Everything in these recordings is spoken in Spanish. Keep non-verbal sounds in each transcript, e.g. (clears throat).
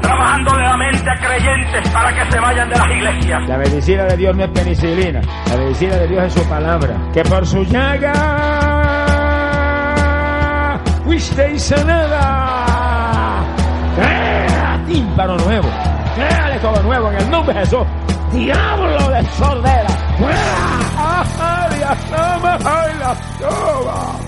trabajando de la mente a creyentes para que se vayan de las iglesias. La medicina de Dios no es penicilina, la medicina de Dios es su palabra. Que por su llaga fuisteis sanada. Crea tímpano nuevo, créale todo nuevo en el nombre de Jesús. Diablo de sordera, fuera. ¡Ay, la toma! ¡Ay, toma!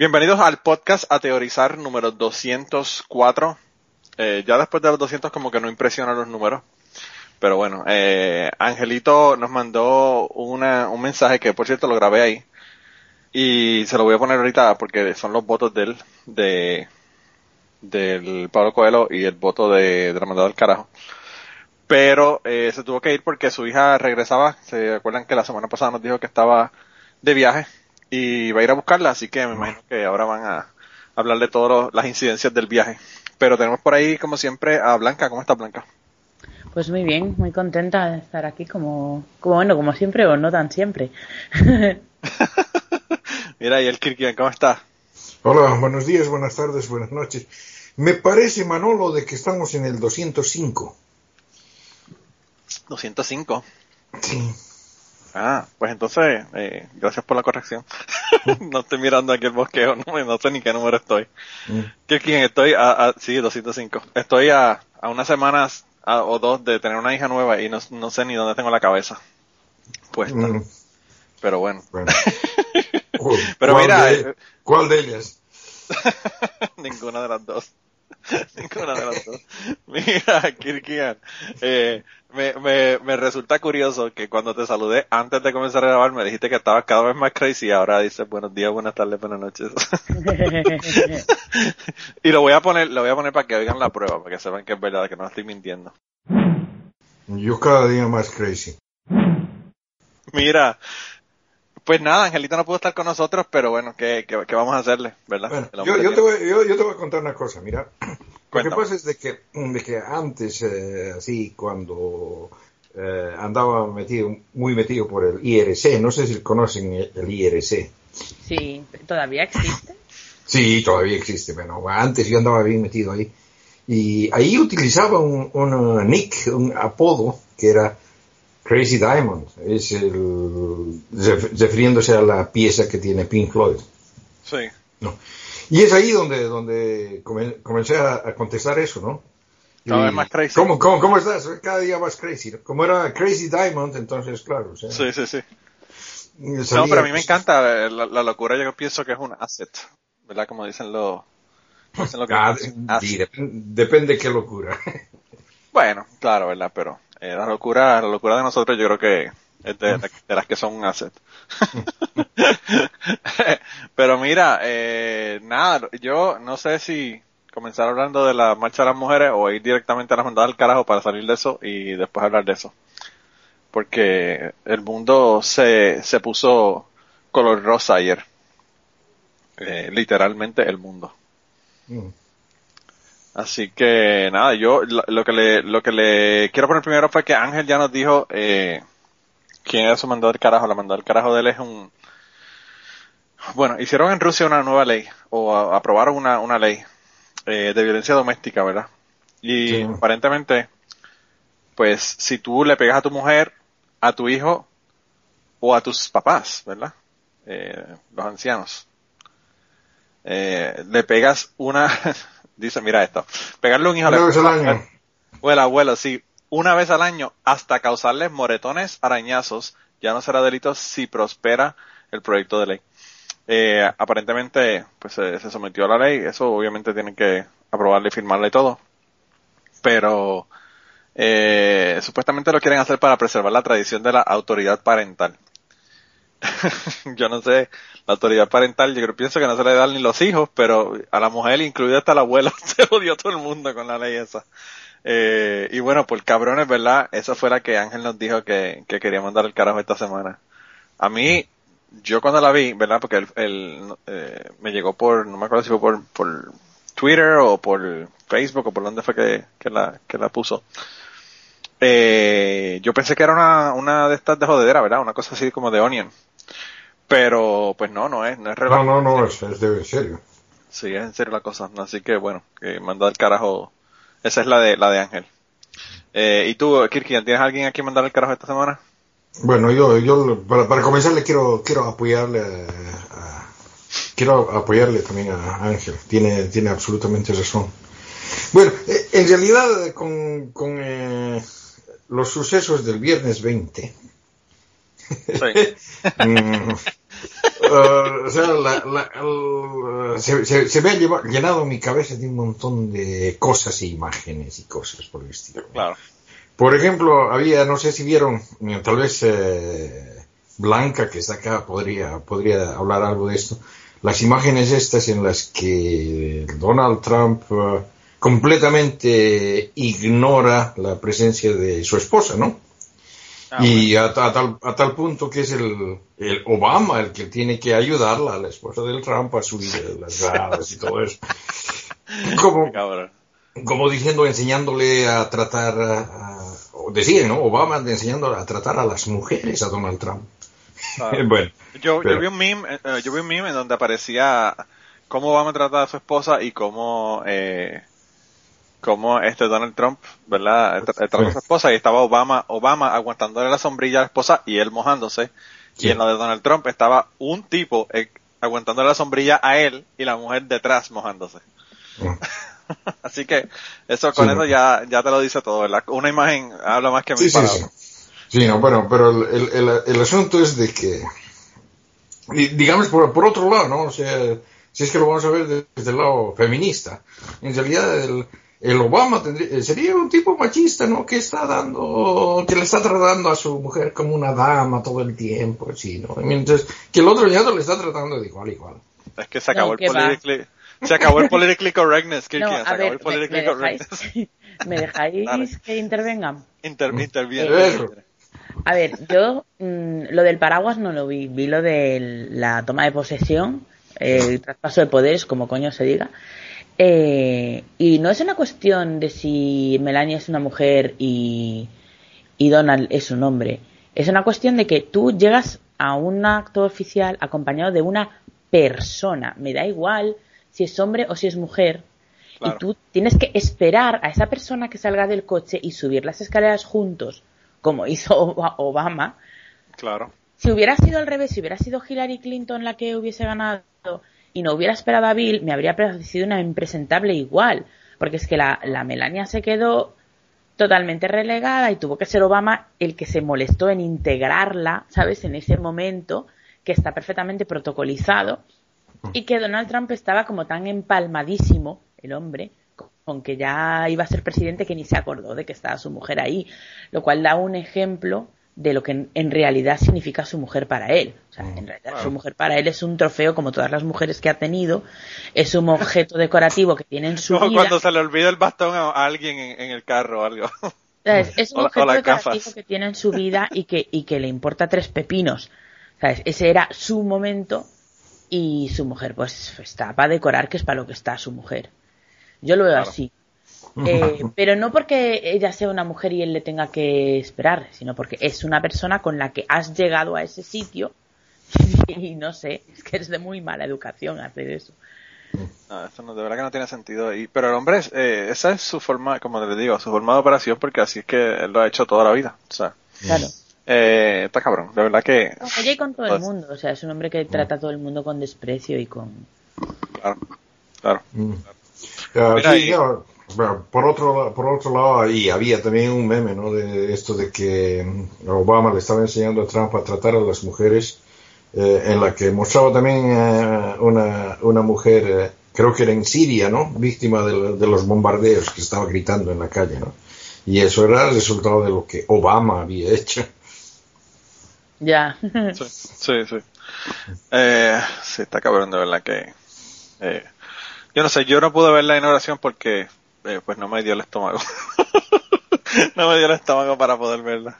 Bienvenidos al podcast a teorizar número 204. Eh, ya después de los 200 como que no impresionan los números. Pero bueno, eh, Angelito nos mandó una, un mensaje que por cierto lo grabé ahí. Y se lo voy a poner ahorita porque son los votos del, de, del Pablo Coelho y el voto de, de la mandada del carajo. Pero eh, se tuvo que ir porque su hija regresaba. Se acuerdan que la semana pasada nos dijo que estaba de viaje y va a ir a buscarla, así que me imagino que ahora van a hablar de todas las incidencias del viaje. Pero tenemos por ahí, como siempre, a Blanca. ¿Cómo está Blanca? Pues muy bien, muy contenta de estar aquí como, como bueno, como siempre o no tan siempre. (laughs) Mira, y el Kirkian, ¿cómo está? Hola, buenos días, buenas tardes, buenas noches. Me parece, Manolo, de que estamos en el 205. 205. Sí. Ah, pues entonces, eh, gracias por la corrección. (laughs) no estoy mirando aquí el bosqueo, no, no sé ni qué número estoy. Mm. Kirkian, estoy a, a, sí, 205. Estoy a, a unas semanas a- o dos de tener una hija nueva y no, no sé ni dónde tengo la cabeza puesta. Mm, Pero bueno. (laughs) Pero ¿cuál mira, de- eh, ¿cuál de ellas? (laughs) Ninguna de las dos. Ninguna de las dos. Mira, Kirkian, eh, me, me, me resulta curioso que cuando te saludé antes de comenzar a grabar me dijiste que estabas cada vez más crazy y ahora dices buenos días, buenas tardes, buenas noches. (laughs) y lo voy a poner, lo voy a poner para que oigan la prueba, para que sepan que es verdad, que no estoy mintiendo. Yo cada día más crazy. Mira, pues nada, Angelita no pudo estar con nosotros, pero bueno, ¿qué, qué, qué vamos a hacerle, verdad? Bueno, yo, yo, te voy, yo, yo te voy a contar una cosa, mira. Lo que pasa es de que, de que antes, eh, así, cuando eh, andaba metido, muy metido por el IRC, no sé si conocen el, IRC. sí, ¿todavía existe? (laughs) Sí, todavía existe, pero antes yo andaba bien metido ahí. Y ahí utilizaba un, un nick, un apodo, que era Crazy Diamond, es el, ref- refiriéndose a la pieza que tiene Pink Floyd. Sí. ¿no? Y es ahí donde, donde come- comencé a, contestar eso, ¿no? Cada vez más crazy. ¿cómo, cómo, cómo estás? Cada día más crazy. ¿no? Como era Crazy Diamond, entonces, claro. o sea, Sí, sí, sí. salía- No, pero a mí me encanta eh, la, la locura. Yo pienso que es un asset, ¿verdad? Como dicen los. Dicen lo que Ah, dicen, dep- depende qué locura. Bueno, claro, ¿verdad? Pero eh, la locura, la locura de nosotros, yo creo que es de, las que son un asset. (laughs) pero mira, eh, nada, yo no sé si comenzar hablando de la marcha de las mujeres o ir directamente a la mandada al carajo para salir de eso y después hablar de eso. Porque el mundo se, se puso color rosa ayer. Eh, literalmente el mundo. Mm. Así que nada, yo lo, lo que le lo que le quiero poner primero fue que Ángel ya nos dijo eh, quién era su mandado del carajo. La mandado del carajo de él es un bueno, hicieron en Rusia una nueva ley o a- aprobaron una, una ley eh, de violencia doméstica, ¿verdad? Y Sí. aparentemente, pues si tú le pegas a tu mujer, a tu hijo o a tus papás, ¿verdad? Eh, los ancianos. Eh, le pegas una, (laughs) dice, mira esto, pegarle un hijo a la Una vez al año. o el abuelo, sí, una vez al año hasta causarles moretones, arañazos, ya no será delito si prospera el proyecto de ley. Eh, aparentemente, pues se, sometió a la ley, eso obviamente tienen que aprobarla y firmarla y todo, pero eh, supuestamente lo quieren hacer para preservar la tradición de la autoridad parental. (laughs) yo no sé, la autoridad parental, yo creo, pienso que no se le dan ni los hijos, pero a la mujer, incluida hasta la abuela, (laughs) se odió todo el mundo con la ley esa. Eh, y bueno, pues cabrones, ¿verdad? Esa fue la que Ángel nos dijo que, que quería mandar el carajo esta semana. A mí, yo cuando la vi, ¿verdad? Porque el, el, eh, me llegó por, no me acuerdo si fue por, por Twitter o por Facebook o por dónde fue que, que, la, que la puso. Eh, yo pensé que era una, una de estas de jodedera, ¿verdad? Una cosa así como de Onion. Pero, pues no, no es, no es No, no, no, es, es de en serio. Sí, es en serio la cosa. Así que bueno, que mandó al carajo. Esa es la de, la de Ángel. Eh, y tú, Kirkian, ¿tienes alguien a quien mandar el carajo esta semana? Bueno, yo, yo para, para comenzar le quiero, quiero apoyarle a, a- quiero apoyarle también a Ángel. Tiene, tiene absolutamente razón. Bueno, eh, en realidad con, con eh, los sucesos del viernes 20, Sí. (laughs) Mm, uh, o sea, la- la- el- se, se- se me ha llenado mi cabeza de un montón de cosas e imágenes y cosas por el estilo. Claro. Por ejemplo, había, no sé si vieron, eh, tal vez eh, Blanca, que está acá, podría, podría hablar algo de esto. Las imágenes estas en las que Donald Trump eh, completamente ignora la presencia de su esposa, ¿no? Ah, y a, ta- a tal, a tal punto que es el, el Obama el que tiene que ayudarla, a la esposa del Trump, a subir las gradas y todo eso. (laughs) Como, bueno, como diciendo, enseñándole a tratar, a, a- o decía, ¿no? Obama enseñando a tratar a las mujeres a Donald Trump. Claro. (laughs) bueno, Yo, pero- yo vi un meme, eh, eh, yo vi un meme en donde aparecía cómo Obama trataba a su esposa y cómo, eh, cómo este Donald Trump, ¿verdad? Tra- Trató a su esposa y estaba Obama, Obama aguantándole la sombrilla a la esposa y él mojándose. Sí. Y en lo de Donald Trump estaba un tipo eh, aguantándole la sombrilla a él y la mujer detrás mojándose. (laughs) Así que eso con Sí, eso ya, ya te lo dice todo, ¿verdad? Una imagen habla más que mil Sí, sí, palabras. sí. Sí, no, bueno, pero el, el, el- asunto es de que, di- digamos, por, por otro lado, ¿no? O sea, si es que lo vamos a ver desde el lado feminista, en realidad el, el Obama tendría- sería un tipo machista, ¿no? Que está dando, que le está tratando a su mujer como una dama todo el tiempo, así, ¿no? Mientras que el otro ñato le está tratando de igual a igual. Es que se acabó No, el politically, se acabó el politically correctness, Kirkian, No, se acabó ver, el ¿me, politically me dejáis, correctness. (laughs) ¿me dejáis que intervengan? Inter, Mm. interviene. A ver, yo mm, lo del paraguas no lo vi, vi lo de la toma de posesión, eh, el traspaso de poderes, como coño se diga. Eh, y no es una cuestión de si Melania es una mujer y, y Donald es un hombre. Es una cuestión de que tú llegas a un acto oficial acompañado de una persona. Me da igual si es hombre o si es mujer. Claro. Y tú tienes que esperar a esa persona que salga del coche y subir las escaleras juntos, como hizo Ob- Obama. Claro. Si hubiera sido al revés, si hubiera sido Hillary Clinton la que hubiese ganado y no hubiera esperado a Bill, me habría parecido una impresentable igual. Porque es que la, la Melania se quedó totalmente relegada y tuvo que ser Obama el que se molestó en integrarla, ¿sabes? En ese momento que está perfectamente protocolizado y que Donald Trump estaba como tan empalmadísimo, el hombre, con- que ya iba a ser presidente que ni se acordó de que estaba su mujer ahí, lo cual da un ejemplo de lo que en, realidad significa su mujer para él. O sea, en realidad su mujer para él es un trofeo como todas las mujeres que ha tenido, es un objeto decorativo que tiene en su Como vida. cuando se le olvida el bastón a, alguien en, en el carro o algo. ¿Sabes? Es un (laughs) O la- o objeto decorativo gafas. que tiene en su vida y que, y que le importa tres pepinos. ¿Sabes? Ese era su momento y su mujer, pues está para decorar, que es para lo que está su mujer. Yo lo veo Claro. así. Eh, (laughs) pero no porque ella sea una mujer y él le tenga que esperar, sino porque es una persona con la que has llegado a ese sitio (laughs) y no sé, es que es de muy mala educación hacer eso. No, eso no, de verdad que no tiene sentido. Y, pero el hombre, es- eh, esa es su forma, como les digo, su forma de operación porque así es que él lo ha hecho toda la vida. O sea, Claro. eh, está cabrón. De verdad que, ella y con todo el Pues- mundo, o sea, es un hombre que trata a todo el mundo con desprecio y con... claro, claro. Mm. Ah, Mira, sí, y- ya, bueno, por otro la- por otro lado ahí había también un meme no de esto de que mm, Obama le estaba enseñando a Trump a tratar a las mujeres eh, en la que mostraba también eh, una, una mujer, eh, creo que era en Siria, ¿no? Víctima de, de los bombardeos que estaba gritando en la calle, ¿no? Y eso era el resultado de lo que Obama había hecho. Ya. Sí, sí, sí. Eh, sí, está cabrón de verdad que... eh, yo no sé, yo no pude ver la inauguración porque eh, pues no me dio el estómago. (laughs) no me dio el estómago para poder verla.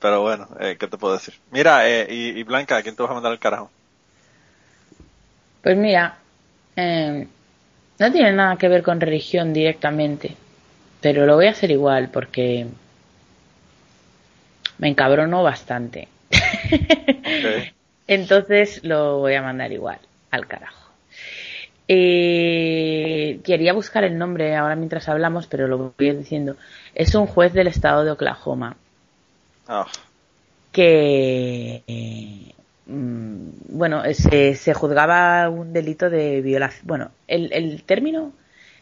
Pero bueno, eh, ¿qué te puedo decir? Mira, eh, y, y Blanca, ¿a quién te vas a mandar al carajo? Pues mira, eh, no tiene nada que ver con religión directamente, pero lo voy a hacer igual porque me encabronó bastante. (laughs) Entonces lo voy a mandar igual, al carajo. Eh, quería buscar el nombre ahora mientras hablamos, pero lo voy diciendo. Es un juez del estado de Oklahoma Ah, que, eh, mm, bueno, se, se juzgaba un delito de violación. Bueno, el, el término,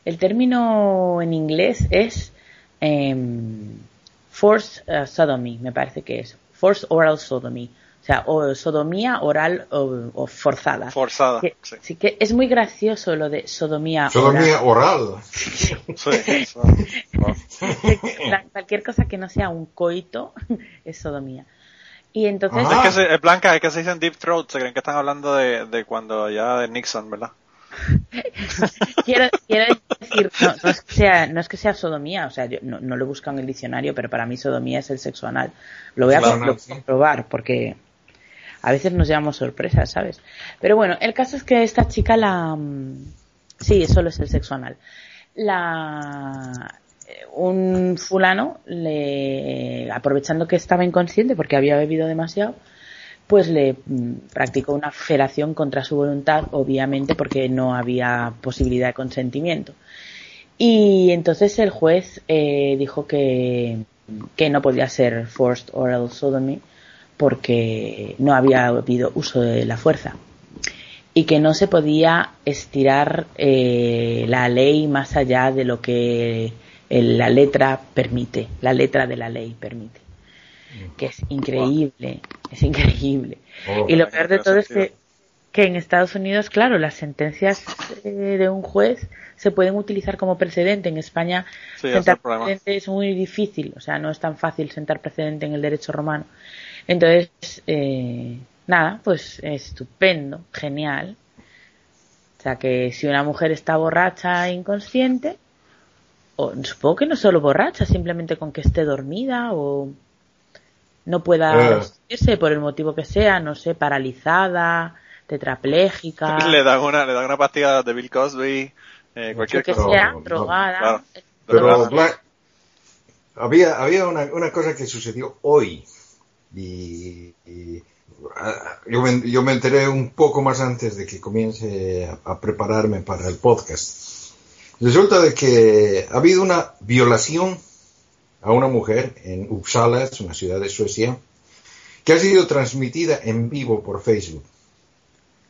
el término en inglés es em, forced uh, sodomy, me parece que es forced oral sodomy, o sea, o sodomía oral o, o forzada. forzada. Que- Sí, sí que es muy gracioso lo de sodomía, Sodomía oral. oral. sí. (laughs) Cualquier cosa que no sea un coito (laughs) es sodomía. Y entonces Ah. Es que se, es Blanca, es que se dicen deep throat, se creen que están hablando de, de cuando ya de Nixon, ¿verdad? (laughs) quiero, quiero decir, no, no es que sea, no es que sea sodomía, o sea, yo no, no lo he buscado en el diccionario, pero para mí sodomía es el sexo anal. Lo voy a Claro, comprobar porque a veces nos llevamos sorpresas, ¿sabes? Pero bueno, el caso es que esta chica la, mm, sí, solo es el sexo anal. La, eh, un fulano le, aprovechando que estaba inconsciente porque había bebido demasiado, pues le mm, practicó una felación contra su voluntad, obviamente porque no había posibilidad de consentimiento. Y entonces el juez eh, dijo que, que no podía ser forced oral sodomy porque no había habido uso de la fuerza y que no se podía estirar eh, la ley más allá de lo que eh, la letra permite, la letra de la ley permite. Que es increíble, es increíble. Oh, y lo peor de todo es que, que en Estados Unidos, claro, las sentencias eh, de un juez se pueden utilizar como precedente. En España, Sí, es sentar problema. precedente es muy difícil, o sea, no es tan fácil sentar precedente en el derecho romano. Entonces, eh, nada, pues estupendo, genial. O sea, que si una mujer está borracha e inconsciente, o supongo que no solo borracha, simplemente con que esté dormida o no pueda Eh. vestirse por el motivo que sea, no sé, paralizada, tetrapléjica, (laughs) le dan una, le dan una pastilla de Bill Cosby, eh, cualquier lo que cosa. sea, No, no, drogada. claro. Pero había, había una, una cosa que sucedió hoy y, y, ah, yo, me, yo me enteré un poco más antes de que comience a, a prepararme para el podcast. Resulta de que ha habido una violación a una mujer en Uppsala, es una ciudad de Suecia, que ha sido transmitida en vivo por Facebook.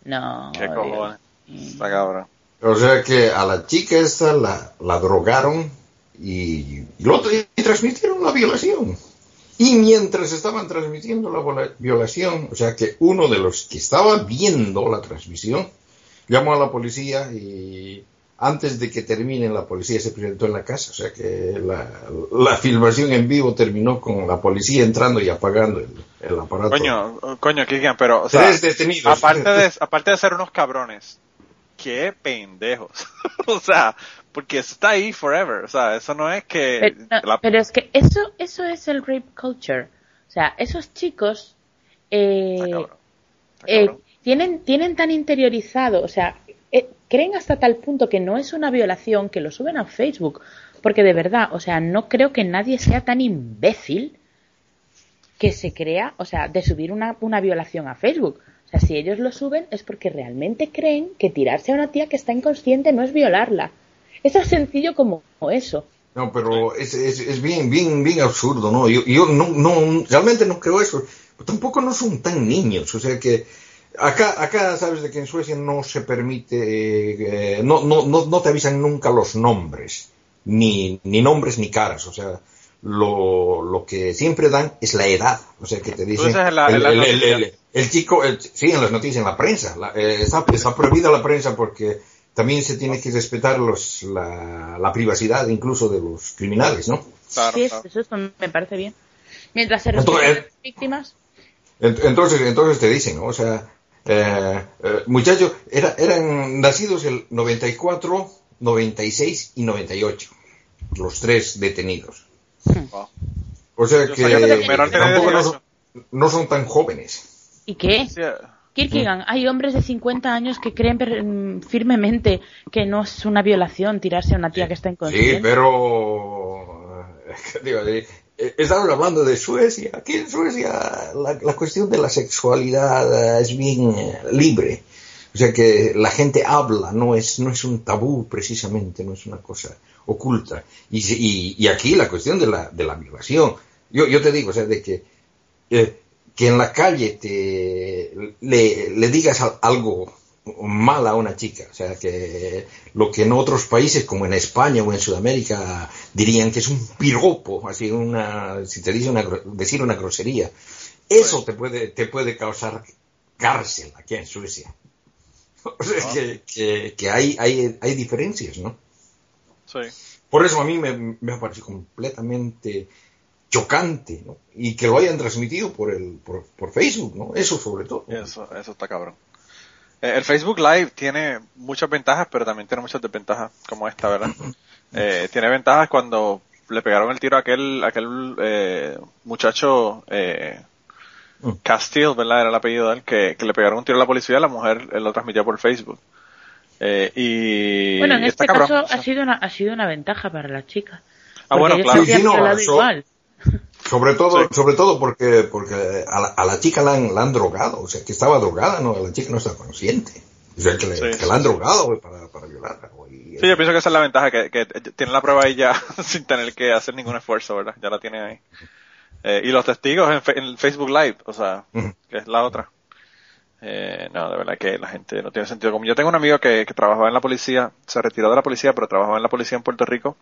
No. Qué cojones. Está cabrón. O sea que a la chica esta la, la drogaron y, y lo- y transmitieron la violación. Y mientras estaban transmitiendo la violación, o sea que uno de los que estaba viendo la transmisión llamó a la policía y antes de que termine la policía se presentó en la casa. O sea que la, la filmación en vivo terminó con la policía entrando y apagando el, el aparato. Coño, coño, Kilian, pero, o sea, Tres detenidos. aparte de, aparte de ser unos cabrones, qué pendejos. (laughs) o sea, porque eso está ahí forever. O sea, eso no es que Pero, no, la- pero es que eso, eso es el rape culture. O sea, esos chicos eh, Está cabrón. Está eh, tienen, tienen tan interiorizado, o sea, eh, creen hasta tal punto que no es una violación que lo suben a Facebook. Porque de verdad, o sea, no creo que nadie sea tan imbécil que se crea, o sea, de subir una, una violación a Facebook. O sea, si ellos lo suben es porque realmente creen que tirarse a una tía que está inconsciente no es violarla. Es tan sencillo como eso. No, pero es, es, es bien, bien, bien absurdo, ¿no? Yo, yo no, no, realmente no creo eso. Tampoco no son tan niños, o sea que acá, acá sabes de que en Suecia no se permite, eh, no, no, no, no te avisan nunca los nombres, ni, ni nombres ni caras, o sea, lo, lo que siempre dan es la edad. O sea, que te dicen, dices en la- en el, el- el- el- el chico, el- sí, en las noticias, en la prensa, la- eh, está, está prohibida la prensa porque también se tiene que respetar los, la, la privacidad incluso de los criminales, ¿no? Claro, Sí, claro. eso es- me parece bien. Mientras se respeten eh, las víctimas, Ent- Entonces, entonces te dicen, ¿no? o sea, eh, eh, muchachos, era- eran nacidos el 94, 96 y 98, los tres detenidos. Wow. O sea que tampoco no 18. son, no son tan jóvenes. ¿y qué? Kierkegaard, hay hombres de 50 años que creen mm, firmemente que no es una violación tirarse a una tía que está Sí, inconsciente. pero eh, (laughs) digo, eh, eh, estamos hablando de Suecia. Aquí en Suecia la, la cuestión de la sexualidad es bien libre. O sea que la gente habla, no es, no es un tabú precisamente, no es una cosa oculta. Y, y, y aquí la cuestión de la, de la violación. Yo, yo te digo, o sea, de que, eh, que en la calle te, le, le digas al- algo mal a una chica, o sea, que lo que en otros países como en España o en Sudamérica dirían que es un piropo, así una, si te dice una, decir una grosería, eso te puede, te puede causar cárcel aquí en Suecia. (laughs) O sea, que, que, que hay, hay, hay diferencias, ¿no? sí. Por eso a mí me, me ha parecido completamente chocante, ¿no? Y que lo hayan transmitido por el por, por Facebook, ¿no? Eso sobre todo. Eso, eso está cabrón. Eh, El Facebook Live tiene muchas ventajas, pero también tiene muchas desventajas, como esta, ¿verdad? (clears throat) Eh, tiene ventajas cuando le pegaron el tiro a aquel, aquel eh, muchacho eh, Mm. Castile, ¿verdad? Era el apellido de él, que, que le pegaron un tiro a la policía, la mujer eh, lo transmitió por Facebook. Eh, y bueno, en este cabrón. caso O sea, ha sido una ha sido una ventaja para la chica. Ah, bueno, claro. Sí, no, igual. Sobre todo, Sí. sobre todo porque, porque a la, a la chica la han, la han drogado, o sea, que estaba drogada, no, la chica no está consciente. O sea, que, le- Sí, que sí, la han drogado para, para violarla. Sí, yo pienso que esa es la ventaja, que, que tiene la prueba ahí ya (laughs) sin tener que hacer ningún esfuerzo, ¿verdad? Ya la tiene ahí. Eh, y los testigos en, fe- en Facebook Live, o sea, que es la otra. Eh, no, de verdad que la gente no tiene sentido común. Yo tengo un amigo que, que trabajaba en la policía, se retiró de la policía, pero trabajaba en la policía en Puerto Rico.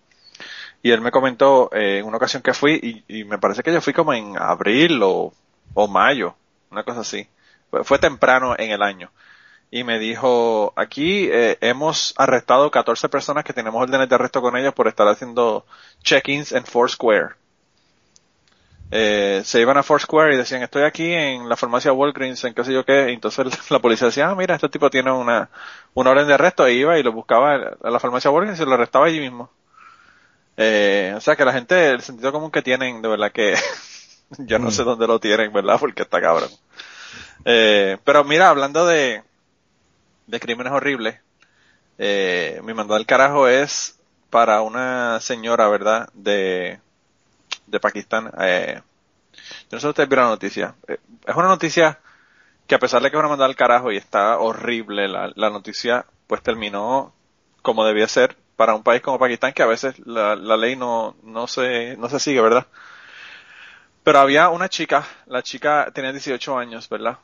Y él me comentó eh, en una ocasión que fui, y, y me parece que yo fui como en abril o, o mayo, una cosa así. Fue, temprano en el año. Y me dijo, aquí eh, hemos arrestado 14 personas que tenemos órdenes de arresto con ellos por estar haciendo check-ins en Foursquare. Eh, se iban a Foursquare y decían, estoy aquí en la farmacia Walgreens, en qué sé yo qué. Y entonces (laughs) la policía decía, ah, mira, este tipo tiene una, una orden de arresto. E iba y lo buscaba a la farmacia Walgreens y lo arrestaba allí mismo. Eh, o sea que la gente, el sentido común que tienen, de verdad que (laughs) yo no sé dónde lo tienen, ¿verdad? Porque está cabrón. Eh, pero mira, hablando de, de crímenes horribles, eh, mi mandado al carajo es para una señora, ¿verdad? De, de Pakistán. Eh, yo no sé si ustedes vieron la noticia. Eh, es una noticia que a pesar de que es una mandada al carajo y está horrible la, la noticia, pues terminó como debía ser para un país como Pakistán, que a veces la, ley no, no se, no se sigue, ¿verdad? Pero había una chica, la chica tenía 18 años, ¿verdad?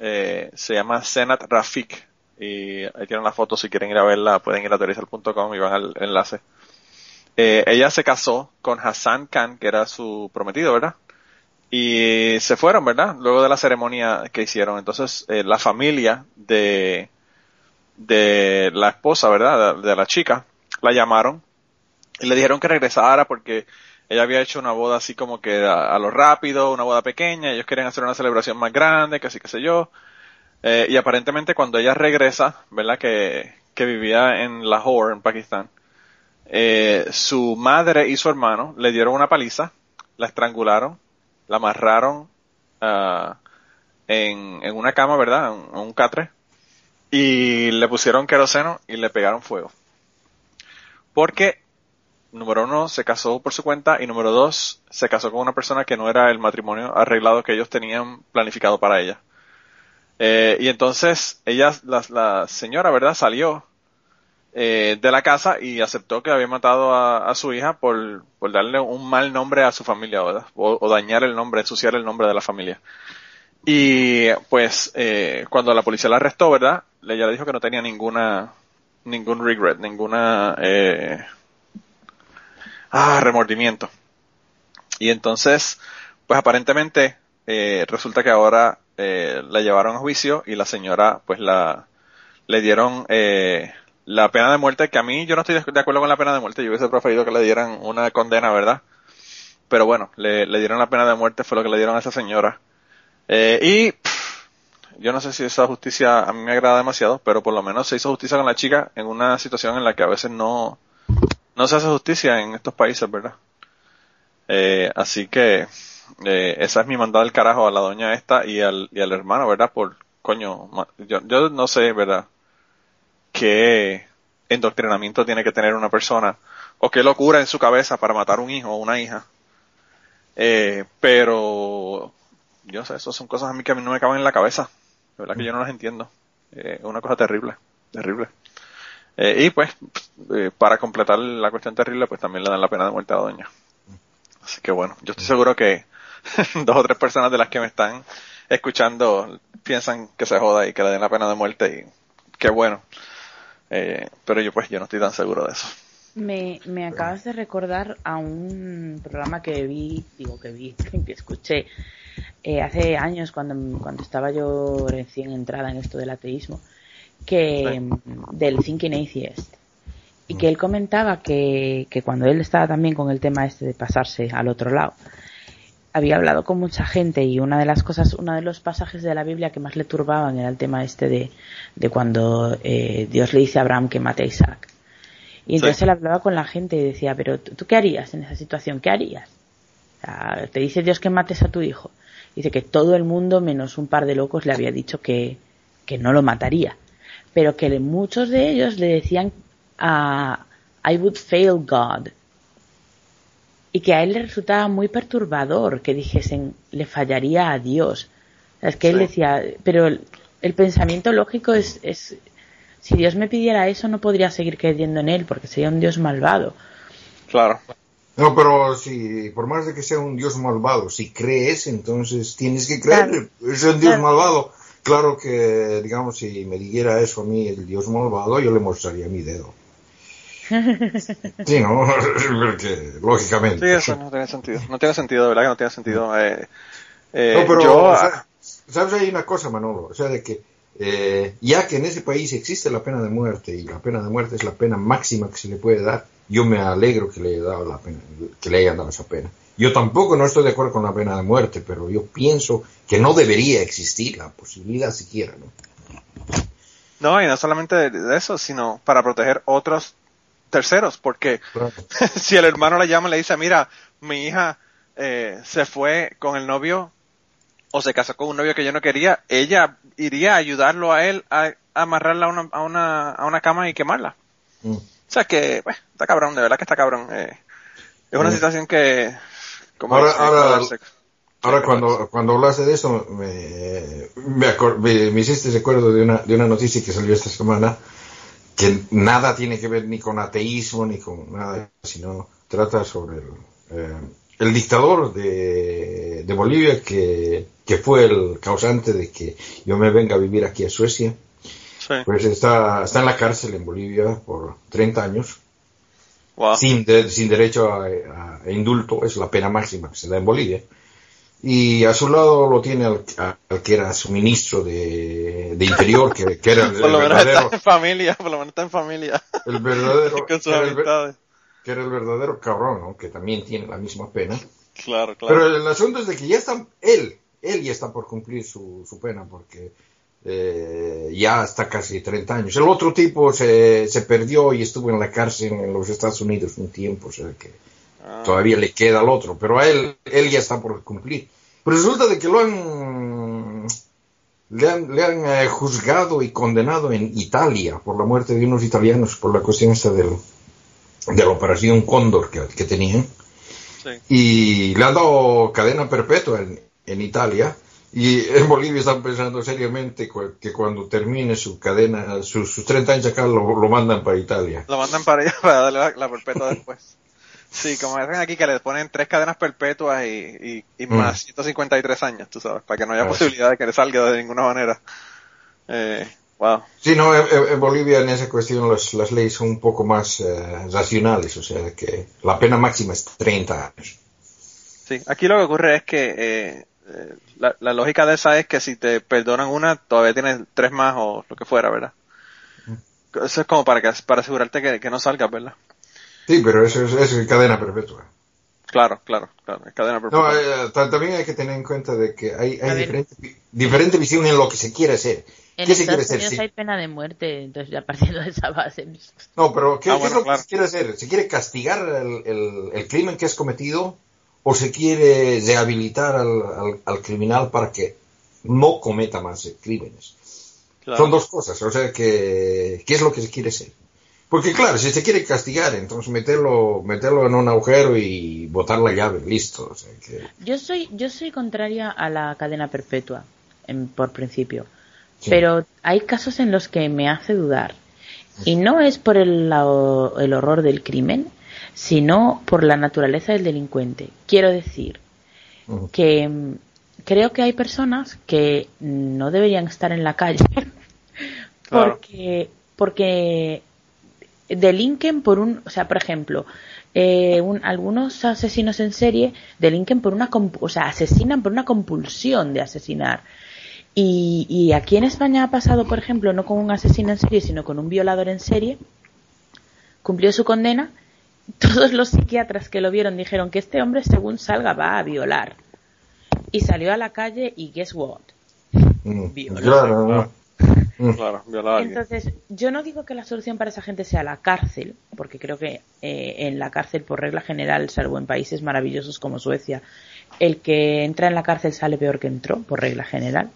Eh, se llama Senat Rafik, y ahí tienen la foto, si quieren ir a verla, pueden ir a teorizar.com y van al enlace. Eh, ella se casó con Hassan Khan, que era su prometido, ¿verdad? Y se fueron, ¿verdad? Luego de la ceremonia que hicieron. Entonces, eh, la familia de, de la esposa, ¿verdad? De la chica, la llamaron y le dijeron que regresara porque ella había hecho una boda así como que a, lo rápido, una boda pequeña, ellos querían hacer una celebración más grande, que así que sé yo. Eh, y aparentemente cuando ella regresa, ¿verdad? Que, que vivía en Lahore, en Pakistán, eh, su madre y su hermano le dieron una paliza, la estrangularon, la amarraron ah, en, en una cama, ¿verdad? En, en un catre, y le pusieron queroseno y le pegaron fuego. Porque, número uno, se casó por su cuenta y número dos, se casó con una persona que no era el matrimonio arreglado que ellos tenían planificado para ella. Eh, y entonces ella, la, señora, ¿verdad? Salió eh, de la casa y aceptó que había matado a, su hija por, darle un mal nombre a su familia, ¿verdad? O, o dañar el nombre, ensuciar el nombre de la familia. Y pues eh, cuando la policía la arrestó, ¿verdad? Ella le dijo que no tenía ninguna, ningún regret, ninguna, eh, ah, remordimiento. Y entonces, pues aparentemente eh, resulta que ahora eh, la llevaron a juicio y la señora pues la le dieron eh, la pena de muerte, que a mí yo no estoy de acuerdo con la pena de muerte, yo hubiese preferido que le dieran una condena, ¿verdad? Pero bueno, le, le dieron la pena de muerte, fue lo que le dieron a esa señora. Eh, y yo no sé si esa justicia a mí me agrada demasiado, pero por lo menos se hizo justicia con la chica en una situación en la que a veces no, no se hace justicia en estos países, ¿verdad? Eh, así que eh, esa es mi mandada del carajo a la doña esta y al, y al hermano, ¿verdad? Por, coño, yo, yo no sé, ¿verdad? Qué endoctrinamiento tiene que tener una persona o qué locura en su cabeza para matar un hijo o una hija. Eh, pero, yo sé, eso son cosas a mí que a mí no me caben en la cabeza. De verdad que yo no las entiendo. Eh, es una cosa terrible, terrible. Eh, y pues, eh, para completar la cuestión terrible, pues también le dan la pena de muerte a la doña. Así que bueno, yo estoy seguro que (laughs) dos o tres personas de las que me están escuchando piensan que se joda y que le den la pena de muerte y qué bueno. Pero yo pues yo no estoy tan seguro de eso. Me, me acabas de recordar a un programa que vi, digo que vi, (laughs) que escuché eh, hace años cuando, cuando estaba yo recién entrada en esto del ateísmo, que del Thinking Atheist. Y que él comentaba que, que cuando él estaba también con el tema este de pasarse al otro lado, había hablado con mucha gente y una de las cosas, uno de los pasajes de la Biblia que más le turbaban era el tema este de, de cuando eh, Dios le dice a Abraham que mate a Isaac. Y entonces Sí. él hablaba con la gente y decía, pero ¿tú, qué harías en esa situación? ¿Qué harías? O sea, te dice Dios que mates a tu hijo. Dice que todo el mundo, menos un par de locos, le había dicho que, que no lo mataría. Pero que muchos de ellos le decían a I would fail God. Y que a él le resultaba muy perturbador que dijesen le fallaría a Dios. O sea, Es que él decía, pero el, el pensamiento lógico es, es, si Dios me pidiera eso no podría seguir creyendo en él porque sería un Dios malvado. Claro. No, pero si, por más de que sea un Dios malvado, si crees, entonces tienes que creer. Claro. Es un Dios Claro. malvado. Claro que, digamos, si me dijera eso a mí, el Dios malvado, yo le mostraría mi dedo. (laughs) Sí, ¿no? (laughs) Porque, lógicamente. Sí, eso no tiene sentido. No tiene sentido, de verdad que no tiene sentido. Eh, eh, No, pero, yo, o sea, ¿sabes? Hay una cosa, Manolo, o sea, de que eh, ya que en ese país existe la pena de muerte y la pena de muerte es la pena máxima que se le puede dar, yo me alegro que le, haya dado la pena, que le hayan dado esa pena. Yo tampoco no estoy de acuerdo con la pena de muerte, pero yo pienso que no debería existir la posibilidad siquiera, ¿no? no, y no solamente de, eso, sino para proteger otros terceros, porque (laughs) si el hermano le llama y le dice, mira, mi hija eh, se fue con el novio o se casó con un novio que yo no quería, ella iría a ayudarlo a él a, a amarrarla a una, a, una, a una cama y quemarla. Mm. O sea que, pues, está cabrón, de verdad que está cabrón. Eh, es una Mm. situación que... Como Ahora- ahora- cuando, cuando hablaste de eso, me, me, me- me hiciste recuerdo de una, de una noticia que salió esta semana, que nada tiene que ver ni con ateísmo ni con nada, sino trata sobre el, eh, el dictador de, de Bolivia que, que fue el causante de que yo me venga a vivir aquí a Suecia. Sí. Pues está, está en la cárcel en Bolivia por 30 años, Wow. sin, de- sin derecho a, a- a indulto, es la pena máxima que se da en Bolivia. Y a su lado lo tiene al, que era su ministro de, de Interior, que, que era el, (laughs) Por lo el menos verdadero, está en familia, por lo menos está en familia. el verdadero, (laughs) con sus amistades. Que era el verdadero cabrón, ¿no? que también tiene la misma pena. Claro, claro. Pero el asunto es de que ya está, él, él ya está por cumplir su, su pena, porque eh, ya está casi 30 años. El otro tipo se, se perdió y estuvo en la cárcel en los Estados Unidos un tiempo, o sea que Ah, todavía le queda al otro, pero a él, él ya está por cumplir. Pero resulta de que lo han, le han, le han eh, juzgado y condenado en Italia por la muerte de unos italianos, por la cuestión esta del, de la operación Cóndor que, que tenían sí. y le han dado cadena perpetua en, en Italia y en Bolivia están pensando seriamente que cuando termine su cadena, sus, sus 30 años acá lo, lo mandan para Italia. Lo mandan para allá (laughs) para darle la, la perpetua después. Sí, como hacen aquí que le ponen tres cadenas perpetuas y, y, y Mm. más 153 años, tú sabes, para que no haya Ah, posibilidad de que le salga de ninguna manera. Eh, wow. Sí, no, en, Bolivia en esa cuestión las, las leyes son un poco más eh, racionales, o sea que la pena máxima es 30 años. Sí, aquí lo que ocurre es que eh, eh, la, la lógica de esa es que si te perdonan una, todavía tienes tres más o lo que fuera, ¿verdad? Eso es como para que para asegurarte que, que no salgas, ¿verdad? Sí, pero eso es, eso es cadena perpetua. Claro, claro, claro, es cadena No, perpetua. eh, ta- también hay que tener en cuenta de que hay, A hay diferente, diferente visión en lo que se quiere hacer. En ¿Qué se quiere? Unidos Sí. hay pena de muerte, entonces ya partiendo de esa base. No, pero ¿qué, Ah, qué bueno, es lo claro. que se quiere hacer? ¿Se quiere castigar el, el- el crimen que es cometido o se quiere rehabilitar al, al- al criminal para que no cometa más eh, crímenes? Claro. Son dos cosas, o sea que ¿qué es lo que se quiere hacer? Porque claro, si se quiere castigar, entonces meterlo, meterlo en un agujero y botar la llave, listo. O sea que, Yo soy, yo soy contraria a la cadena perpetua, en- por principio. Sí. Pero hay casos en los que me hace dudar. Y no es por el, la- el horror del crimen, sino por la naturaleza del delincuente. Quiero decir que mm, creo que hay personas que no deberían estar en la calle (laughs) (laughs) Claro. porque porque delinquen por un, o sea, por ejemplo, eh, un- algunos asesinos en serie delinquen por una, o sea, asesinan por una compulsión de asesinar. Y, y aquí en España ha pasado, por ejemplo, no con un asesino en serie, sino con un violador en serie, cumplió su condena. Todos los psiquiatras que lo vieron dijeron que este hombre, según salga, va a violar. Y salió a la calle y guess what? mm, Viola. claro, ¿no? Mm. Claro. Entonces, yo no digo que la solución para esa gente sea la cárcel, porque creo que eh, en la cárcel, por regla general, salvo en países maravillosos como Suecia, el que entra en la cárcel sale peor que entró, por regla general.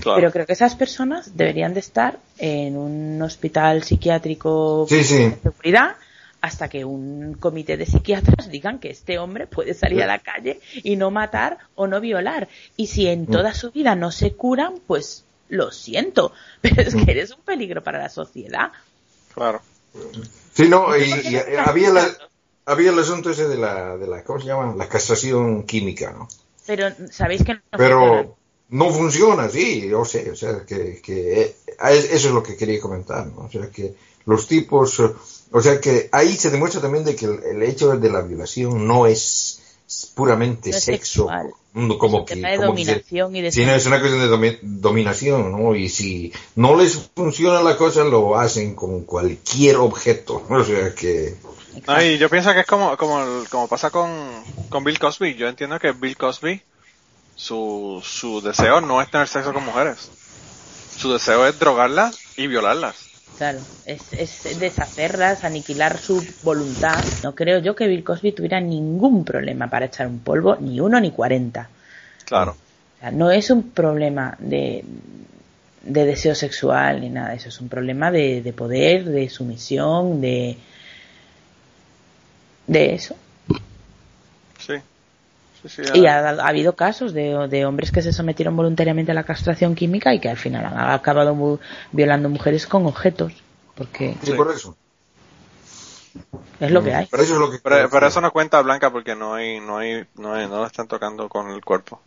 Claro. Pero creo que esas personas deberían de estar en un hospital psiquiátrico Sí, sí. de seguridad hasta que un comité de psiquiatras digan que este hombre puede salir a la calle y no matar o no violar. Y si en toda su vida no se curan, pues lo siento, (laughs) pero es que eres un peligro para la sociedad. Claro. Sí, no, y, y había, la- había el asunto ese de la, de la, ¿cómo se llama? La castración química, ¿no? Pero sabéis que no. Pero no funciona, sí, yo sé, o sea, que, que eh, eso es lo que quería comentar, ¿no? O sea, que los tipos, o sea, que ahí se demuestra también de que el, el hecho de la violación no es puramente No es sexo, sexual. como Es que, como que dominación y de sino es una cuestión de domi- dominación, ¿no? Y si no les funciona la cosa, lo hacen con cualquier objeto, o sea, que... No, y yo pienso que es como, como, como pasa con, con Bill Cosby. Yo entiendo que Bill Cosby, su, su deseo no es tener sexo con mujeres. Su deseo es drogarlas y violarlas. Claro, es, es deshacerlas, aniquilar su voluntad. No creo yo que Bill Cosby tuviera ningún problema para echar un polvo, ni uno ni cuarenta. Claro. O sea, no es un problema de, de deseo sexual ni nada de eso, es un problema de, de poder, de sumisión, de, de eso. Sí. Sí, sí. Y ha, ha habido casos de, de hombres que se sometieron voluntariamente a la castración química y que al final han acabado violando mujeres con objetos, porque Sí, Sí. por eso. es lo que hay. Pero eso es lo que... Pero, pero eso no cuenta Blanca porque no hay, no hay, no hay, no lo están tocando con el cuerpo.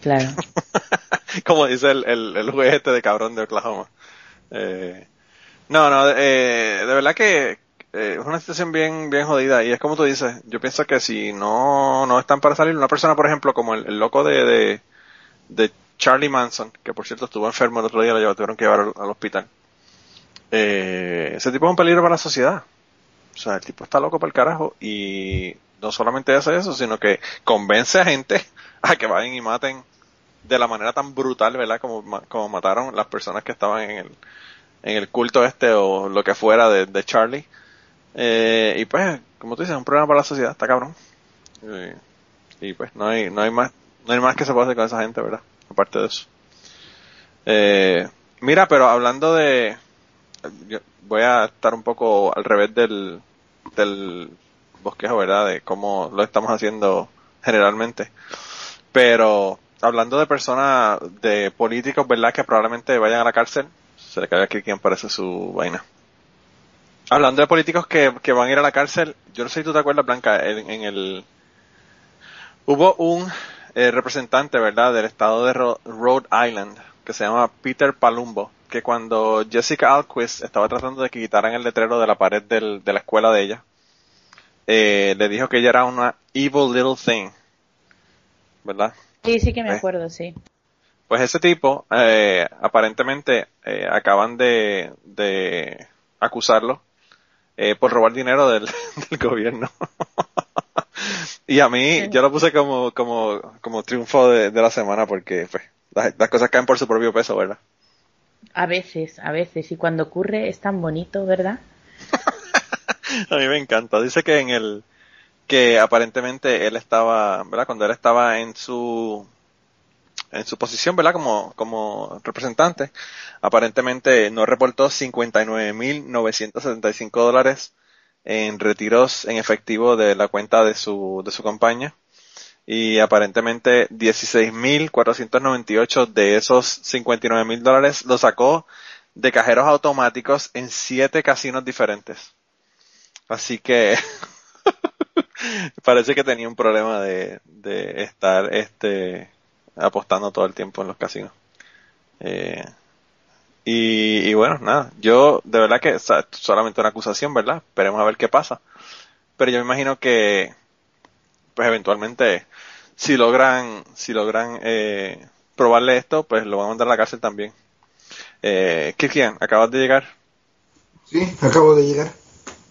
Claro. (laughs) Como dice el, el, el juez este de cabrón de Oklahoma. Eh, no, no, eh, de verdad que eh, es una situación bien, bien jodida y es como tú dices, yo pienso que si no, no están para salir, una persona por ejemplo como el, loco de, de, de Charlie Manson, que por cierto estuvo enfermo el otro día, lo tuvieron que llevar al, al hospital. Eh, ese tipo es un peligro para la sociedad. O sea, el tipo está loco para el carajo y no solamente hace eso, sino que convence a gente (laughs) a que vayan y maten de la manera tan brutal, ¿verdad? Como, como mataron las personas que estaban en el, en el culto este o lo que fuera de, de Charlie. Eh, y pues, como tú dices, es un problema para la sociedad, está cabrón. Eh, y pues, no hay, no hay más, no hay más que se pueda hacer con esa gente, ¿verdad? Aparte de eso. Eh, mira, pero hablando de, yo voy a estar un poco al revés del, del bosquejo, ¿verdad? De cómo lo estamos haciendo generalmente. Pero hablando de personas, de políticos, ¿verdad? Que probablemente vayan a la cárcel. Se le cae aquí quien parece su vaina. Hablando de políticos que, que van a ir a la cárcel, yo no sé si tú te acuerdas, Blanca, en, en el... Hubo un eh, representante, ¿verdad?, del estado de Ro- Rhode Island, que se llama Peter Palumbo, que cuando Jessica Alquist estaba tratando de que quitaran el letrero de la pared del- de la escuela de ella, eh, le dijo que ella era una evil little thing. ¿verdad? Sí, sí que me Eh. acuerdo, sí. Pues ese tipo, eh, aparentemente, eh, acaban de, de acusarlo eh, por robar dinero del, (laughs) del gobierno. (laughs) y a mí, yo lo puse como, como, como triunfo de, de la semana porque pues, las, las cosas caen por su propio peso, ¿verdad? A veces, a veces. Y cuando ocurre es tan bonito, ¿verdad? (laughs) A mí me encanta. Dice que en el, que aparentemente él estaba, ¿verdad? Cuando él estaba en su, en su posición, ¿verdad? Como, como representante, aparentemente no reportó 59.975 dólares en retiros en efectivo de la cuenta de su, de su campaña. Y aparentemente 16.498 de esos 59.000 dólares lo sacó de cajeros automáticos en siete casinos diferentes. Así que (laughs) parece que tenía un problema de, de estar este apostando todo el tiempo en los casinos. Eh, y, bueno, nada, yo de verdad que solamente una acusación, ¿verdad? Esperemos a ver qué pasa. Pero yo me imagino que pues eventualmente si logran si logran eh, probarle esto, pues lo van a mandar a la cárcel también. Eh, Kirkian, acabas de llegar. Sí, acabo de llegar.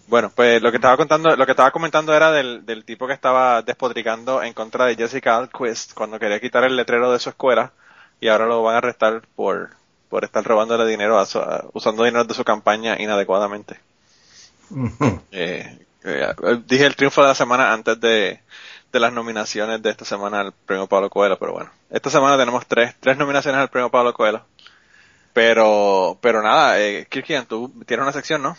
Bueno, pues lo que estaba contando, lo que estaba comentando era del, del tipo que estaba despodricando en contra de Jessica Alquist cuando quería quitar el letrero de su escuela y ahora lo van a arrestar por, por estar robándole dinero, a su- a- usando dinero de su campaña inadecuadamente. Eh, eh, dije el triunfo de la semana antes de, de las nominaciones de esta semana al premio Pablo Coelho, pero bueno, esta semana tenemos tres, tres nominaciones al premio Pablo Coelho. Pero, pero nada, eh, Kirkian, tú tienes una sección, ¿no?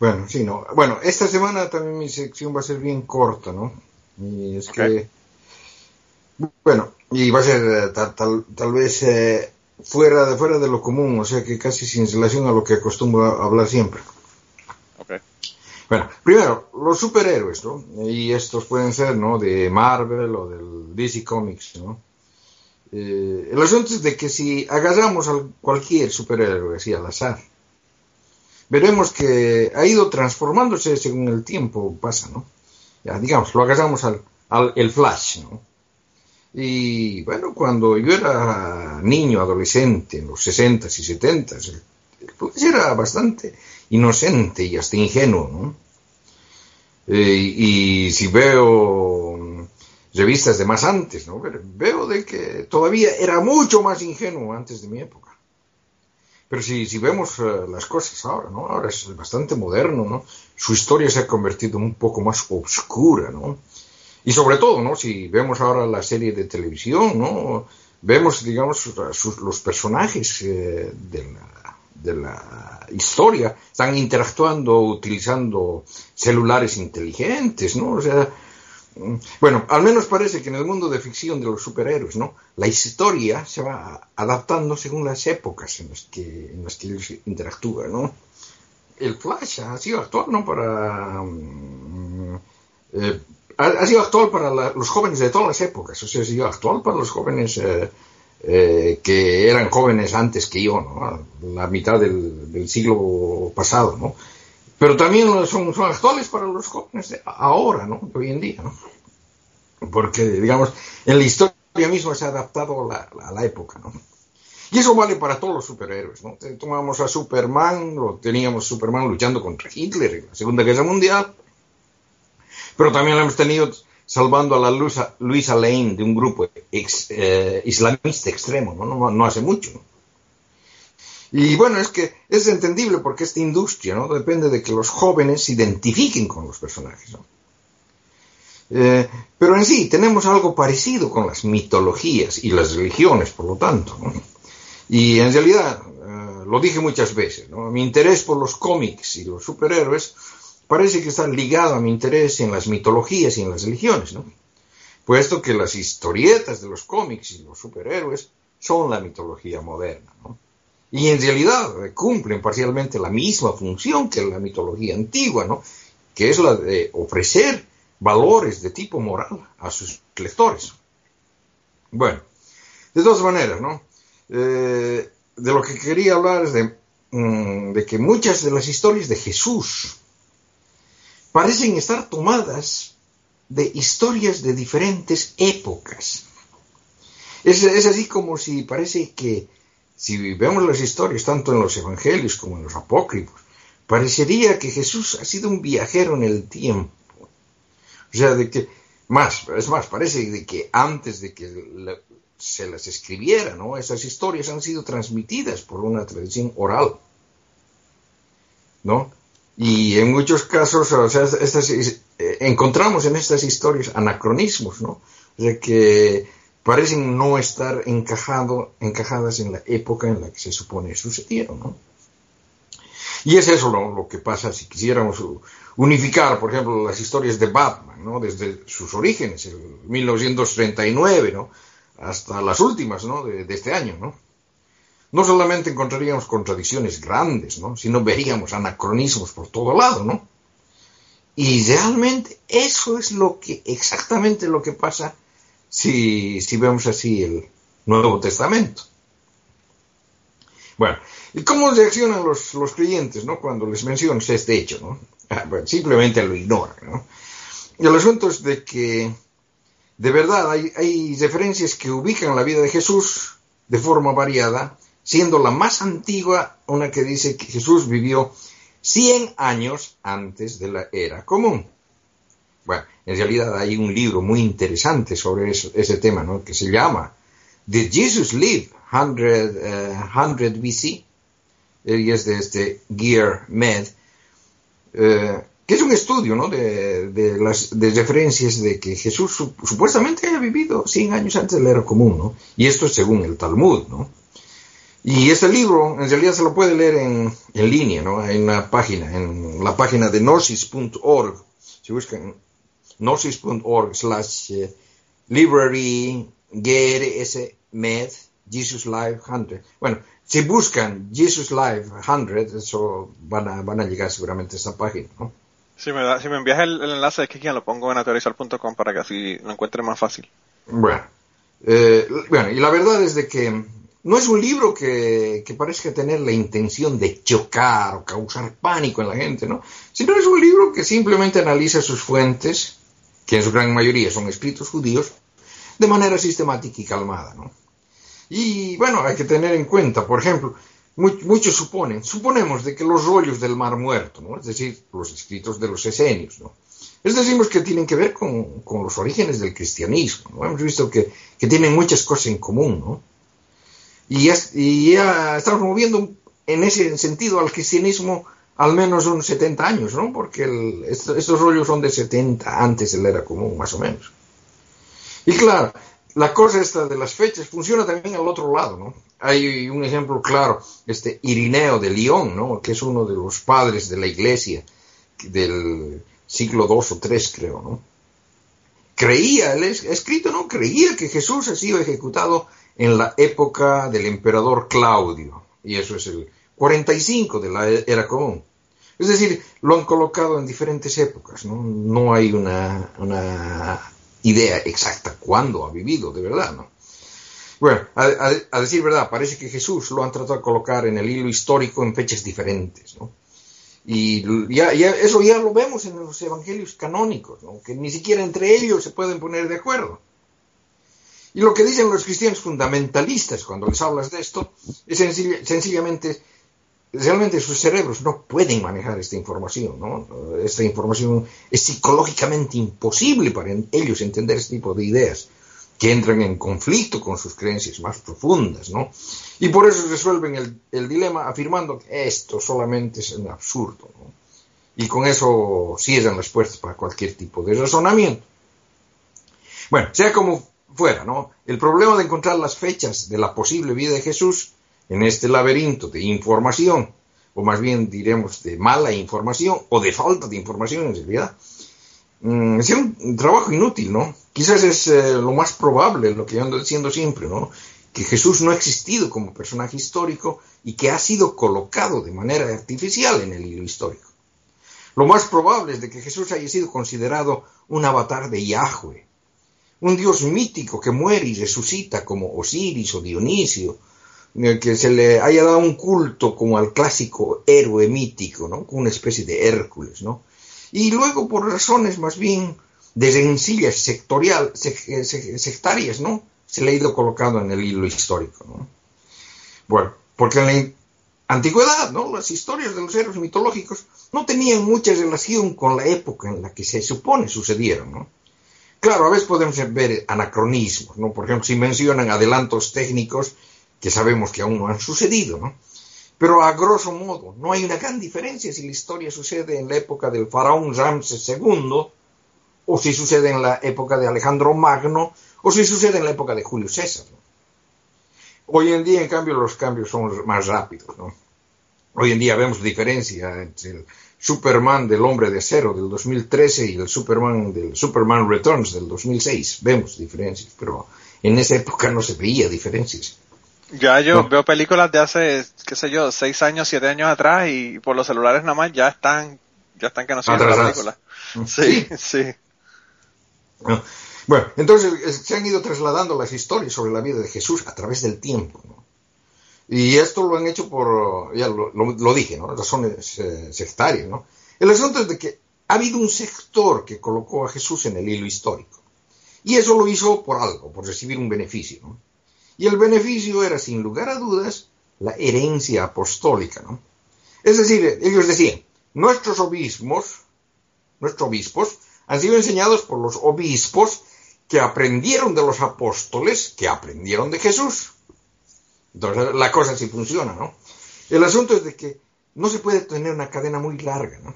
Bueno, sí, no. Bueno, esta semana también mi sección va a ser bien corta, ¿no? Y es que, bueno, y va a ser eh, tal, tal, tal vez eh, fuera, de, fuera de lo común, o sea que casi sin relación a lo que acostumbro a hablar siempre. Ok. Bueno, primero, los superhéroes, ¿no? Y estos pueden ser, ¿no? De Marvel o del DC Comics, ¿no? Eh, el asunto es de que si agarramos a cualquier superhéroe así al azar, veremos que ha ido transformándose según el tiempo pasa, ¿no? Ya, digamos, lo agarramos al, al el Flash, ¿no? Y bueno, cuando yo era niño, adolescente, en los 60s y 70s, el, el Flash era bastante inocente y hasta ingenuo, ¿no? Eh, y si veo revistas de más antes, ¿no? Veo de que todavía era mucho más ingenuo antes de mi época. Pero si, si vemos eh, las cosas ahora, ¿no? Ahora es bastante moderno, ¿no? Su historia se ha convertido un poco más oscura, ¿no? Y sobre todo, ¿no? Si vemos ahora la serie de televisión, ¿no? Vemos, digamos, los personajes eh, de, la, historia están interactuando utilizando celulares inteligentes, ¿no? Bueno, al menos parece que en el mundo de ficción de los superhéroes, ¿no? La historia se va adaptando según las épocas en las que, en ellos interactúan, ¿no? El Flash ha sido actual, ¿no? Para... mm, eh, ha, sido actual para los jóvenes de todas las épocas, o sea, ha sido actual para los jóvenes eh, eh, que eran jóvenes antes que yo, ¿no? La mitad del, del siglo pasado, ¿no? Pero también son, actuales para los jóvenes de ahora, ¿no? Hoy en día, ¿no? Porque, digamos, en la historia misma se ha adaptado a la, época, ¿no? Y eso vale para todos los superhéroes, ¿no? Tomamos a Superman, lo teníamos Superman luchando contra Hitler en la Segunda Guerra Mundial, pero también lo hemos tenido salvando a la Luisa, Luisa Lane de un grupo ex, eh, islamista extremo, ¿no? No, no hace mucho. ¿no? Y bueno, es que es entendible porque esta industria ¿no? depende de que los jóvenes se identifiquen con los personajes. Eh, pero en sí tenemos algo parecido con las mitologías y las religiones, por lo tanto. Y en realidad, eh, lo dije muchas veces, mi interés por los cómics y los superhéroes parece que está ligado a mi interés en las mitologías y en las religiones. Puesto que las historietas de los cómics y los superhéroes son la mitología moderna. Y en realidad cumplen parcialmente la misma función que la mitología antigua, ¿no? Que es la de ofrecer valores de tipo moral a sus lectores. Bueno, de todas maneras, ¿no? Eh, de lo que quería hablar es de, mm, de que muchas de las historias de Jesús parecen estar tomadas de historias de diferentes épocas. Es así como si parece que, si vemos las historias, tanto en los evangelios como en los apócrifos, parecería que Jesús ha sido un viajero en el tiempo. O sea, de que, más, es más, parece de que antes de que se las escribiera, ¿no? Esas historias han sido transmitidas por una tradición oral, ¿no? Y en muchos casos, o sea, eh, encontramos en estas historias anacronismos, ¿no? O sea, que parecen no estar encajado, encajadas en la época en la que se supone sucedieron, ¿no? Y es eso lo, lo que pasa si quisiéramos unificar, por ejemplo, las historias de Batman, ¿no? Desde sus orígenes, el 1939, ¿no? Hasta las últimas, ¿no? De, de este año, ¿no? No solamente encontraríamos contradicciones grandes, ¿no? Sino veríamos anacronismos por todo lado, ¿no? Y realmente eso es lo que, exactamente lo que pasa si, si vemos así el Nuevo Testamento. Bueno, ¿y cómo reaccionan los, los creyentes, ¿no? Cuando les mencionas este hecho, ¿no? Ah, simplemente lo ignoran, ¿no? Y el asunto es de que, de verdad, hay, hay referencias que ubican la vida de Jesús de forma variada, siendo la más antigua una que dice que Jesús vivió 100 años antes de la era común. Bueno, en realidad hay un libro muy interesante sobre ese tema, ¿no? Que se llama Did Jesus Live 100, eh, 100 BC? Y es de este Gear Med, eh, que es un estudio, ¿no? De, las referencias de que Jesús su- supuestamente haya vivido 100 años antes de la era común, ¿no? Y esto es según el Talmud, ¿no? Y este libro, en realidad se lo puede leer en, línea, ¿no? En una página, en la página de gnosis.org. Si buscan gnosis.org slash eh, library GRS med Jesus Live 100. Bueno, si buscan Jesus Live 100, eso van a, van a llegar seguramente a esta página, ¿no? Si me, da, si me envías el, el enlace de Kikian, lo pongo en aterrizar.com para que así lo encuentre más fácil. Bueno, eh, bueno, y la verdad es de que no es un libro que, que parezca tener la intención de chocar o causar pánico en la gente, ¿no? Sino es un libro que simplemente analiza sus fuentes, que en su gran mayoría son escritos judíos, de manera sistemática y calmada, ¿no? Y bueno, hay que tener en cuenta, por ejemplo, mu- muchos suponen, suponemos de que los rollos del Mar Muerto, ¿no? Es decir, los escritos de los esenios, ¿no? Es decimos que tienen que ver con, con los orígenes del cristianismo, ¿no? Hemos visto que, que tienen muchas cosas en común, ¿no? Y y ya estamos moviendo en ese sentido al cristianismo al menos unos 70 años, ¿no? Porque el- esto- estos rollos son de 70 antes la era común, más o menos. Y claro, la cosa esta de las fechas funciona también al otro lado, ¿no? Hay un ejemplo claro, este Irineo de León, ¿no? Que es uno de los padres de la iglesia del siglo II o III, creo, ¿no? Creía, el es- escrito, ¿no? Creía que Jesús ha sido ejecutado en la época del emperador Claudio, y eso es el 45 de la era común. Es decir, lo han colocado en diferentes épocas, ¿no? No hay una, idea exacta cuándo ha vivido, de verdad, ¿no? Bueno, a, decir verdad, parece que Jesús lo han tratado de colocar en el hilo histórico en fechas diferentes, ¿no? Y ya, eso ya lo vemos en los evangelios canónicos, ¿no? que ni siquiera entre ellos se pueden poner de acuerdo. Y lo que dicen los cristianos fundamentalistas cuando les hablas de esto es sencilla- sencillamente, realmente sus cerebros no pueden manejar esta información, ¿no? Esta información es psicológicamente imposible para ellos entender este tipo de ideas que entran en conflicto con sus creencias más profundas, ¿no? Y por eso resuelven el, el dilema afirmando que esto solamente es un absurdo. Y con eso cierran las puertas para cualquier tipo de razonamiento. Bueno, sea como fuera, ¿no? El problema de encontrar las fechas de la posible vida de Jesús en este laberinto de información, o más bien diremos de mala información o de falta de información en realidad, mm, es un trabajo inútil, ¿no? Quizás es eh, lo más probable, lo que yo ando diciendo siempre, ¿no? Que Jesús no ha existido como personaje histórico y que ha sido colocado de manera artificial en el hilo histórico. Lo más probable es de que Jesús haya sido considerado un avatar de Yahweh, un dios mítico que muere y resucita como Osiris o Dionisio, que se le haya dado un culto como al clásico héroe mítico, ¿no? Una especie de Hércules, ¿no? Y luego por razones más bien de rencillas sectorial, sec- eh, sec- sectarias, ¿no? se le ha ido colocando en el hilo histórico. ¿no? Bueno, porque en la antigüedad, ¿no? Las historias de los héroes mitológicos no tenían mucha relación con la época en la que se supone sucedieron, ¿no? Claro, a veces podemos ver anacronismos, ¿no? Por ejemplo, si mencionan adelantos técnicos que sabemos que aún no han sucedido, ¿no? Pero a grosso modo, no hay una gran diferencia si la historia sucede en la época del faraón Ramses II, o si sucede en la época de Alejandro Magno, o si sucede en la época de Julio César. ¿no? Hoy en día, en cambio, los cambios son más rápidos, ¿no? Hoy en día vemos diferencia entre el Superman del Hombre de Acero del 2013 y el Superman del Superman Returns del 2006. Vemos diferencias, pero en esa época no se veía diferencias. Ya yo veo películas de hace, qué sé yo, seis años, siete años atrás y por los celulares nada más ya están, ya están que no siguen la película. Sí, sí. No. Bueno, entonces se han ido trasladando las historias sobre la vida de Jesús a través del tiempo. ¿no? Y esto lo han hecho por, ya lo, lo, lo dije, ¿no? razones eh, sectarias. ¿no? El asunto es de que ha habido un sector que colocó a Jesús en el hilo histórico. Y eso lo hizo por algo, por recibir un beneficio. ¿no? Y el beneficio era, sin lugar a dudas, la herencia apostólica. ¿no? Es decir, ellos decían, nuestros obispos, nuestros obispos, han sido enseñados por los obispos que aprendieron de los apóstoles, que aprendieron de Jesús. Entonces la cosa sí funciona, ¿no? El asunto es de que no se puede tener una cadena muy larga, ¿no?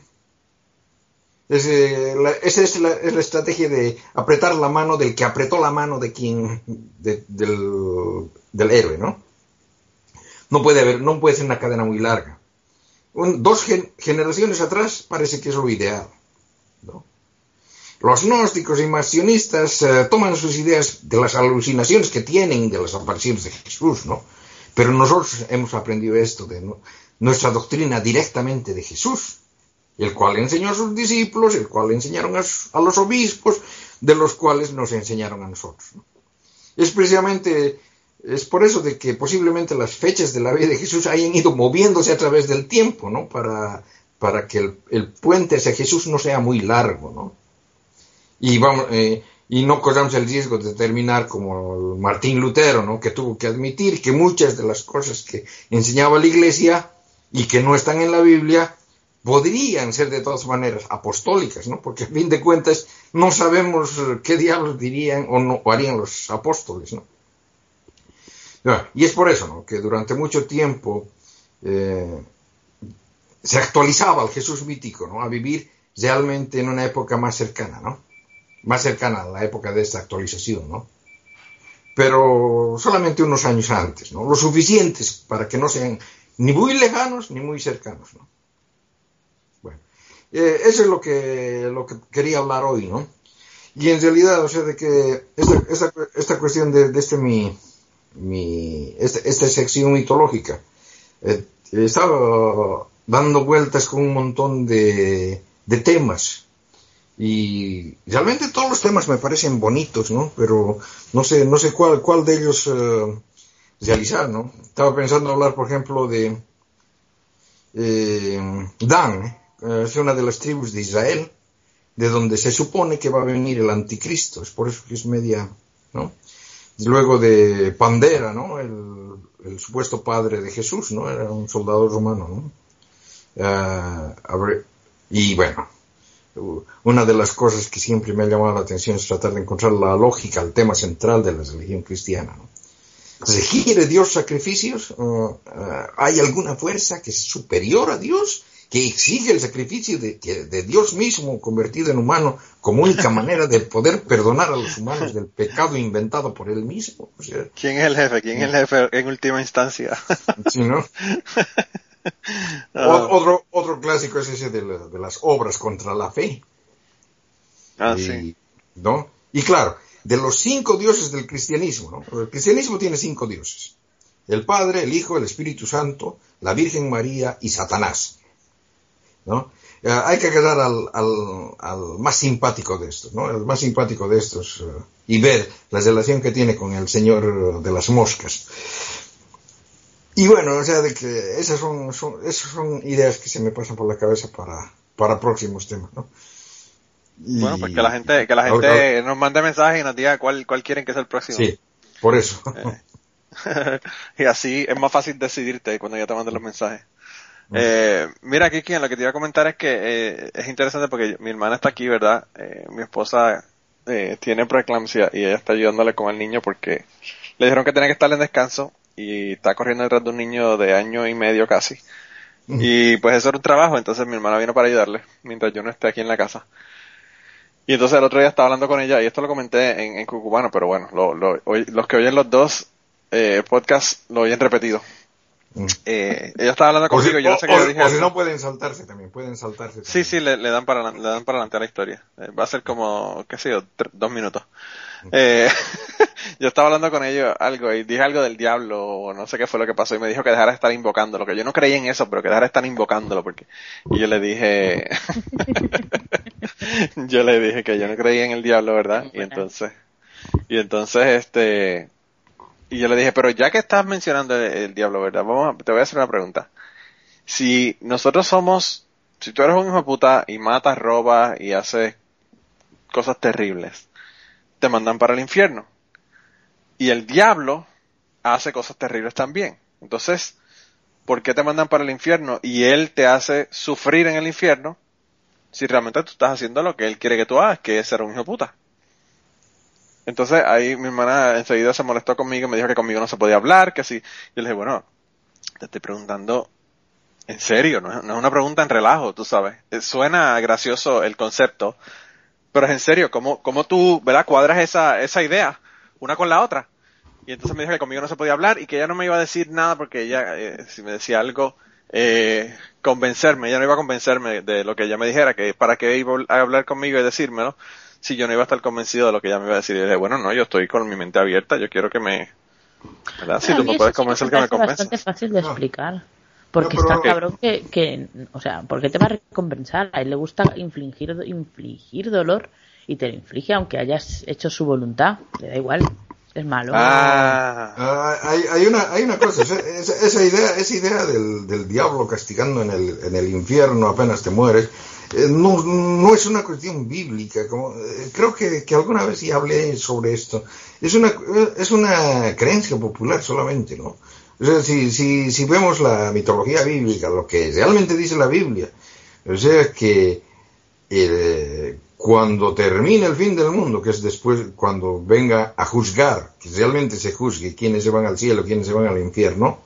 Es, eh, la, esa es la, es la, estrategia de apretar la mano del que apretó la mano de quien, de, del, del, héroe, ¿no? No puede haber, no puede ser una cadena muy larga. Un, dos gen, generaciones atrás parece que es lo ideal, ¿no? Los gnósticos y marcionistas eh, toman sus ideas de las alucinaciones que tienen de las apariciones de Jesús, ¿no? Pero nosotros hemos aprendido esto de ¿no? nuestra doctrina directamente de Jesús, el cual enseñó a sus discípulos, el cual enseñaron a, los obispos, de los cuales nos enseñaron a nosotros. ¿no? Es precisamente, por eso de que posiblemente las fechas de la vida de Jesús hayan ido moviéndose a través del tiempo, ¿no? Para, para que el, el puente hacia Jesús no sea muy largo, ¿no? y vamos eh, y no corramos el riesgo de terminar como Martín Lutero, ¿no? que tuvo que admitir que muchas de las cosas que enseñaba la Iglesia y que no están en la Biblia podrían ser de todas maneras apostólicas, ¿no? porque a fin de cuentas no sabemos qué diablos dirían o, no, harían los apóstoles. ¿no? Y es por eso ¿no? que durante mucho tiempo eh, se actualizaba el Jesús mítico ¿no? a vivir realmente en una época más cercana, ¿no? más cercana a la época de esta actualización, ¿no? Pero solamente unos años antes, ¿no? Lo suficientes para que no sean ni muy lejanos ni muy cercanos, ¿no? Eh, eso es lo que, lo que quería hablar hoy, ¿no? Y en realidad, o sea, de que esta, esta, esta cuestión de, de, este mi, mi esta, sección mitológica, eh, estaba dando vueltas con un montón de, de temas y realmente todos los temas me parecen bonitos, ¿no? Pero no sé, no sé cuál, cuál de ellos uh, realizar, ¿no? Estaba pensando hablar, por ejemplo, de eh, Dan, ¿eh? Es una de las tribus de Israel, de donde se supone que va a venir el anticristo, es por eso que es media, ¿no? Luego de Pandera, ¿no? El, el, supuesto padre de Jesús, ¿no? Era un soldado romano, ¿no? Uh, y bueno, una de las cosas que siempre me ha llamado la atención es tratar de encontrar la lógica, el tema central de la religión cristiana. ¿no? ¿Requiere Dios sacrificios? Uh, uh, ¿Hay alguna fuerza que es superior a Dios? Que exige el sacrificio de, de, Dios mismo convertido en humano como única (laughs) manera de poder perdonar a los humanos del pecado inventado por él mismo. O sea, ¿Quién es el jefe? ¿Quién es el jefe en última instancia? (laughs) ¿Sí, no? (laughs) Ah. Otro, otro clásico es ese de, la, de, las obras contra la fe. Ah, y, sí. ¿no? Y claro, de los cinco dioses del cristianismo, ¿no? el cristianismo tiene cinco dioses. El Padre, el Hijo, el Espíritu Santo, la Virgen María y Satanás. ¿No? Eh, hay que quedar al, al, al, más simpático de estos, ¿no? El más simpático de estos uh, y ver la relación que tiene con el Señor de las moscas. Y bueno, o sea, de que esas son, son, esas son ideas que se me pasan por la cabeza para, para próximos temas, ¿no? Y... Bueno, pues que la gente, que la gente nos mande mensajes y nos diga cuál, cuál quieren que sea el próximo. Sí. Por eso. (laughs) y así es más fácil decidirte cuando ya te mandan los mensajes. Eh, mira, Kiki, lo que te iba a comentar es que eh, es interesante porque mi hermana está aquí, ¿verdad? Eh, mi esposa eh, tiene preeclampsia y ella está ayudándole con el niño porque le dijeron que tenía que estar en descanso y está corriendo detrás de un niño de año y medio casi. Y pues eso era un trabajo, entonces mi hermana vino para ayudarle mientras yo no esté aquí en la casa. Y entonces el otro día estaba hablando con ella y esto lo comenté en, en Cucubano, pero bueno, lo, lo, los que oyen los dos eh, podcasts lo oyen repetido. Mm. Eh, ella estaba hablando conmigo y yo no sé qué le dije. o si no pueden saltarse también, pueden saltarse. Sí, también. sí, le, le dan para le dan para adelante a la historia. Eh, va a ser como, qué sé yo, dos minutos. Eh, (laughs) yo estaba hablando con ellos algo y dije algo del diablo o no sé qué fue lo que pasó y me dijo que dejara de estar invocándolo, que yo no creía en eso, pero que dejara de estar invocándolo porque y yo le dije (laughs) yo le dije que yo no creía en el diablo, ¿verdad? Y entonces y entonces este y yo le dije, pero ya que estás mencionando el, diablo, ¿verdad? Te voy a hacer una pregunta. Si nosotros somos si tú eres un hijo de puta y matas, robas y haces cosas terribles, te mandan para el infierno. Y el diablo hace cosas terribles también. Entonces, ¿por qué te mandan para el infierno y él te hace sufrir en el infierno si realmente tú estás haciendo lo que él quiere que tú hagas, que es ser un hijo puta? Entonces ahí mi hermana enseguida se molestó conmigo y me dijo que conmigo no se podía hablar, que si. Yo le dije, bueno, te estoy preguntando en serio, no es, no es una pregunta en relajo, tú sabes. Eh, Suena gracioso el concepto, pero es en serio, ¿cómo, cómo tú, verdad, cuadras esa, esa idea una con la otra? Y entonces me dijo que conmigo no se podía hablar y que ella no me iba a decir nada porque ella, eh, si me decía algo, eh, convencerme, ella no iba a convencerme de lo que ella me dijera, que para qué iba a hablar conmigo y decírmelo, si yo no iba a estar convencido de lo que ella me iba a decir. Y dije, bueno, no, yo estoy con mi mente abierta, yo quiero que me, ¿verdad? Si tú me puedes convencer, me que me parece convenzas. bastante fácil de explicar. Porque No, pero- está cabrón que, que, o sea, ¿por qué te va a recompensar? A él le gusta infligir, infligir dolor y te lo inflige aunque hayas hecho su voluntad. Le da igual. Es malo. Ah, Ah, hay, hay una hay una cosa esa, esa- idea esa idea del, del diablo castigando en el, en el infierno apenas te mueres no, no es una cuestión bíblica como eh, creo que, que alguna vez ya hablé sobre esto. Es una eh, es una creencia popular solamente no o sea si, si, si vemos la mitología bíblica lo que realmente dice la Biblia o sea que eh, cuando termine el fin del mundo, que es después cuando venga a juzgar, que realmente se juzgue quiénes se van al cielo, quiénes se van al infierno,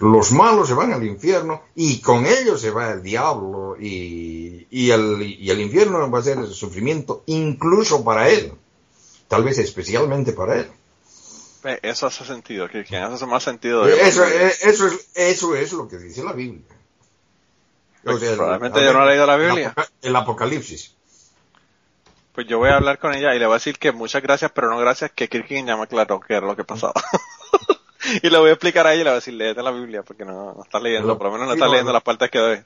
los malos se van al infierno y con ellos se va el diablo y, y, el, y el infierno va a ser el sufrimiento incluso para él, tal vez especialmente para él. eso hace sentido, que que hace más sentido. de- Eso, eh, eso, es, eso es lo que dice la Biblia. O sea, el- yo no he leído la Biblia. El Apocalipsis. Pues yo voy a hablar con ella y le voy a decir que muchas gracias, pero no gracias, que Kirkin ya me aclaró que era lo que pasaba. (laughs) (laughs) y le voy a explicar a ella y le voy a decir, léete la Biblia, porque no, no estás leyendo, por lo menos no estás leyendo no. las partes que doy.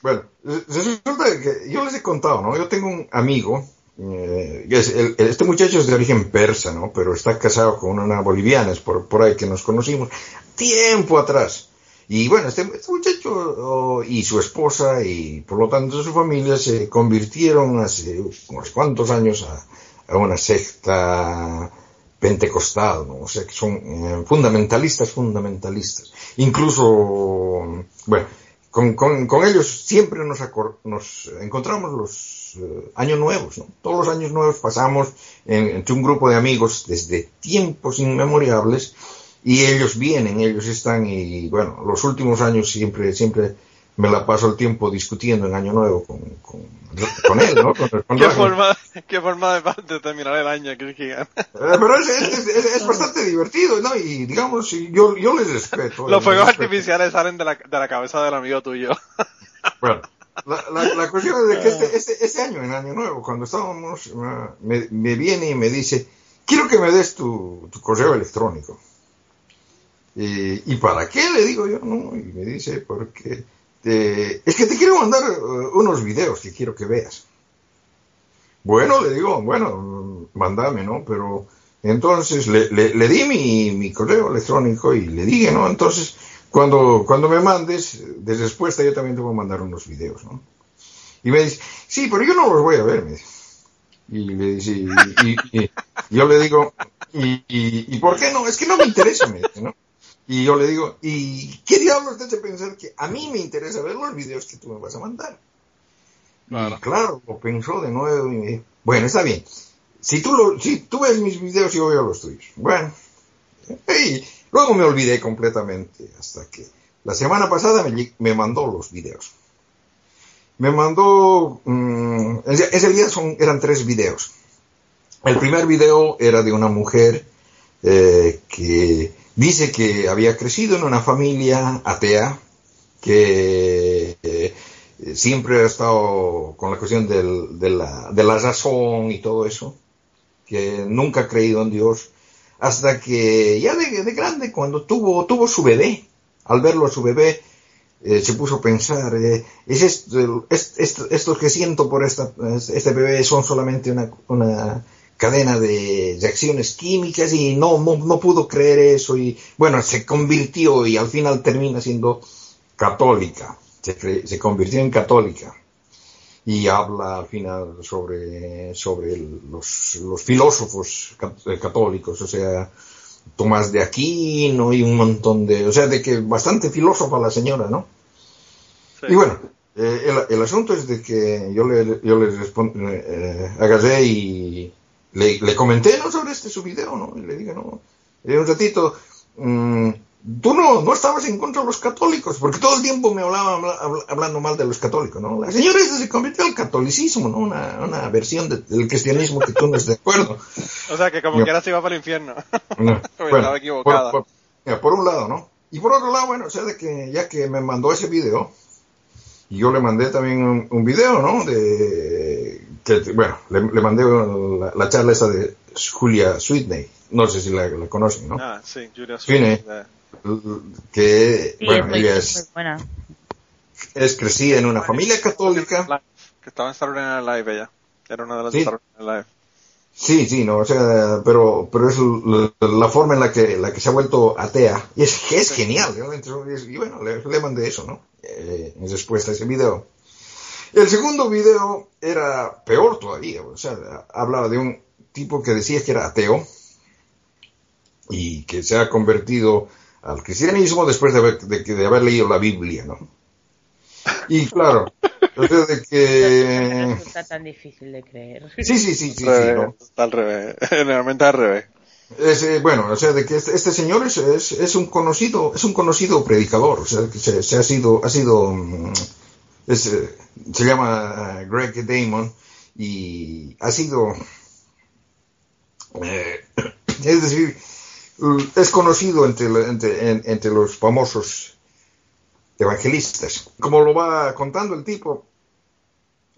Bueno, resulta que yo les he contado, ¿no? Yo tengo un amigo, eh, es el- este muchacho es de origen persa, ¿no? Pero está casado con una boliviana, es por, por ahí que nos conocimos, tiempo atrás. Y bueno, este, este muchacho oh, y su esposa y por lo tanto su familia se convirtieron hace unos cuantos años a, a una secta pentecostal. O sea que son eh, fundamentalistas, fundamentalistas. Incluso, bueno, con, ellos siempre nos, encontramos los eh, años nuevos, ¿no? Todos los años nuevos pasamos en- entre un grupo de amigos desde tiempos inmemorables y ellos vienen, ellos están y bueno, los últimos años siempre, siempre me la paso el tiempo discutiendo en Año Nuevo con, con, con él, ¿no? Con- con (laughs) ¿Qué forma, qué forma de, terminar el año, Kirkin? Eh, pero es, es, es- es bastante divertido, ¿no? Y digamos, yo, yo les respeto. Los les fuegos artificiales salen de la, de la cabeza del amigo tuyo. (laughs) Bueno, la, la, la cuestión es de que este, este, este año, en Año Nuevo, cuando estábamos, eh, me, me viene y me dice, quiero que me des tu, tu correo electrónico. Y, ¿Y para qué? Le digo yo, no, y me dice, porque te- es que te quiero mandar eh, unos videos que quiero que veas. Bueno, le digo, bueno, mándame, ¿no? Pero entonces le, le, di mi, mi correo electrónico y le dije, ¿no? Entonces, cuando, cuando me mandes de respuesta, yo también te voy a mandar unos videos, ¿no? Y me dice, sí, pero yo no los voy a ver. Y le dice, yo le digo, y, y, y ¿por qué no? Es que no me interesa, me dice, ¿no? Y yo le digo, ¿y qué diablos te hace pensar que a mí me interesa ver los videos que tú me vas a mandar? Claro. Y claro, lo pensó de nuevo y me dijo, bueno, está bien. Si tú, lo, si tú ves mis videos, yo veo los tuyos. Bueno, y luego me olvidé completamente hasta que la semana pasada me, me mandó los videos. Me mandó, mm, ese, ese día son, eran tres videos. El primer video era de una mujer eh, que dice que había crecido en una familia atea, que eh, siempre ha estado con la cuestión de, la, razón y todo eso, que nunca ha creído en Dios, hasta que ya de, de grande, cuando tuvo, tuvo su bebé, al verlo a su bebé, eh, se puso a pensar, eh, es esto, es- esto que siento por esta, este bebé son solamente una, una cadena de reacciones químicas y no, no, no pudo creer eso y bueno, se convirtió y al final termina siendo católica, se, se convirtió en católica y habla al final sobre, sobre los, los filósofos eh, católicos, o sea, Tomás de Aquino y un montón de, o sea, de que bastante filósofa la señora, ¿no? Sí. Y bueno, eh, el, el asunto es de que yo le, yo le respon- eh, agarré y le, le comenté, ¿no? Sobre este su video, ¿no? Y le dije, no, eh, un ratito, mm, tú no, no estabas en contra de los católicos, porque todo el tiempo me hablaba habla- habla- hablando mal de los católicos, ¿no? La señora se convirtió al catolicismo, ¿no? Una, una versión de- del cristianismo que tú no estás de acuerdo. (laughs) O sea, que como Yo- quiera se iba para el infierno. (laughs) No, (laughs) Estaba equivocada. Por, por- mira, por un lado, ¿no? Y por otro lado, bueno, o sea, de que ya que me mandó ese video, y yo le mandé también un, un video, ¿no? De, que, bueno, le, le mandé la, la charla esa de Julia Sweetney, no sé si la, la conocen, ¿no? Ah, sí, Julia Sí. Sweeney, Que, Sí, bueno, es muy, ella muy es, buena. es crecida en una familia católica, Que estaba en Saturday Night Live ella. Era una de las Sí. de Saturday Night Live. Sí, sí, no, o sea, pero, pero es l- la forma en la que, la que se ha vuelto atea. Y es, es genial, realmente. Y bueno, le, le mandé eso, ¿no? Eh, en respuesta a ese video. El segundo video era peor todavía, o sea, hablaba de un tipo que decía que era ateo y que se ha convertido al cristianismo después de haber, de, que- de haber leído la Biblia, ¿no? Y (laughs) claro, o sea, de No que... resulta tan difícil de creer. Sí, sí, sí, sí, sí, Al revés, ¿no? está al revés. (laughs) Generalmente al revés. Es, eh, bueno, o sea, de que este, este señor es, es, es un conocido, es un conocido predicador, o sea, que se, se ha sido, ha sido, mm, es, eh, se llama eh, Greg Damon y ha sido, eh, (coughs) es decir, mm, es conocido entre, entre, en- entre los famosos evangelistas. Como lo va contando el tipo,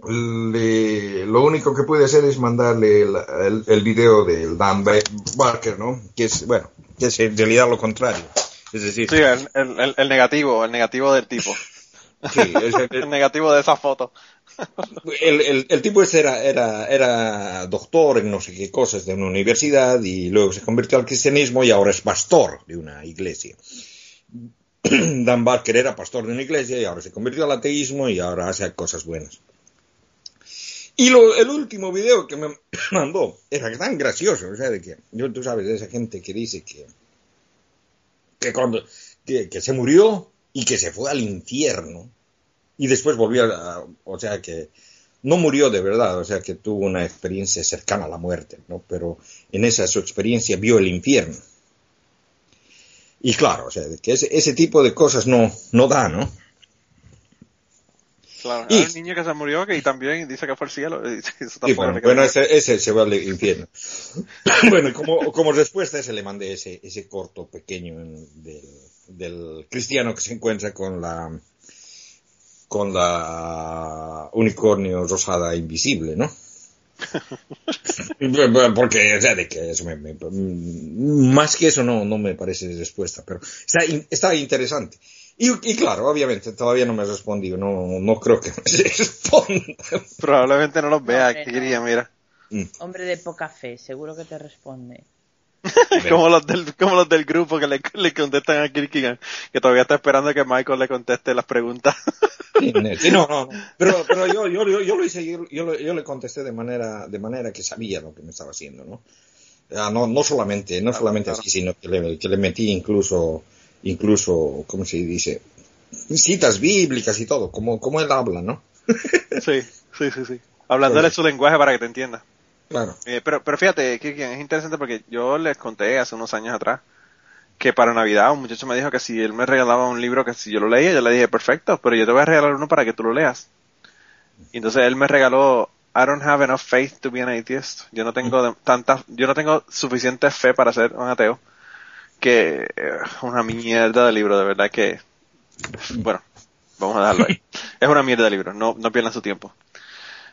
le- lo único que puede hacer es mandarle el, el, el video del Dan Ba- Barker, ¿no? Que es, bueno, que es en realidad lo contrario. Es decir, Sí, el- el negativo, el negativo del tipo. (laughs) sí, (laughs) el, negativo de esa foto. el, el- el tipo este era, era, era doctor en no sé qué cosas de una universidad y luego se convirtió al cristianismo y ahora es pastor de una iglesia. (clears throat) Dan Barker era pastor de una iglesia y ahora se convirtió al ateísmo y ahora hace cosas buenas. Y lo- el último video que me (clears throat) mandó era tan gracioso, o sea, de que yo, tú sabes, de esa gente que dice que, que cuando, que, que se murió y que se fue al infierno y después volvió a, o sea, que no murió de verdad, o sea, que tuvo una experiencia cercana a la muerte, ¿no? Pero en esa su experiencia vio el infierno. Y claro, o sea, que ese, ese tipo de cosas no, no da, ¿no? Claro, Y- un niño que se murió que y también dice que fue al cielo. (laughs) y bueno, bueno, ese, ese se va al infierno. (laughs) bueno, como, como respuesta a ese le mandé ese, ese corto pequeño del, del cristiano que se encuentra con la con la unicornio rosada invisible, ¿no? (laughs) Porque, o sea, de que eso me, me- más que eso no, no me parece respuesta, pero está, in- está interesante. Y, y claro, obviamente, todavía no me ha respondido, no, no creo que me (laughs) responda. Probablemente no los vea, Hombre, que no. quería, mira. Hombre de poca fe, seguro que te responde. (laughs) como los del, como los del grupo que le, le contestan a Kierkegaard, que todavía está esperando que Michael le conteste las preguntas. Sí, (laughs) sí, no, no, no. Pero, pero yo, yo, yo, yo lo hice, yo, yo, yo le contesté de manera, de manera que sabía lo que me estaba haciendo, ¿no? Ah, no, no solamente, no solamente así, sino que le, que le metí incluso, incluso, ¿cómo se dice? Citas bíblicas y todo, como, como él habla, ¿no? Sí, sí, sí, sí. (laughs) Hablándole su lenguaje para que te entienda. Claro. Eh, pero, pero fíjate, que es interesante porque yo les conté hace unos años atrás que para Navidad un muchacho me dijo que si él me regalaba un libro que si yo lo leía, yo le dije, perfecto, pero yo te voy a regalar uno para que tú lo leas. Y entonces él me regaló I don't have enough faith to be an atheist. Yo no tengo de- tanta, yo no tengo suficiente fe para ser un ateo. Que eh, una mierda de libro, de verdad que, bueno, vamos a dejarlo ahí. (laughs) es una mierda de libro, no, no pierdan su tiempo.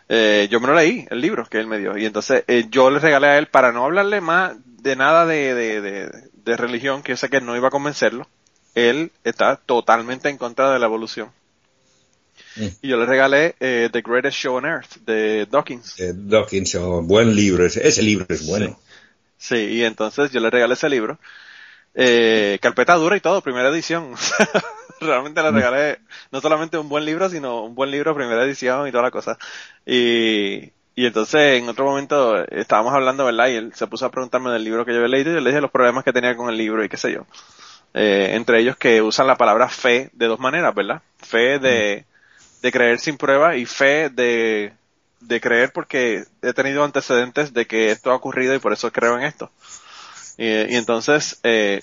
Eh, yo me lo leí, el libro que él me dio, y entonces eh, yo le regalé a él para no hablarle más de nada de, de, de, de religión, que yo sé que no iba a convencerlo. Él está totalmente en contra de la evolución. Mm. Y yo le regalé eh, The Greatest Show on Earth de Dawkins. Eh, Dawkins, oh, buen libro, ese, ese libro es bueno. Sí, y entonces yo le regalé ese libro. Eh, carpeta dura y todo, primera edición. (laughs) (laughs) Realmente le regalé no solamente un buen libro, sino un buen libro, primera edición y toda la cosa. Y, y entonces en otro momento estábamos hablando, ¿verdad? Y él se puso a preguntarme del libro que yo había leído y yo le dije los problemas que tenía con el libro y qué sé yo. Eh, entre ellos que usan la palabra fe de dos maneras, ¿verdad? Fe de, de creer sin prueba y fe de, de creer porque he tenido antecedentes de que esto ha ocurrido y por eso creo en esto. Y, y entonces, eh,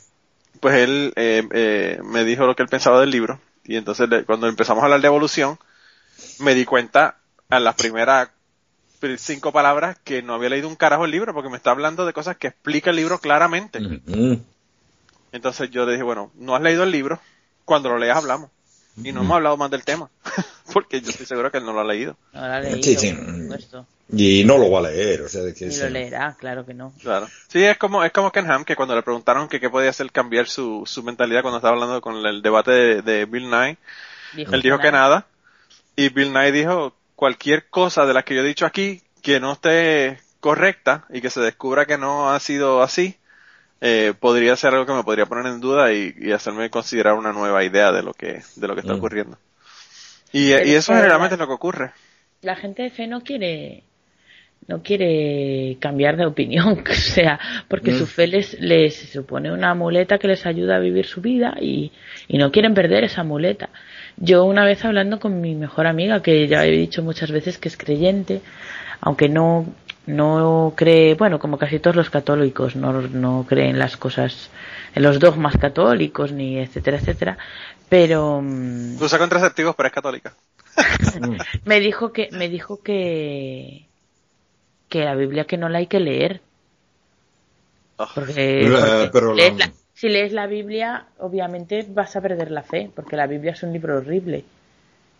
pues él eh, eh, me dijo lo que él pensaba del libro. Y entonces le- cuando empezamos a hablar de evolución, me di cuenta a las primeras cinco palabras que no había leído un carajo el libro porque me está hablando de cosas que explica el libro claramente. Entonces yo le dije, bueno, no has leído el libro, cuando lo leas hablamos. Y no hemos hablado más del tema, (laughs) porque yo estoy seguro que él no lo ha leído. No lo ha leído, Sí, sí. por supuesto. Y no lo va a leer, o sea, de que Ni lo leerá, claro que no. Claro. Sí, es como, es como Ken Ham, que cuando le preguntaron que qué podía hacer cambiar su, su mentalidad cuando estaba hablando con el debate de, de Bill Nye, él dijo que nada, y Bill Nye dijo cualquier cosa de las que yo he dicho aquí que no esté correcta y que se descubra que no ha sido así, eh, podría ser algo que me podría poner en duda y, y hacerme considerar una nueva idea de lo que, de lo que está Mm. ocurriendo. Y, eso generalmente es lo que ocurre. La gente de fe no quiere no quiere cambiar de opinión, (laughs) o sea, porque Mm. su fe les, les supone una muleta que les ayuda a vivir su vida y, y no quieren perder esa muleta. Yo una vez hablando con mi mejor amiga, que ya he dicho muchas veces que es creyente, aunque no, no cree, bueno, como casi todos los católicos, no, no cree en las cosas, en los dogmas católicos, ni etcétera, etcétera, pero mm, Usa contraceptivos, pero es católica. (laughs) (laughs) me dijo que, me dijo que, que la Biblia que no la hay que leer. Ah. Porque, La- porque pero lees la- la- si lees la Biblia, obviamente vas a perder la fe, porque la Biblia es un libro horrible.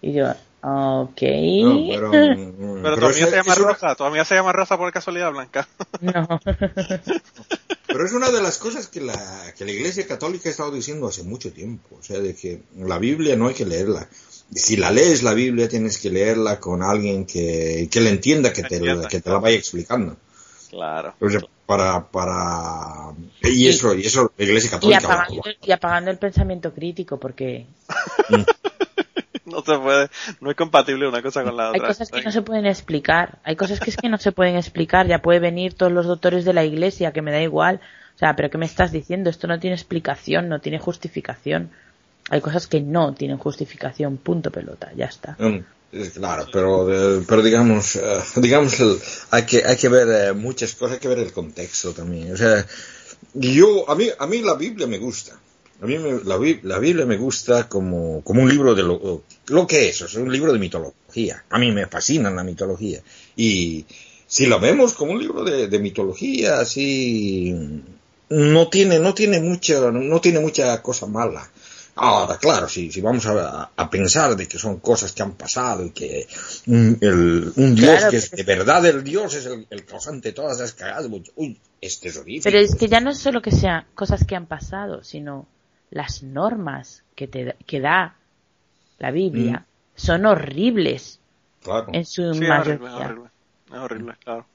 Y yo, ok. No, (laughs) pero, mm, Pero, pero tu amiga se llama es una- Rosa, tu amiga se llama Rosa por casualidad blanca. No. (laughs) Pero es una de las cosas que la, que la Iglesia Católica ha estado diciendo hace mucho tiempo. O sea, de que la Biblia no hay que leerla. Si la lees la Biblia, tienes que leerla con alguien que, que la entienda, que te, Entienda, que te la vaya explicando. Claro. O sea, para, para, y eso, y eso la Iglesia y, Católica. apagando, y apagando el pensamiento crítico, porque (laughs) No se puede, no es compatible una cosa con la hay otra. cosas que no se pueden explicar. Hay cosas que es que no se pueden explicar. Ya puede venir todos los doctores de la iglesia, que me da igual. O sea, pero ¿qué me estás diciendo? Esto no tiene explicación, no tiene justificación. Hay cosas que no tienen justificación, punto pelota, ya está. Mm, eh, Claro, pero, eh, pero digamos, eh, (laughs) digamos, el- hay que, hay que ver eh, muchas cosas, hay que ver el contexto también. O sea, yo, a mí, a mí la Biblia me gusta. A mí me- la, la Biblia me gusta como, como un libro de lo, lo que es, o sea, un libro de mitología. A mí me fascina la mitología. Y si lo vemos como un libro de, de mitología, así, no tiene, no tiene mucha, no tiene mucha cosa mala. Ahora, claro, si, si vamos a, a pensar de que son cosas que han pasado y que un, el- un Dios Claro, que es de verdad el Dios es el, el causante de todas las cagadas, uy, este es horrible. Pero es que ya no es solo que sean cosas que han pasado, sino las normas que, te, da- que da la Biblia son horribles Claro. en su Sí, es mayoría. horrible, es horrible. Es horrible, claro.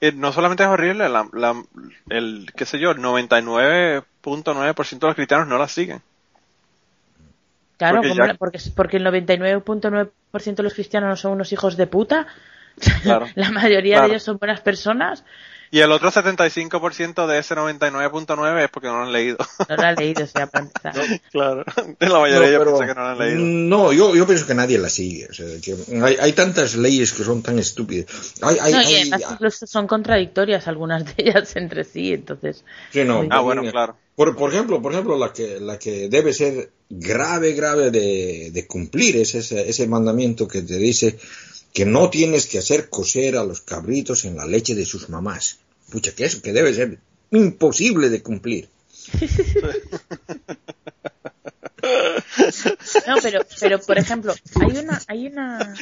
Eh, no solamente es horrible, la, la- el, qué sé yo, el 99.9% de los cristianos no la siguen. Claro, Porque ¿cómo ya- la- porque, porque el 99.9% de los cristianos no son unos hijos de puta. Claro. (laughs) la mayoría Claro. de ellos son buenas personas. Y el otro 75% de ese 99.9 es porque no lo han leído. No lo han leído, o sea, (laughs) empezar. claro. De la mayoría No, yo pero- pienso que no lo han leído. No, yo, yo pienso que nadie la sigue. O sea, que hay, hay tantas leyes que son tan estúpidas. Hay, hay, No, y además incluso son contradictorias algunas de ellas entre sí, entonces. Sí, no, Muy Ah, bueno, claro. Por, por ejemplo, por ejemplo, la que, la que debe ser grave, grave de, de cumplir es ese, ese mandamiento que te dice que no tienes que hacer coser a los cabritos en la leche de sus mamás. Pucha, que eso que debe ser imposible de cumplir. No, pero, pero por ejemplo, hay una, hay una,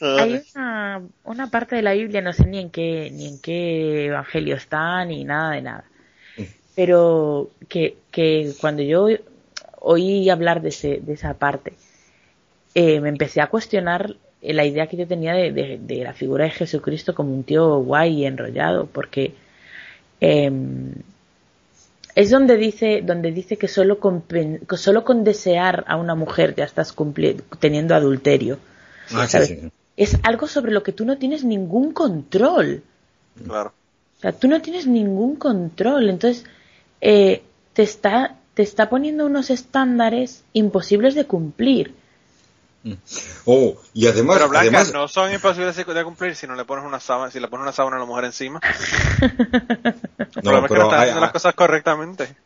hay una, una parte de la Biblia, no sé ni en qué, ni en qué evangelio está, ni nada de nada. Pero que, que cuando yo oí hablar de, ese, de esa parte, eh, me empecé a cuestionar la idea que yo tenía de, de- de la figura de Jesucristo como un tío guay y enrollado, porque em, es donde dice, donde dice que solo con, solo con desear a una mujer ya estás teniendo adulterio. Ah, sí, ¿sabes? sí. Es algo sobre lo que tú no tienes ningún control. Claro. O sea, tú no tienes ningún control. Entonces, eh, te está, te está poniendo unos estándares imposibles de cumplir. Oh, y además, Pero Blanca, además no son imposibles de cumplir si no le pones una sábana, si le pones una sábana a la mujer encima. (laughs) El problema es que no haciendo las cosas correctamente.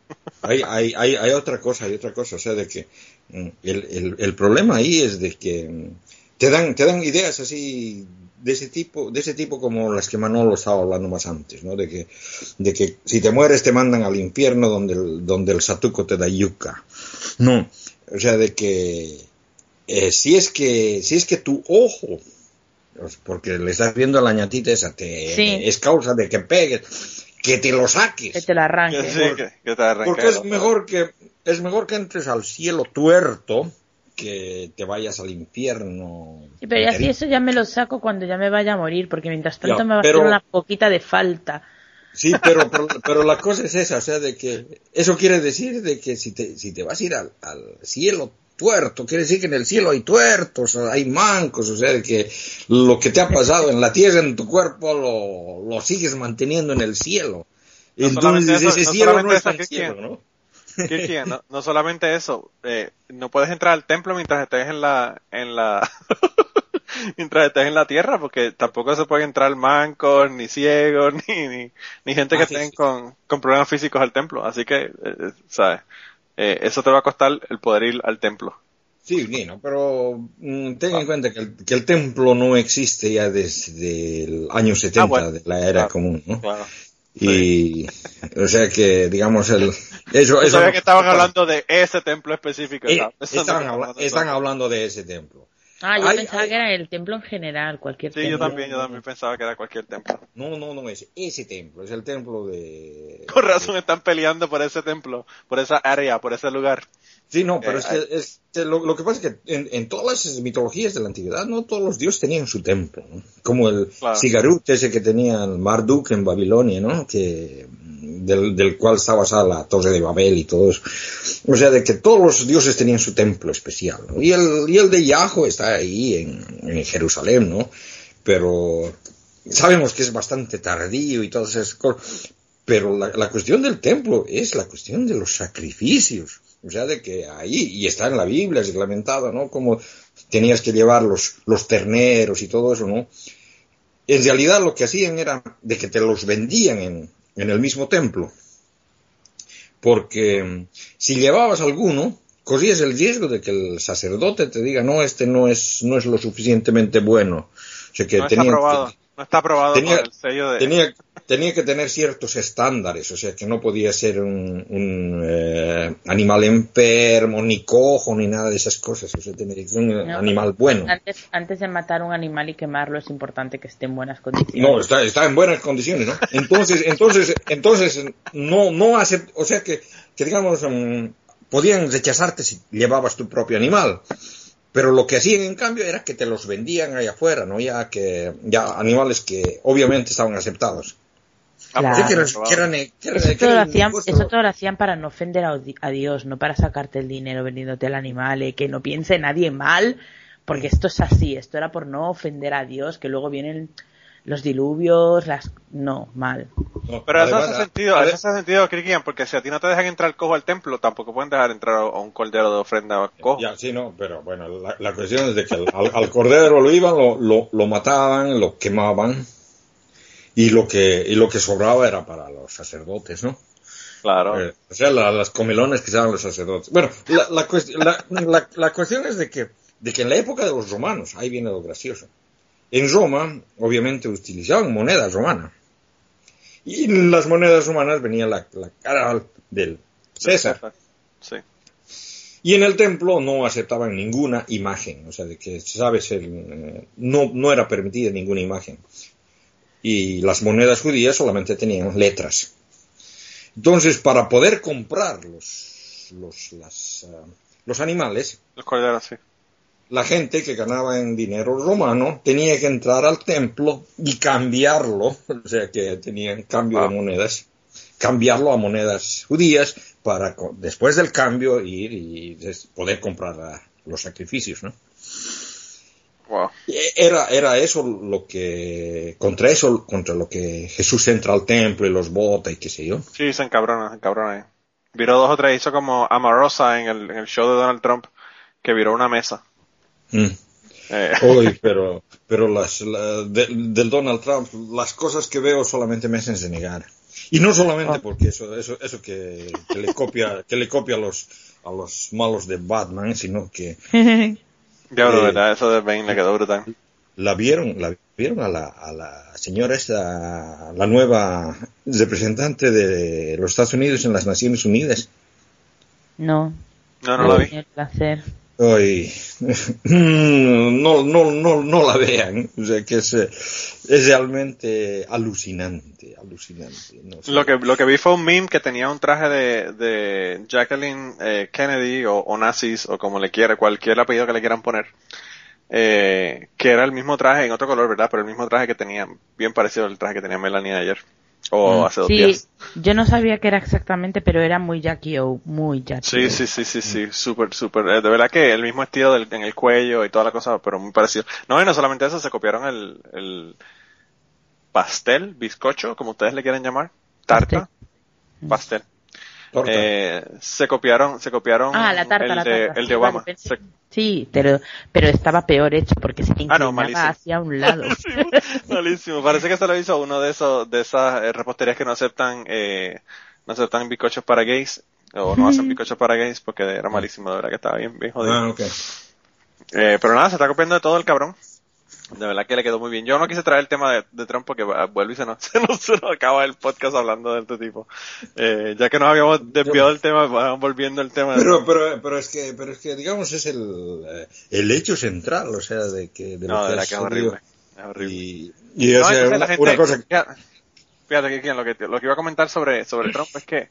Hay, hay, hay, hay otra cosa, hay otra cosa, o sea, de que mm, el, el, el problema ahí es de que mm, te dan, te dan ideas así de ese tipo, de ese tipo como las que Manolo estaba hablando más antes, ¿no? De que, de que si te mueres te mandan al infierno donde el, donde el satuco te da yuca. No, o sea, de que eh, si es que, si es que tu ojo, pues, porque le estás viendo a la ñatita esa, te, Sí. es causa de que pegues, que te lo saques. Que te la Que arranque. sí, que, que te arranque Porque es mejor que es mejor que entres al cielo tuerto que te vayas al infierno. Sí, pero ya enterito. eso ya me lo saco cuando ya me vaya a morir, porque mientras tanto Ya, me va a hacer una poquita de falta. Sí, pero, pero, (laughs) pero la cosa es esa, o sea, de que eso quiere decir de que si te, si te vas a ir al, al cielo tuerto, quiere decir que en el cielo hay tuertos, hay mancos, o sea, que lo que te ha pasado en la tierra, en tu cuerpo, lo, lo sigues manteniendo en el cielo. No Entonces eso, ese no cielo no es eso, el ¿qué cielo, quién? ¿no? ¿Qué quién? No, no solamente eso, eh, no puedes entrar al templo mientras estés en la, en la, (laughs) mientras estés en la tierra, porque tampoco se puede entrar mancos, ni ciegos, (laughs) ni, ni, ni gente que sí, estén sí. con, con problemas físicos al templo. Así que, eh, eh, sabes, Eh, eso te va a costar el poder ir al templo. Sí, Nino, pero mm, ten en cuenta que el, que el templo no existe ya desde el año 70 Ah, bueno. de la era Claro, común, ¿no? Claro. Y, o sea que, digamos, el, eso, eso sabía no- que estaban hablando de ese templo específico. Eh, están, habla- hablando de ese templo. Ah, yo Ay, pensaba ay. que era el templo en general, cualquier Sí, yo templo. también, yo también pensaba que era cualquier templo. No, no, no es ese templo, es el templo de... Con razón están peleando por ese templo, por esa área, por ese lugar. Sí, no, pero Eh, es que, es que lo, lo que pasa es que en, en todas las mitologías de la antigüedad, no todos los dioses tenían su templo, ¿no? Como el Claro. Sigarut ese que tenía el Marduk en Babilonia, ¿no? Que, del, del cual está basada la Torre de Babel y todo eso. O sea, de que todos los dioses tenían su templo especial, ¿no? Y el, y el de Yahweh está ahí en, en Jerusalén, ¿no? Pero sabemos que es bastante tardío y todas esas cosas. Pero la, la cuestión del templo es la cuestión de los sacrificios. O sea, de que ahí, y está en la Biblia, es reglamentado, ¿no? Como tenías que llevar los, los terneros y todo eso, ¿no? En realidad lo que hacían era de que te los vendían en, en el mismo templo. Porque mm, si llevabas alguno, corrías el riesgo de que el sacerdote te diga, no, este no es, no es lo suficientemente bueno. O sea que No está que- aprobado, no está aprobado tenía- el sello de... tenía, tenía que tener ciertos estándares, o sea que no podía ser un, un, eh, animal enfermo, ni cojo, ni nada de esas cosas, o sea, tenía que ser un No. animal bueno. Antes, antes de matar un animal y quemarlo es importante que esté en buenas condiciones. No, está, está en buenas condiciones, ¿no? Entonces, entonces, entonces, no, no hace, o sea que, que digamos, mm, podían rechazarte si llevabas tu propio animal. Pero lo que hacían en cambio era que te los vendían allá afuera, ¿no? Ya que, ya animales que obviamente estaban aceptados. Claro. Eso todo, lo hacían, cosas- eso todo lo hacían para no ofender a, a Dios, no para sacarte el dinero vendiéndote el animal, eh, que no piense nadie mal, porque esto es así, esto era por no ofender a Dios, que luego vienen los diluvios, las... No, mal. No, Pero eso hace sentido, ade- eso hace sentido, Cristian, porque si a ti no te dejan entrar cojo al templo, tampoco pueden dejar entrar a un cordero de ofrenda cojo. Ya, sí, no, pero bueno, la, la cuestión es de que al, al- al cordero lo iban, lo, lo, lo mataban, lo quemaban y lo que y lo que sobraba era para los sacerdotes, ¿no? Claro. Eh, o sea, la- las comelones que estaban los sacerdotes. Bueno, la, la, cuest- la- cuestión es de que, de que en la época de los romanos, ahí viene lo gracioso, en Roma, obviamente, utilizaban monedas romanas. Y en las monedas romanas venía la, la cara del César. Sí. Y en el templo no aceptaban ninguna imagen, o sea, de que, sabes, el, eh, no, no era permitida ninguna imagen. Y las monedas judías solamente tenían letras. Entonces, para poder comprar los, los, las, ah, los animales, Los corderos, sí. la gente que ganaba en dinero romano tenía que entrar al templo y cambiarlo, (laughs) o sea que tenían cambio de Wow. monedas, cambiarlo a monedas judías para después del cambio ir y poder comprar ah, los sacrificios, ¿no? Wow. Era, era eso lo que, contra eso, contra lo que Jesús entra al templo y los bota y qué sé yo. Sí, se encabrona, se encabrona ahí. Viró dos o tres, hizo como Amarosa en el, en el show de Donald Trump, que viró una mesa. Mm. Eh, Uy, (laughs) pero, pero las, la- de- del Donald Trump, las cosas que veo solamente me hacen negar. Y no solamente porque eso, eso, eso que, que le copia, que le copia a los, a los malos de Batman, sino que (laughs) diablo, eh, verdad, eso de Bane le quedó brutal. la vieron, la vieron a la, a la señora esta, la nueva representante de los Estados Unidos en las Naciones Unidas. No. No, no la vi. El placer. Ay, (laughs) no, no, no, no la vean, o sea que es, realmente alucinante, alucinante. no sé. Lo que, lo que vi fue un meme que tenía un traje de, de Jacqueline eh, Kennedy o, o nazis o como le quiera, cualquier apellido que le quieran poner. Eh, que era el mismo traje en otro color, ¿verdad? Pero el mismo traje que tenía, bien parecido al traje que tenía Melanie ayer. O Mm. hace dos Sí, días. yo no sabía qué era exactamente, pero era muy Jackie O, muy Jackie Sí, O. sí, sí, sí, sí, súper, súper. eh, de verdad que el mismo estilo del, en el cuello y toda la cosa, pero muy parecido. No, y no solamente eso, se copiaron el, el pastel, bizcocho, como ustedes le quieren llamar, tarta, pastel. Torta. Eh, se copiaron, se copiaron Ah, la tarta, el, la de, tarta. el Sí, de Obama. vale, pensé- Se- Sí, pero, pero estaba peor hecho porque se Ah, inclinaba no, hacia un lado. (laughs) Malísimo. Parece que se lo hizo uno de esos, de esas eh, reposterías que no aceptan, eh, no aceptan bizcochos para gays, o no hacen bizcochos para gays porque era malísimo, de verdad que estaba bien, bien jodido. Ah. Eh, pero nada, se está copiando de todo el cabrón. De verdad que le quedó muy bien. Yo no quise traer el tema de, de Trump porque ah, vuelve y se nos, (laughs) se, nos, se nos acaba el podcast hablando de este tipo. Eh, ya que nos habíamos desviado del tema, vamos volviendo al tema. de Pero, Trump. pero, pero es que, pero es que, digamos, es el, eh, el hecho central, o sea, de que, de lo no, de que verdad es que es horrible. Es horrible. Y, y, o No, sea, entonces una, la gente- una cosa Fíjate, que, lo que lo que iba a comentar sobre, sobre Trump es que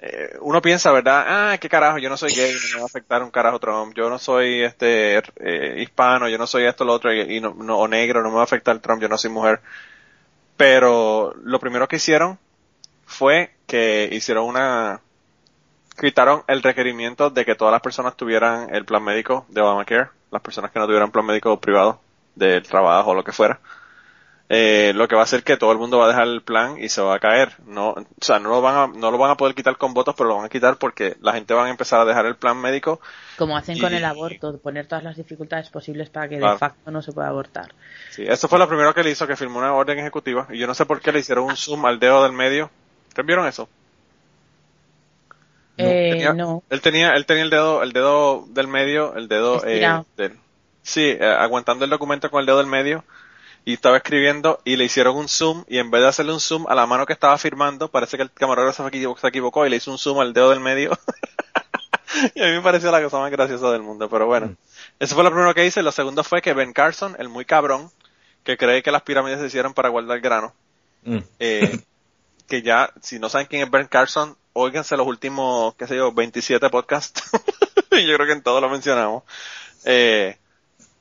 eh, uno piensa, ¿verdad? Ah, qué carajo, yo no soy gay, no me va a afectar un carajo Trump, yo no soy este eh, hispano, yo no soy esto, lo otro, y, no, no- o negro, no me va a afectar Trump, yo no soy mujer. Pero lo primero que hicieron fue que hicieron una quitaron el requerimiento de que todas las personas tuvieran el plan médico de Obamacare, las personas que no tuvieran plan médico privado del trabajo o lo que fuera. Eh, lo que va a hacer que todo el mundo va a dejar el plan y se va a caer. No, o sea, no lo van a, no lo van a poder quitar con votos, pero lo van a quitar porque la gente va a empezar a dejar el plan médico. Como hacen Y- con el aborto, poner todas las dificultades posibles para que Claro. de facto no se pueda abortar. Sí, eso fue lo primero que le hizo, que firmó una orden ejecutiva. Y yo no sé por qué le hicieron un zoom al dedo del medio. ¿Ustedes vieron eso? eh, Tenía- no. Él tenía, él tenía el dedo, el dedo del medio, el dedo, eh, del, sí, eh, aguantando el documento con el dedo del medio y estaba escribiendo y le hicieron un zoom y en vez de hacerle un zoom a la mano que estaba firmando, parece que el camarógrafo se equivo- se equivocó y le hizo un zoom al dedo del medio. (laughs) y a mí me pareció la cosa más graciosa del mundo, pero bueno. Eso fue lo primero que hice. Lo segundo fue que Ben Carson, el muy cabrón, que cree que las pirámides se hicieron para guardar grano, Mm. eh, (laughs) que ya, si no saben quién es Ben Carson, óiganse los últimos, qué sé yo, 27 podcasts. y (laughs) yo creo que en todos lo mencionamos. Eh,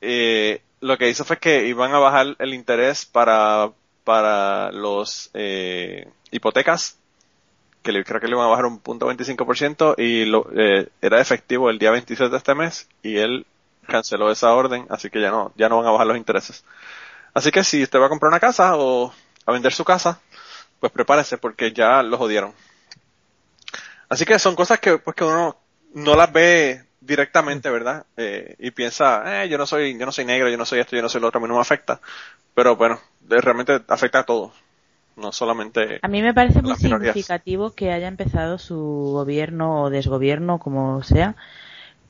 eh, lo que hizo fue que iban a bajar el interés para, para los eh, hipotecas, que le, creo que le iban a bajar un punto 25% y lo, eh, era efectivo el día 27 de este mes y él canceló esa orden, así que ya no, ya no van a bajar los intereses. Así que si usted va a comprar una casa o a vender su casa, pues prepárese porque ya los jodieron. Así que son cosas que, pues, que uno no las ve directamente, ¿verdad? Eh, y piensa, eh, yo no soy, yo no soy negro, yo no soy esto, yo no soy lo otro, a mí no me afecta. Pero bueno, realmente afecta a todos, no solamente. A mí me parece muy minorías. significativo que haya empezado su gobierno o desgobierno, como sea,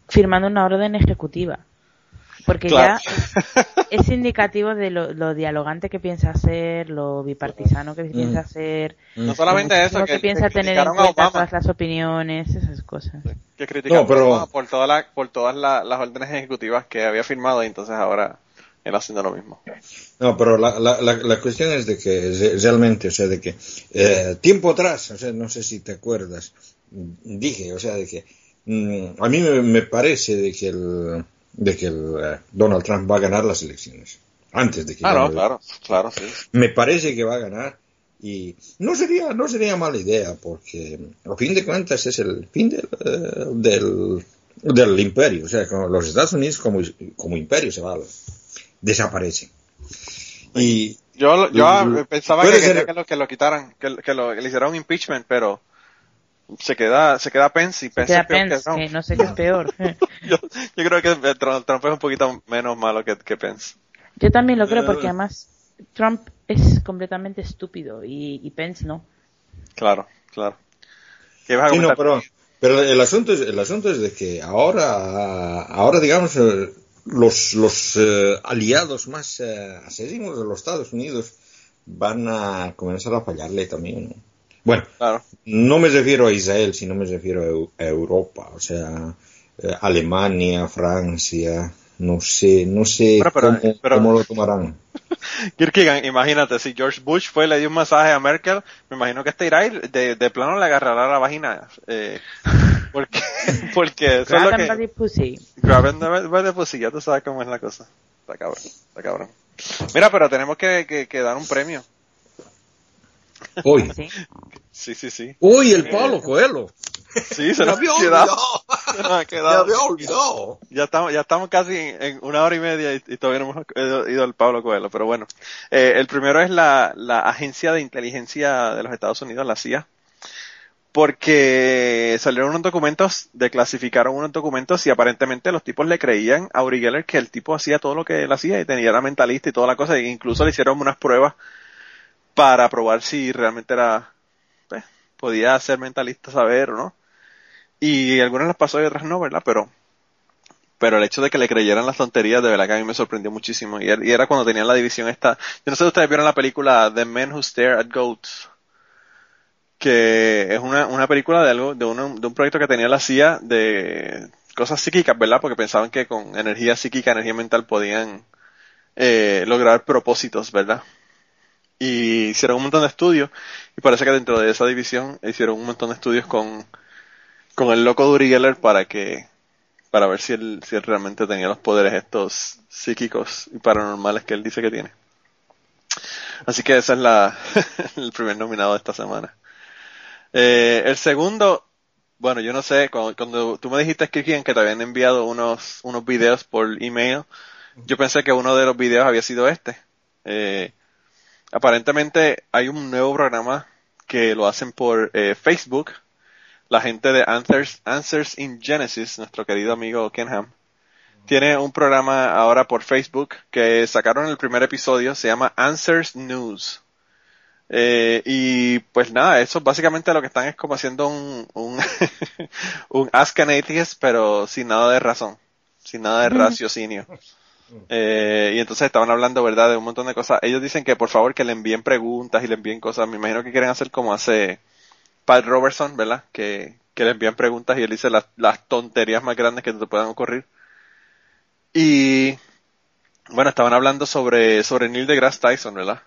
firmando una orden ejecutiva. Porque Claro. ya es indicativo de lo, lo dialogante que piensa ser, lo bipartisano que piensa ser, No solamente lo eso, que, que piensa que tener en cuenta todas las opiniones, esas cosas. que criticaron No, pero- a Obama por todas las, por todas la- las órdenes ejecutivas que había firmado y entonces ahora él haciendo lo mismo. No, pero la, la, la, la cuestión es de que re- realmente, o sea, de que eh, tiempo atrás, o sea, no sé si te acuerdas, dije, o sea, de que mm, a mí me, me parece de que el, de que el eh, Donald Trump va a ganar las elecciones. Antes de que Ah, no, claro, claro, sí. me parece que va a ganar y no sería no sería mala idea porque a fin de cuentas es el fin del, eh, del, del imperio o sea los Estados Unidos como, como imperio se va a- desaparece y Yo, yo pensaba que quería ser- que lo, que lo quitaran, que, que lo, que le hicieran un impeachment, pero se queda, se queda Pence y Pence Queda es peor que Pence, Trump. que no sé qué es peor. (laughs) (laughs) yo, yo creo que Trump, es un poquito menos malo que, que Pence. Yo también lo creo Eh. porque además Trump es completamente estúpido y, y Pence no. Claro, claro. ¿Qué vas a sí, no, pero pero el asunto es el asunto es de que ahora ahora digamos los los eh, aliados más eh, acérrimos de los Estados Unidos van a comenzar a fallarle también ¿no? Bueno Claro. No me refiero a Israel, sino me refiero a, Eu- a Europa, o sea, eh, Alemania, Francia, no sé, no sé Bueno, pero- cómo, pero- cómo lo tomarán. (laughs) Kirkigan, imagínate, si George Bush fue y le dio un masaje a Merkel, me imagino que este irá y de, de plano le agarrará la vagina. Eh, porque, (laughs) porque eso es lo que... and body pussy. The- by the pussy, ya tú sabes cómo es la cosa. Está cabrón, está cabrón. Mira, pero tenemos que, que, que dar un premio. Hoy, (laughs) Sí. Sí, sí, sí. uy, el Pablo Coelho. Sí, se Me nos había olvidado. Se nos ha Me quedado. había olvidado. Ya estamos, ya estamos casi en, una hora y media y, y todavía no hemos ido, al Pablo Coelho, pero bueno. Eh, el primero es la, la Agencia de Inteligencia de los Estados Unidos, la CIA, porque salieron unos documentos, declasificaron unos documentos y aparentemente los tipos le creían a Uri Geller que el tipo hacía todo lo que él hacía y tenía era mentalista y toda la cosa, e incluso le hicieron unas pruebas para probar si realmente era, pues, podía ser mentalista, saber o no. Y algunas las pasó y otras no, ¿verdad? Pero pero el hecho de que le creyeran las tonterías de verdad que a mí me sorprendió muchísimo y, er- era cuando tenían la división esta yo no sé si ustedes vieron la película The Men Who Stare at Goats que es una, una película de algo de, uno- de un proyecto que tenía la CIA de cosas psíquicas verdad porque pensaban que con energía psíquica energía mental podían eh, lograr propósitos verdad y hicieron un montón de estudios y parece que dentro de esa división hicieron un montón de estudios con con el loco de para que para ver si él, si él realmente tenía los poderes estos psíquicos y paranormales que él dice que tiene. Así que ese es la, (laughs) el primer nominado de esta semana. Eh, el segundo, bueno, yo no sé, cuando, cuando tú me dijiste, Kirkian, que te habían enviado unos, unos videos por email, yo pensé que uno de los videos había sido este. Eh, aparentemente hay un nuevo programa que lo hacen por eh, Facebook, la gente de Answers, Answers in Genesis, nuestro querido amigo Kenham, tiene un programa ahora por Facebook que sacaron el primer episodio, se llama Answers News. Eh, y pues nada, eso básicamente lo que están es como haciendo un, un, (laughs) un Ask an Atheist, pero sin nada de razón, sin nada de raciocinio. Eh, y entonces estaban hablando, ¿verdad?, de un montón de cosas. Ellos dicen que por favor que le envíen preguntas y le envíen cosas. Me imagino que quieren hacer como hace Pat Robertson, ¿verdad? Que, que le envían preguntas y él dice las, las tonterías más grandes que te puedan ocurrir. Y bueno, estaban hablando sobre, sobre Neil deGrasse Tyson, ¿verdad?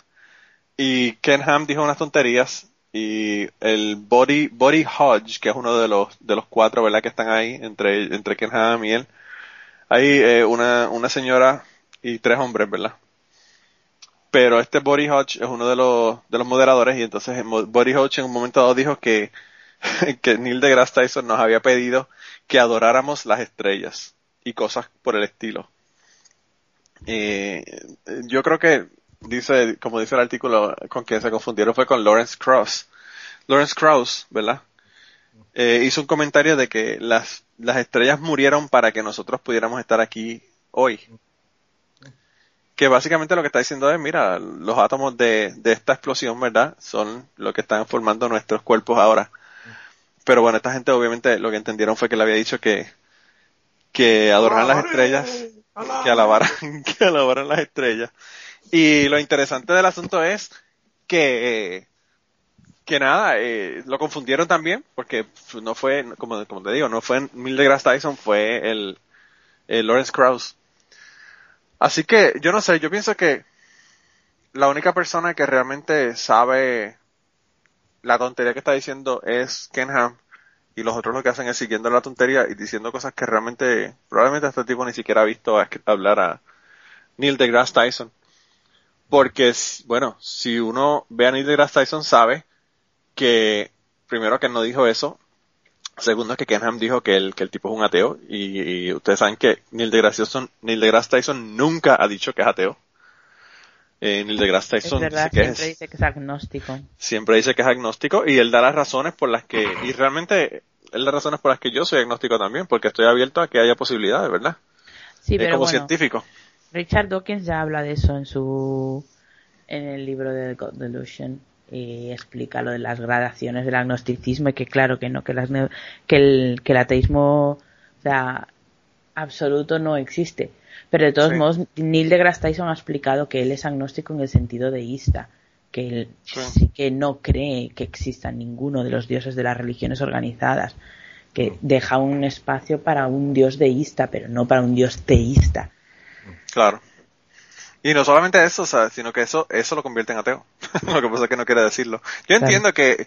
Y Ken Ham dijo unas tonterías y el Body, Body Hodge, que es uno de los, de los cuatro, ¿verdad? Que están ahí entre, entre Ken Ham y él. Hay eh, una, una señora y tres hombres, ¿verdad? Pero este Body Hodge es uno de los, de los moderadores y entonces Body Hodge en un momento dado dijo que, (laughs) que Neil deGrasse Tyson nos había pedido que adoráramos las estrellas y cosas por el estilo. Eh, yo creo que dice, como dice el artículo, con quien se confundieron fue con Lawrence Krauss. Lawrence Krauss, ¿verdad? Eh, hizo un comentario de que las, las estrellas murieron para que nosotros pudiéramos estar aquí hoy. Que básicamente lo que está diciendo es, mira, los átomos de, de esta explosión, ¿verdad? Son lo que están formando nuestros cuerpos ahora. Pero bueno, esta gente obviamente lo que entendieron fue que le había dicho que, que adoraran las estrellas, que alabaran, (laughs) que alabaran las estrellas. Y lo interesante del asunto es que, que nada, eh, lo confundieron también, porque no fue, como, te digo, no fue Neil deGrasse Tyson, fue el, el Lawrence Krauss. Así que, yo no sé, yo pienso que la única persona que realmente sabe la tontería que está diciendo es Ken Ham y los otros lo que hacen es siguiendo la tontería y diciendo cosas que realmente, probablemente este tipo ni siquiera ha visto hablar a Neil deGrasse Tyson. Porque, bueno, si uno ve a Neil deGrasse Tyson sabe que, primero que no dijo eso, segundo que Ken Ham dijo que el, que el tipo es un ateo y, ustedes saben que Neil deGrasse, Tyson, Neil deGrasse Tyson nunca ha dicho que es ateo. Eh, Neil deGrasse Tyson es verdad, dice que siempre dice que es agnóstico. siempre dice que es agnóstico y él da las razones por las que, y realmente él da razones por las que yo soy agnóstico también, porque estoy abierto a que haya posibilidades, ¿verdad? Sí, Eh, pero como bueno, científico. Richard Dawkins ya habla de eso en su en el libro de God Delusion y explica lo de las gradaciones del agnosticismo y que claro que no que las que el que el ateísmo o sea, absoluto no existe pero de todos Sí. modos Neil deGrasse Tyson ha explicado que él es agnóstico en el sentido deísta que él Sí. sí que no cree que exista ninguno de los dioses de las religiones organizadas que deja un espacio para un dios deísta pero no para un dios teísta Claro. Y no solamente eso, o sea, sino que eso, eso lo convierte en ateo. (laughs) lo que pasa es que no quiere decirlo. Yo Claro. entiendo que,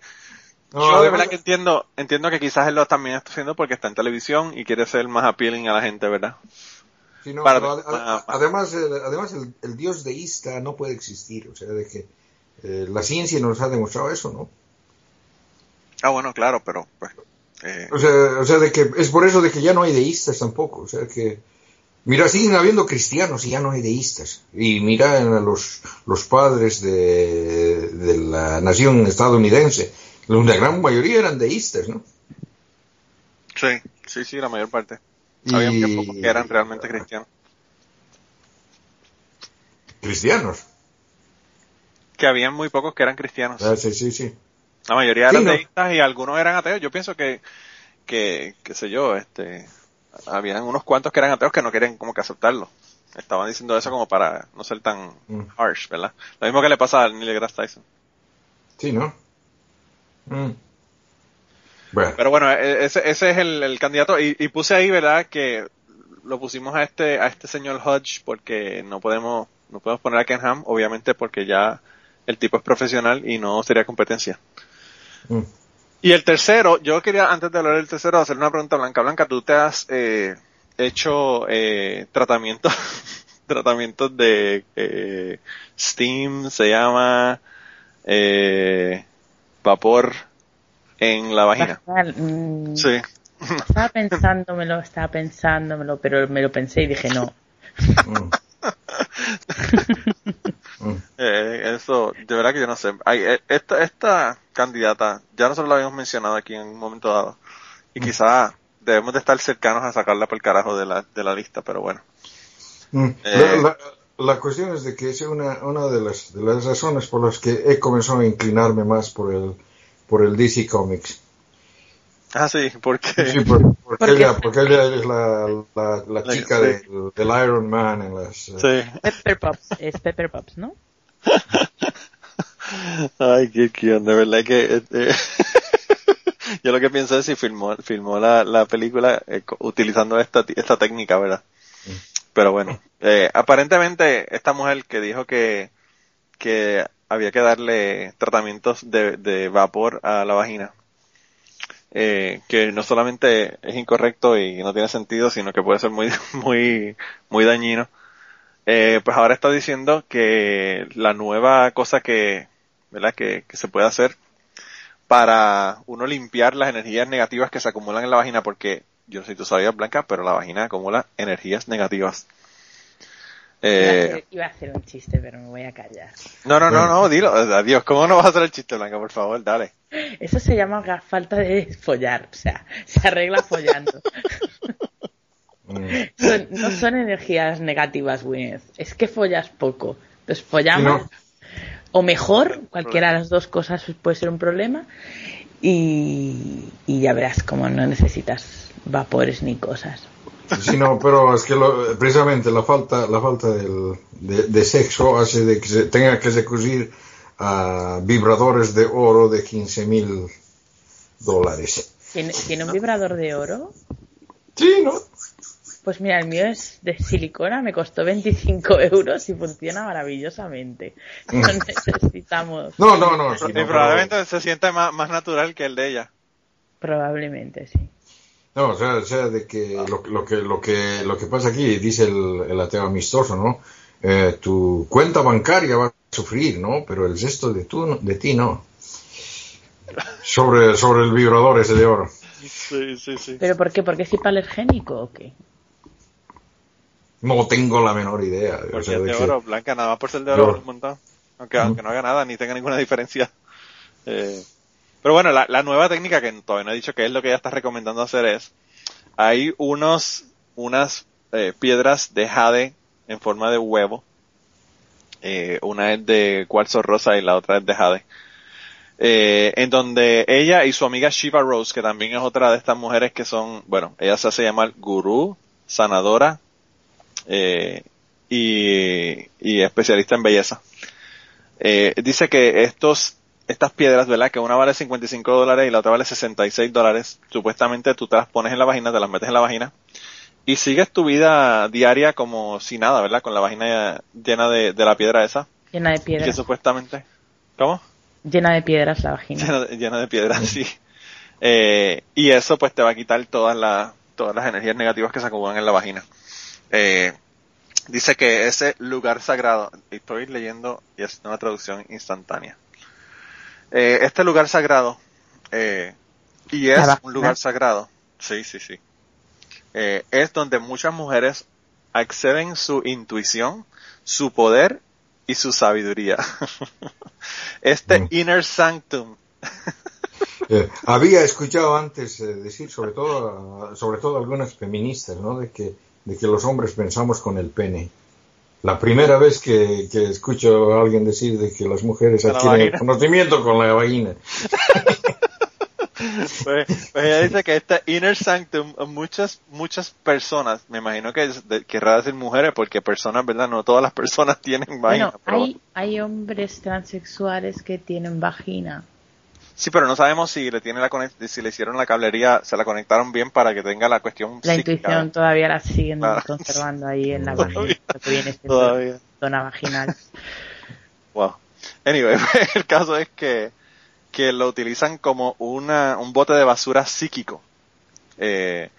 No, yo de verdad que entiendo, entiendo que quizás él lo también está haciendo porque está en televisión y quiere ser más appealing a la gente, ¿verdad? Sí, no, Para- pero además, el, además el, el dios deísta no puede existir, o sea, de que eh, la ciencia nos ha demostrado eso, ¿no? Ah, bueno, claro, pero, pues, eh, O sea, o sea, de que es por eso de que ya no hay deístas tampoco, o sea que mira, siguen habiendo cristianos y ya no hay deístas. Y mira en los los padres de, de la nación estadounidense, la gran mayoría eran deístas, ¿no? sí, sí, sí, la mayor parte. Y- Había que eran realmente cristianos. Cristianos. Que habían muy pocos que eran cristianos. Ah, sí, sí, sí. La mayoría Sí, eran no. deístas y algunos eran ateos. Yo pienso que, que, qué sé yo, este, habían unos cuantos que eran ateos que no querían como que aceptarlo. Estaban diciendo eso como para no ser tan Mm. harsh, ¿verdad? Lo mismo que le pasa a Neil deGrasse Tyson. Sí, ¿no? Mm. Bueno, Pero bueno, e- ese, ese es el, el candidato y, y puse ahí, ¿verdad? Que lo pusimos a este, a este señor Hodge porque no podemos, no podemos poner a Ken Ham, obviamente porque ya el tipo es profesional y no sería competencia. mm. Y el tercero, yo quería, antes de hablar del tercero, hacer una pregunta blanca. Blanca, ¿tú te has eh, hecho eh, tratamientos (laughs) tratamientos de eh, Steam, se llama eh, vapor en la vagina? Mm, Sí. Estaba pensándomelo, estaba pensándomelo, pero me lo pensé y dije no. (laughs) Mm. (laughs) Mm. Eh, eso, de verdad que yo no sé. Ay, eh, esta, esta candidata, ya nosotros la habíamos mencionado aquí en un momento dado. Y quizá debemos de estar cercanos a sacarla por el carajo de la, de la lista, pero bueno. Mm. Eh. La, la- la cuestión es de que es una, una de, las, de las razones por las que he comenzado a inclinarme más por el, por el DC Comics. Ah, sí, porque... Sí, por- porque, Porque- ella, porque ella es la, la, la La- chica sí. del, del Iron Man en las... eh, Sí. Pepper Pops, es Pepper Pops, ¿no? (laughs) Ay, qué cute, de verdad que... este, (laughs) yo lo que pienso es si filmó, filmó la, la película eh, utilizando esta, esta técnica, ¿verdad? Pero bueno, eh, aparentemente esta mujer que dijo que, que había que darle tratamientos de, de vapor a la vagina, eh, que no solamente es incorrecto y no tiene sentido, sino que puede ser muy, (laughs) muy, muy dañino. Eh, pues ahora está diciendo que la nueva cosa que, ¿verdad? Que, que se puede hacer para uno limpiar las energías negativas que se acumulan en la vagina, porque yo no sé si tú sabías, Blanca, pero la vagina acumula energías negativas. Eh, Iba a hacer un chiste, pero me voy a callar. no, no, no, no, dilo. Adiós, ¿cómo no vas a hacer el chiste, Blanca? Por favor, dale. Eso se llama falta de follar, o sea, se arregla follando. (laughs) Son- no son energías negativas, Gwyneth, es que follas poco. Entonces follamos, o mejor, cualquiera de las dos cosas puede ser un problema, y, y ya verás como no necesitas vapores ni cosas. Sí, no, pero es que lo- precisamente la falta, la falta del- de, de sexo hace de que se tenga que recurrir a vibradores de oro de 15 mil dólares. ¿Tiene, ¿Tiene un vibrador de oro? Sí, ¿no? Pues mira, el mío es de silicona, me costó 25 euros y funciona maravillosamente. No necesitamos. No, no, no. sí, y no, pero- probablemente se siente más, más natural que el de ella. Probablemente, sí. No, o sea, o sea, de que lo, lo que lo que lo que pasa aquí dice el, el ateo amistoso, ¿no? Eh, tu cuenta bancaria va a sufrir, ¿no? Pero el gesto de tú, no- de ti no. Sobre sobre el vibrador ese de oro. Sí, sí, sí. ¿Pero por qué? ¿Porque es hipoalergénico o qué? No tengo la menor idea. o sea, es de de que- oro, Blanca, nada más por ser de oro un montón. Aunque, aunque no haga nada, ni tenga ninguna diferencia. (laughs) Eh, pero bueno, la, la nueva técnica que todavía no he dicho que es lo que ella está recomendando hacer es, hay unos, unas eh, piedras de jade en forma de huevo. Eh, una es de cuarzo rosa y la otra es de jade. Eh, en donde ella y su amiga Shiva Rose, que también es otra de estas mujeres que son, bueno, ella se hace llamar gurú, sanadora, eh, y, y especialista en belleza. Eh, dice que estos, estas piedras, ¿verdad? Que una vale 55 dólares y la otra vale 66 dólares. Supuestamente tú te las pones en la vagina, te las metes en la vagina y sigues tu vida diaria como si nada, ¿verdad? Con la vagina llena de, de la piedra esa. Llena de Y que piedras. supuestamente, ¿cómo? Llena de piedras la vagina. llena de, llena de piedras, sí. Eh, y eso pues te va a quitar todas las, todas las energías negativas que se acumulan en la vagina. Eh, dice que ese lugar sagrado, estoy leyendo y es una traducción instantánea. Eh, este lugar sagrado, eh, y es un lugar sagrado, sí, sí, sí, eh, es donde muchas mujeres acceden su intuición, su poder y su sabiduría. (laughs) este Mm. inner sanctum Eh, había escuchado antes eh, decir, sobre todo, sobre todo algunas feministas, ¿no? De que, de que los hombres pensamos con el pene. La primera vez que, que escucho a alguien decir de que las mujeres la adquieren vagina. conocimiento con la vagina. (laughs) Pues, pues ella dice que este inner sanctum, muchas, muchas personas, me imagino que es de- querrá decir mujeres, porque personas, ¿verdad? No todas las personas (laughs) tienen vagina. Bueno, pero- hay, hay hombres transexuales que tienen vagina. Sí, pero no sabemos si le tiene la si le hicieron la cablería, se la conectaron bien para que tenga la cuestión La psíquica. intuición todavía la siguen Claro. conservando ahí en la (laughs) Todavía. vagina, lo que viene siendo Todavía. zona vaginal. (laughs) Wow. Anyway, (laughs) el caso es que, que lo utilizan como una, un bote de basura psíquico, eh,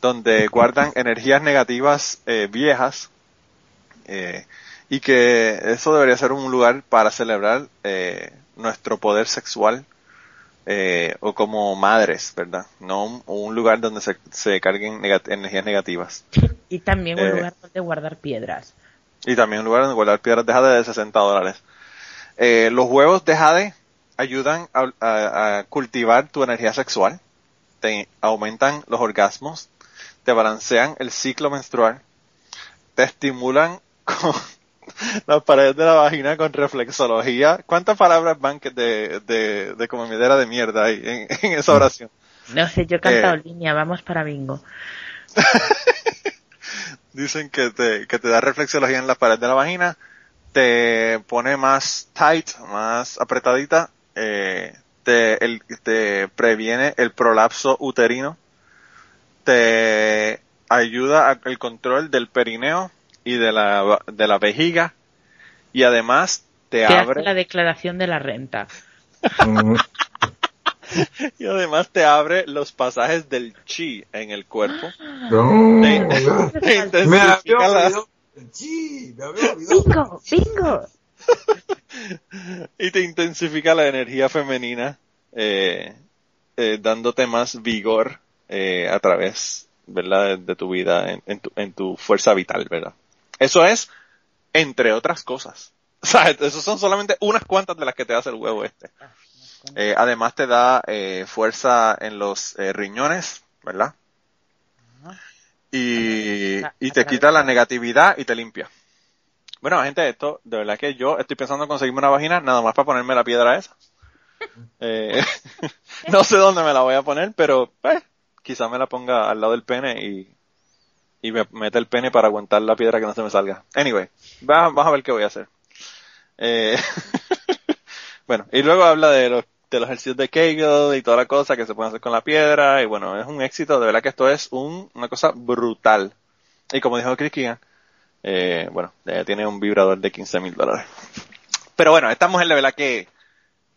donde guardan energías negativas eh, viejas, eh, y que eso debería ser un lugar para celebrar eh, nuestro poder sexual, eh, o como madres, ¿verdad? No un, un lugar donde se, se carguen negat- energías negativas. Y también un Eh. lugar donde guardar piedras. Y también un lugar donde guardar piedras de jade de 60 dólares. Eh, los huevos de jade ayudan a, a- a cultivar tu energía sexual, te aumentan los orgasmos, te balancean el ciclo menstrual, te estimulan (laughs) con (laughs) las paredes de la vagina con reflexología. ¿Cuántas palabras van que de, de, de comedera de mierda hay en, en esa oración? No sé, yo he cantado Eh. línea, vamos para bingo. (laughs) Dicen que te, que te da reflexología en la pared de la vagina, te pone más tight, más apretadita, eh, te, el, te previene el prolapso uterino, te ayuda al control del perineo y de la, de la vejiga, y además te Te hace abre, la declaración de la renta. (laughs) Y además te abre los pasajes del chi en el cuerpo. no, Te- te me había. Sí, me había olvidado. ¡Bingo! ¡Bingo! (laughs) y te intensifica la energía femenina, eh, eh, dándote más vigor eh, a través, ¿verdad? De, de tu vida, en, en tu, en tu fuerza vital, ¿verdad? Eso es entre otras cosas. (laughs) O sea, esos son solamente unas cuantas de las que te hace el huevo este. Eh, además te da eh, fuerza en los eh, riñones, ¿verdad? Y, y te quita la negatividad y te limpia. Bueno, gente, esto, de verdad que yo estoy pensando en conseguirme una vagina nada más para ponerme la piedra esa. (laughs) Eh, (laughs) no sé dónde me la voy a poner, pero pues, quizá me la ponga al lado del pene y, y me mete el pene para aguantar la piedra que no se me salga. Anyway, vamos a ver qué voy a hacer. Eh, (laughs) bueno, y luego habla de los, ejercicios de Kegel y toda la cosa que se puede hacer con la piedra y bueno, es un éxito, de verdad que esto es un, una cosa brutal. Y como dijo Chris Keegan, eh, bueno, eh, tiene un vibrador de 15 mil dólares. Pero bueno, esta mujer de verdad que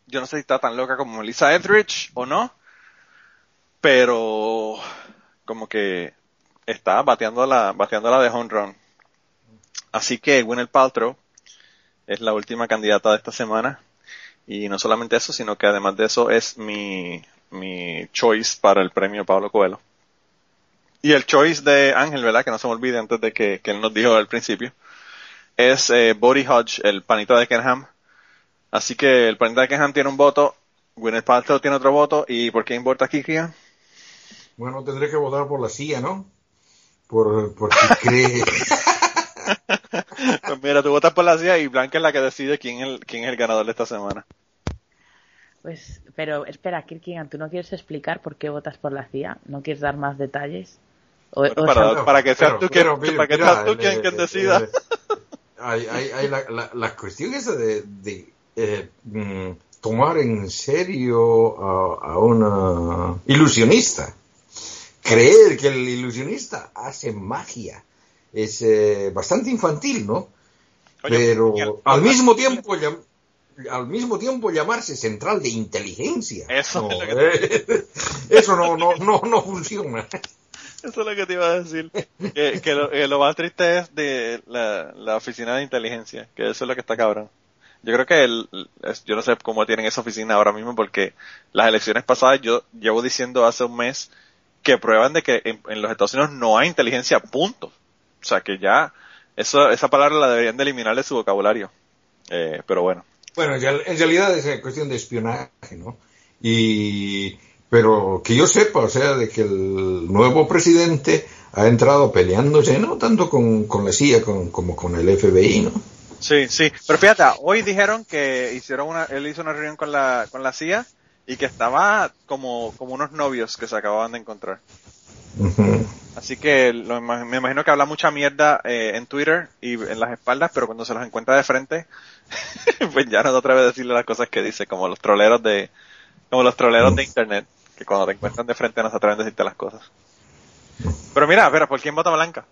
yo no sé si está tan loca como Melissa Etheridge o no, pero como que está bateando la, bateando la de home run. Así que Gwyneth Paltrow es la última candidata de esta semana. Y no solamente eso, sino que además de eso es mi, mi choice para el premio Pablo Coelho. Y el choice de Ángel, ¿verdad? Que no se me olvide antes de que, que él nos dijo al principio. Es eh, Body Hodge, el panito de Kenham. Así que el panito de Kenham tiene un voto, Gwyneth Paltrow tiene otro voto. ¿Y por qué importa aquí, Kian? Bueno, tendré que votar por la CIA, ¿no? Por, por si cree... (laughs) pues mira, tú votas por la CIA y Blanca es la que decide quién es el, quién es el ganador de esta semana. Pues, pero espera, Kirkigan, ¿tú no quieres explicar por qué votas por la CIA? ¿No quieres dar más detalles? O, Bueno, o para, sea, para que seas Pero- tú quien, mira, para que mira, seas tú quien, eh, quien decida. eh, hay, hay, hay la, la, la cuestión esa de, de eh, mm, tomar en serio a, a una ilusionista. Creer que el ilusionista hace magia es eh, bastante infantil, ¿no? Oye, Pero al mismo tiempo llam- al mismo tiempo llamarse central de inteligencia. Eso no, es eh, (laughs) eso no, no, no, no funciona. Eso es lo que te iba a decir. Que, que lo, que lo más triste es de la, la oficina de inteligencia, que eso es lo que está cabrón. Yo creo que el, yo no sé cómo tienen esa oficina ahora mismo porque las elecciones pasadas yo llevo diciendo hace un mes que prueban de que en, en los Estados Unidos no hay inteligencia, punto. O sea que ya eso, esa palabra la deberían de eliminar de su vocabulario. Eh, pero bueno. Bueno, en realidad es cuestión de espionaje, ¿no? Y, pero que yo sepa, o sea, de que el nuevo presidente ha entrado peleándose, no tanto con, con la CIA con- como con el FBI, ¿no? Sí, sí. Pero fíjate, hoy dijeron que hicieron una, él hizo una reunión con la, con la CIA y que estaba como, como unos novios que se acababan de encontrar. Así que lo me imagino que habla mucha mierda eh, en Twitter y en las espaldas, pero cuando se los encuentra de frente, (laughs) pues ya no se atreve a decirle las cosas que dice, como los troleros de, como los troleros de internet, que cuando te encuentran de frente no se atreven a decirte las cosas. Pero mira, espera, ¿por quién vota Blanca?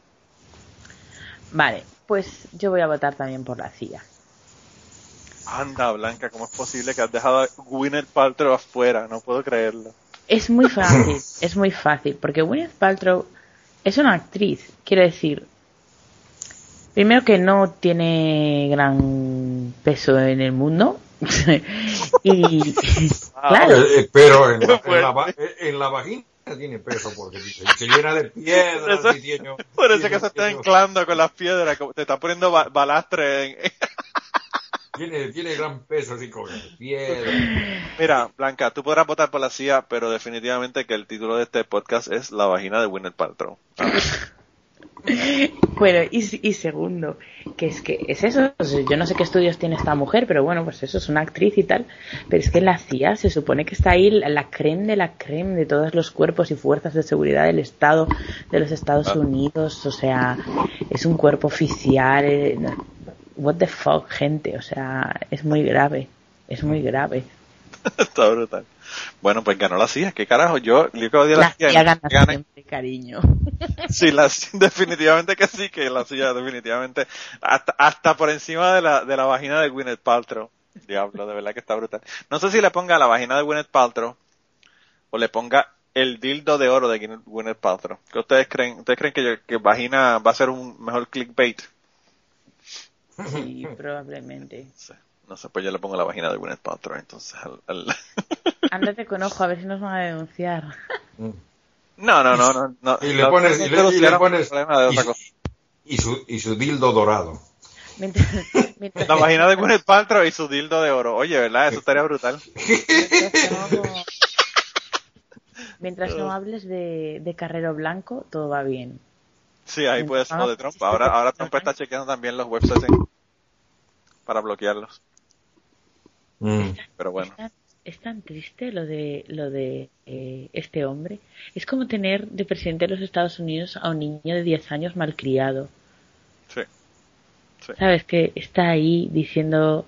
Vale, pues yo voy a votar también por la CIA. Anda, Blanca, ¿cómo es posible que has dejado a Gwyneth Paltrow afuera? No puedo creerlo. Es muy (laughs) fácil, es muy fácil, porque Gwyneth Paltrow es una actriz, quiero decir, primero que no tiene gran peso en el mundo (laughs) y (laughs) claro, Eh, pero en la, en, la, en vagina tiene peso porque dice, se llena de piedras Eso- y tiene... Parece tiene- que se está anclando con las piedras, como te está poniendo ba- balastre en... Tiene, tiene gran peso así con piedra. Mira, Blanca, tú podrás votar por la CIA, pero definitivamente que el título de este podcast es La vagina de Gwyneth Paltrow. (laughs) bueno, y, y segundo, que es que es eso, o sea, yo no sé qué estudios tiene esta mujer, pero bueno, pues eso es una actriz y tal, pero es que en la CIA se supone que está ahí la, la creme de la creme de todos los cuerpos y fuerzas de seguridad del Estado de los Estados Ah. Unidos, o sea, es un cuerpo oficial, eh, what the fuck, gente, o sea, es muy grave, es muy grave. (laughs) Está brutal. Bueno, pues ganó la CIA, ¿qué carajo? Yo, yo que odio a la, La CIA. Gana gane. siempre, cariño. (laughs) Sí, la, definitivamente que sí, que la CIA definitivamente, hasta, hasta por encima de la, de la vagina de Gwyneth Paltrow. Diablo, de verdad que está brutal. No sé si le ponga la vagina de Gwyneth Paltrow o le ponga el dildo de oro de Gwyneth- Gwyneth Paltrow. ¿Qué ustedes creen? ¿Ustedes creen que, yo- que vagina va a ser un mejor clickbait? Sí, (laughs) probablemente. Sí. No sé, pues yo le pongo la vagina de Gwyneth Paltrow, entonces al- al- (laughs) Ándate con ojo, a ver si nos van a denunciar. No, no, no, no. no. Y le No, pones, y le, y le pones el problema de y, otra su- cosa. y su, y su dildo dorado. Mientras, (laughs) mientras- La vagina de Gwyneth Paltrow y su dildo de oro. Oye, ¿verdad? Eso estaría brutal. mientras no- mientras no hables de, de Carrero Blanco, todo va bien. Sí, ahí puede ser lo de Trump. Ahora, ahora Trump está chequeando también los websites en- para bloquearlos. Mm. Pero bueno. Es tan, es tan triste lo de lo de eh, este hombre. Es como tener de presidente de los Estados Unidos a un niño de 10 años malcriado. Sí. Sí. ¿Sabes? Que está ahí diciendo,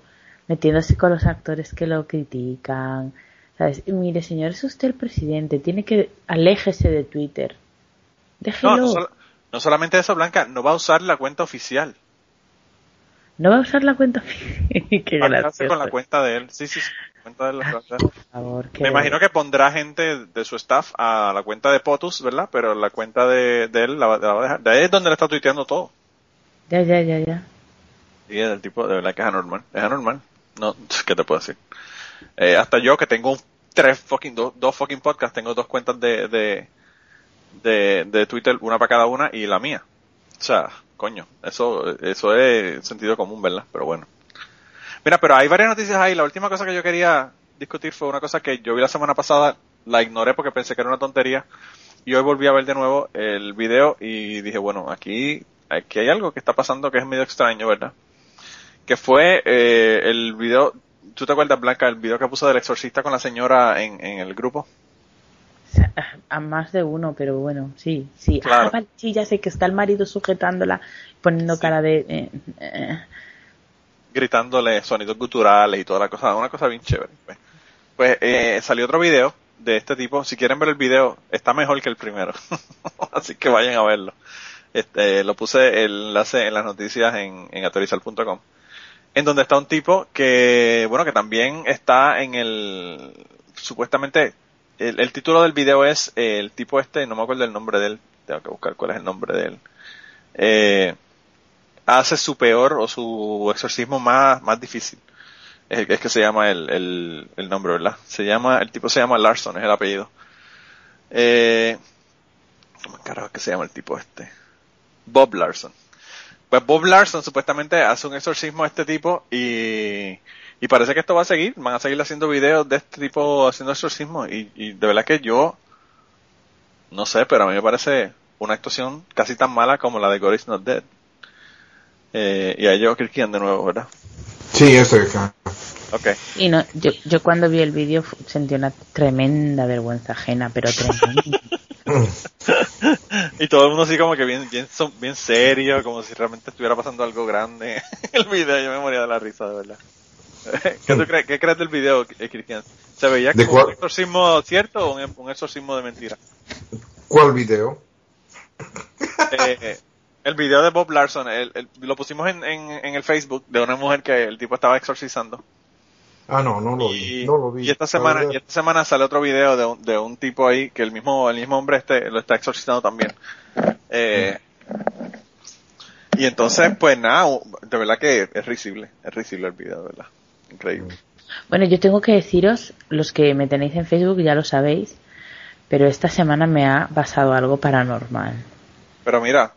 metiéndose con los actores que lo critican. ¿Sabes? Y mire, señor, es usted el presidente. Tiene que aléjese de Twitter. No, Déjelo. no, solo- no solamente eso, Blanca, no va a usar la cuenta oficial. No va a usar la cuenta. (laughs) Qué Va a con la cuenta de él. Sí, sí, sí. cuenta de la va a usar. Por favor, qué- Me imagino que pondrá gente de su staff a la cuenta de POTUS, ¿verdad? Pero la cuenta de, de él la, va- la va a dejar. De ahí es donde le está tuiteando todo. Ya, ya, ya, ya. Y es el tipo, de verdad que es anormal. Es anormal. No, (laughs) ¿qué te puedo decir? Eh, hasta yo que tengo un- tres fucking, dos, dos fucking podcasts, tengo dos cuentas de, de, de, de Twitter, una para cada una y la mía. O sea, coño, eso, eso es sentido común, ¿verdad? Pero bueno. Mira, pero hay varias noticias ahí. La última cosa que yo quería discutir fue una cosa que yo vi la semana pasada, la ignoré porque pensé que era una tontería. Y hoy volví a ver de nuevo el video y dije, bueno, aquí, aquí hay algo que está pasando que es medio extraño, ¿verdad? Que fue eh, el video, ¿tú te acuerdas, Blanca, el video que puso del exorcista con la señora en, en el grupo? A más de uno, pero bueno, sí, sí. Claro. Ah, vale, sí, ya sé que está el marido sujetándola, poniendo cara de... eh, eh, gritándole sonidos guturales y toda la cosa, una cosa bien chévere. Pues, Pues eh, salió otro video de este tipo. Si quieren ver el video, está mejor que el primero. (laughs) Así que vayan a verlo. Este, lo puse el enlace en las noticias en, en actualizar.com. En donde está un tipo que, bueno, que también está en el, supuestamente, el, el título del video es eh, el tipo este, no me acuerdo el nombre de él, tengo que buscar cuál es el nombre de él. Eh, hace su peor o su exorcismo más, más difícil. Es, es que se llama el, el, el nombre, ¿verdad? Se llama, el tipo se llama Larson, es el apellido. Eh, ¿cómo carajo es que se llama el tipo este? Bob Larson. Pues Bob Larson supuestamente hace un exorcismo a este tipo y, y parece que esto va a seguir. Van a seguir haciendo videos de este tipo haciendo exorcismo y, y de verdad que yo no sé, pero a mí me parece una actuación casi tan mala como la de God is Not Dead. Eh, y a ellos Kirkian de nuevo, ¿verdad? Sí, estoy acá. Ok. Y no, yo, yo cuando vi el vídeo sentí una tremenda vergüenza ajena, pero tremenda. (laughs) Y todo el mundo así como que bien, bien, son- bien serio, como si realmente estuviera pasando algo grande en (laughs) el video. Yo me moría de la risa, de verdad. (laughs) ¿Qué, tú crees, ¿Qué crees del video, eh, Cristian? ¿Se veía ¿De como un exorcismo cierto o un, exorcismo de mentira? ¿Cuál video? Eh, el video de Bob Larson, el- el- lo pusimos en, en, en el Facebook de una mujer que el tipo estaba exorcizando. Ah, no, no lo vi. Y, No lo vi. y esta semana, La y esta semana sale otro video de un, de un tipo ahí que el mismo, el mismo hombre este lo está exorcizando también. Eh, y entonces, pues nada, de verdad que es risible, es risible el video, de verdad. Increíble. Bueno, yo tengo que deciros, los que me tenéis en Facebook ya lo sabéis, pero esta semana me ha pasado algo paranormal. Pero mira,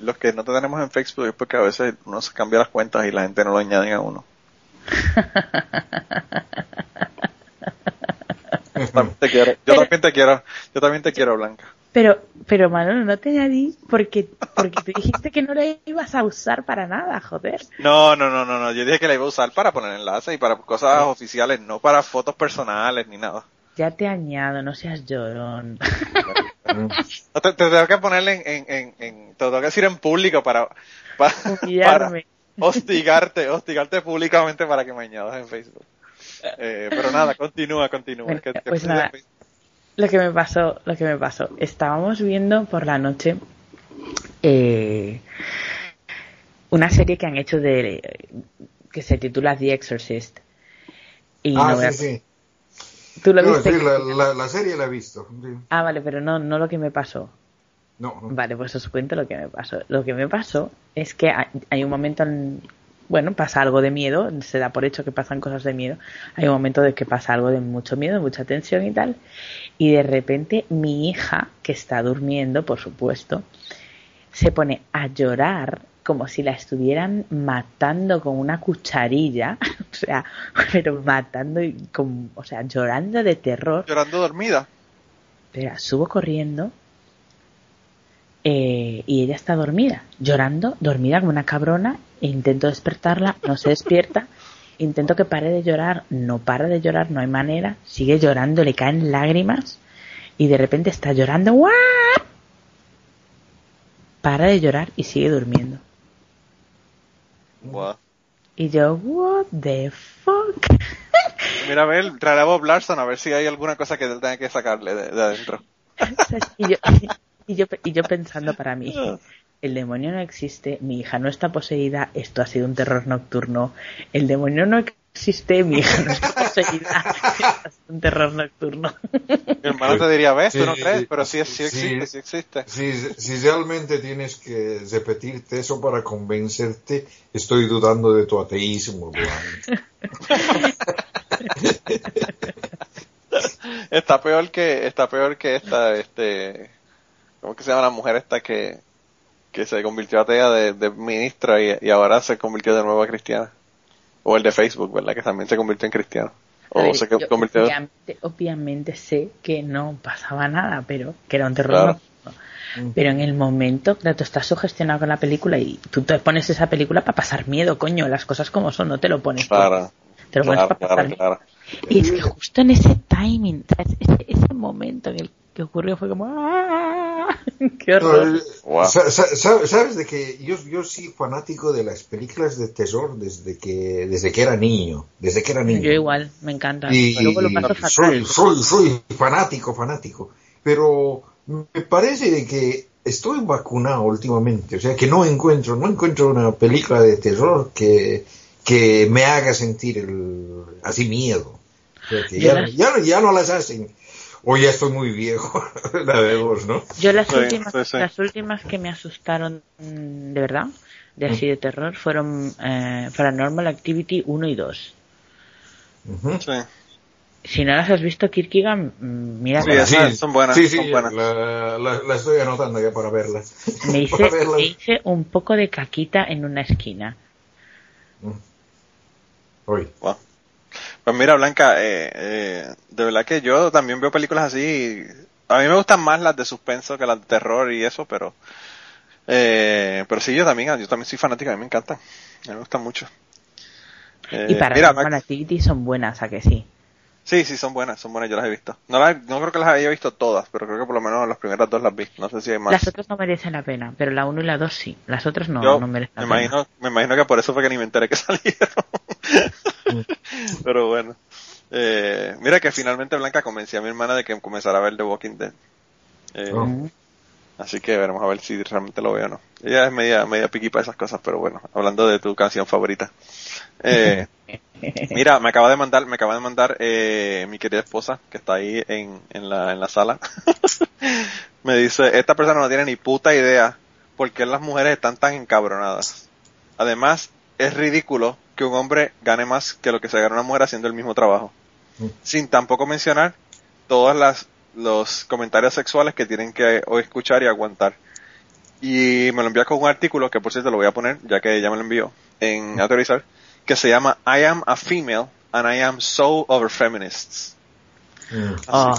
los que no te tenemos en Facebook es porque a veces uno se cambia las cuentas y la gente no lo añaden a uno. (laughs) También te quiero, yo Pero- también te quiero, yo también te quiero, Blanca. Pero, pero Manolo, no te añadí porque, porque te dijiste que no le ibas a usar para nada, joder. No, no, no, no, no. Yo dije que la iba a usar para poner enlaces y para cosas oficiales, no para fotos personales ni nada. Ya te añado, no seas llorón. (laughs) No, te, te tengo que ponerle en, en, en, en- te tengo que decir en público para, para, para hostigarte, hostigarte públicamente para que me añadas en Facebook. Eh, pero nada, continúa, continúa. Bueno, que- que pues puse nada. Lo que me pasó, lo que me pasó. Estábamos viendo por la noche eh, una serie que han hecho de que se titula The Exorcist. Y ah, no a- sí. ¿Tú lo No, viste? sí, la, la, la serie la he visto. sí. Ah, vale, pero no, no lo que me pasó. No, no. Vale, pues os cuento lo que me pasó. Lo que me pasó es que hay, hay un momento, en, bueno, pasa algo de miedo, se da por hecho que pasan cosas de miedo. Hay un momento de que pasa algo de mucho miedo, mucha tensión y tal. Y de repente mi hija, que está durmiendo, por supuesto, se pone a llorar como si la estuvieran matando con una cucharilla, (laughs) o sea, pero matando y con, o sea, llorando de terror. Llorando dormida. Espera, subo corriendo eh, y ella está dormida, llorando, dormida como una cabrona. E intento despertarla, no se despierta. Intento que pare de llorar, no para de llorar, no hay manera. Sigue llorando, le caen lágrimas y de repente está llorando. ¡guau! Para de llorar y sigue durmiendo. Buah. Y yo, what the fuck? (laughs) Mira, a ver, traeré a Bob Larson a ver si hay alguna cosa que tenga que sacarle de, de adentro. (laughs) y, yo, y, yo, y yo pensando para mí, (laughs) el demonio no existe, mi hija no está poseída, esto ha sido un terror nocturno, el demonio no existe, mi hija no está poseída, (laughs) esto ha sido un terror nocturno. Mi hermano te diría, ¿ves? Tú no crees, pero sí, existe, sí existe. Si, si realmente tienes que repetirte eso para convencerte, estoy dudando de tu ateísmo. (laughs) Está peor que, está peor que esta, este, ¿cómo que se llama la mujer esta que, que se convirtió atea de, de ministra y, y ahora se convirtió de nuevo a cristiana? O el de Facebook, ¿verdad? Que también se convirtió en cristiano. A O ver, se yo convirtió... obviamente, obviamente sé que no pasaba nada, pero que era un terror Claro. Pero en el momento, claro, tú estás sugestionado con la película y tú te pones esa película para pasar miedo, coño, las cosas como son, no te lo pones. Claro, te lo pones claro, para pasar claro, miedo. Y es que justo en ese timing, ese, ese momento en el que ocurrió fue como ¡ah! (laughs) ¡Qué horror! No, eh, Wow. sa- Sabes de que yo, yo soy fanático de las películas de terror desde que, desde que era niño, desde que era niño. Yo igual, me encanta. Y Luego lo paso fatal. soy, soy, soy fanático, fanático. Pero me parece de que estoy vacunado últimamente. O sea que no encuentro, no encuentro una película de terror que, que me haga sentir el, así miedo. O sea que ya, las- ya, no- ya no las hacen. O ya estoy muy viejo, (laughs) la de dos, ¿no? Yo las Sí, últimas, sí, sí. las últimas que me asustaron mm, de verdad, de así de terror, fueron eh, Paranormal Activity 1 y 2. Ujú. Sí, Si no las has visto, Kierkegaard, mm, mira, Sí, esas son buenas, Sí, sí, son buenas. La, la- la estoy anotando ya para verlas. (laughs) me hice, verlas. me hice un poco de caquita en una esquina. Hoy. Wow. Pues mira, Blanca, eh, eh, de verdad que yo también veo películas así. A mí me gustan más las de suspenso que las de terror y eso, pero eh, pero sí, yo también, yo también soy fanática, a mí me encantan. A mí me gustan mucho. Eh, y mira, Paranormal Max- Activity son buenas, ¿a que sí? Sí, sí, son buenas, son buenas, yo las he visto. No, las, no creo que las haya visto todas, pero creo que por lo menos las primeras dos las vi. No sé si hay más. Las otras no merecen la pena, pero la 1 y la 2 sí. Las otras no, Yo no merecen me la pena. imagino, me imagino que por eso fue que ni me enteré que (laughs) salieron. Pero bueno. Eh, mira que finalmente Blanca convencí a mi hermana de que comenzara a ver The Walking Dead. Eh, Oh. Mm. Así que veremos a ver si realmente lo veo o no. Ella es media, media piqui para esas cosas, pero bueno, hablando de tu canción favorita. Eh, (laughs) mira, me acaba de mandar, me acaba de mandar eh, mi querida esposa, que está ahí en, en la, en la sala. (laughs) me dice, esta persona no tiene ni puta idea por qué las mujeres están tan encabronadas. Además, es ridículo que un hombre gane más que lo que se gana una mujer haciendo el mismo trabajo. Mm. Sin tampoco mencionar todas las los comentarios sexuales que tienen que o escuchar y aguantar. Y me lo envía con un artículo que por cierto lo voy a poner, ya que ella me lo envió, en autorizar, que se llama I am a female and I am so over feminists. Mm. Oh,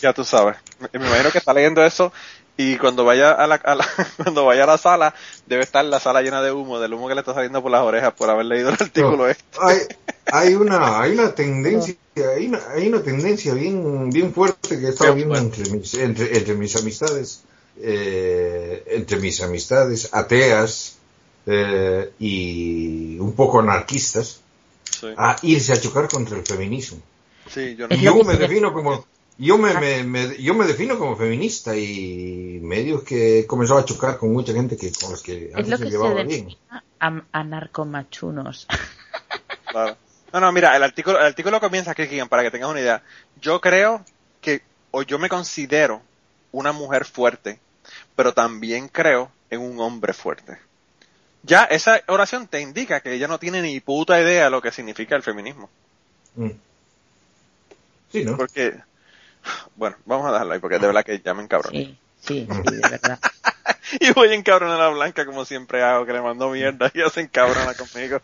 Ya tú sabes. Me, me imagino que está leyendo eso y cuando vaya a la, a la- (laughs) cuando vaya a la sala debe estar la sala llena de humo, del humo que le está saliendo por las orejas por haber leído el artículo No, este. hay, hay una hay una (laughs) tendencia hay una, hay una tendencia bien bien fuerte que he estado viendo entre mis entre, entre mis amistades eh, entre mis amistades ateas eh, y un poco anarquistas Sí, a irse a chocar contra el feminismo sí, yo no. Es me defino como (laughs) yo me, me- me- yo me defino como feminista y medio que he comenzado a chocar con mucha gente que con los que es antes lo se que se llevaba bien am- anarcomachunos. (laughs) Claro. No, no, mira, el artículo, el artículo comienza aquí, Kian, para que tengas una idea. Yo creo que, o yo me considero una mujer fuerte, pero también creo en un hombre fuerte. Ya esa oración te indica que ella no tiene ni puta idea de lo que significa el feminismo. Mm. sí no Porque, bueno, vamos a dejarlo ahí, porque de verdad que ya me encabroné. Sí, sí, sí, de verdad. (laughs) y voy a encabronar a Blanca como siempre hago, que le mando mierda y hacen cabrona conmigo.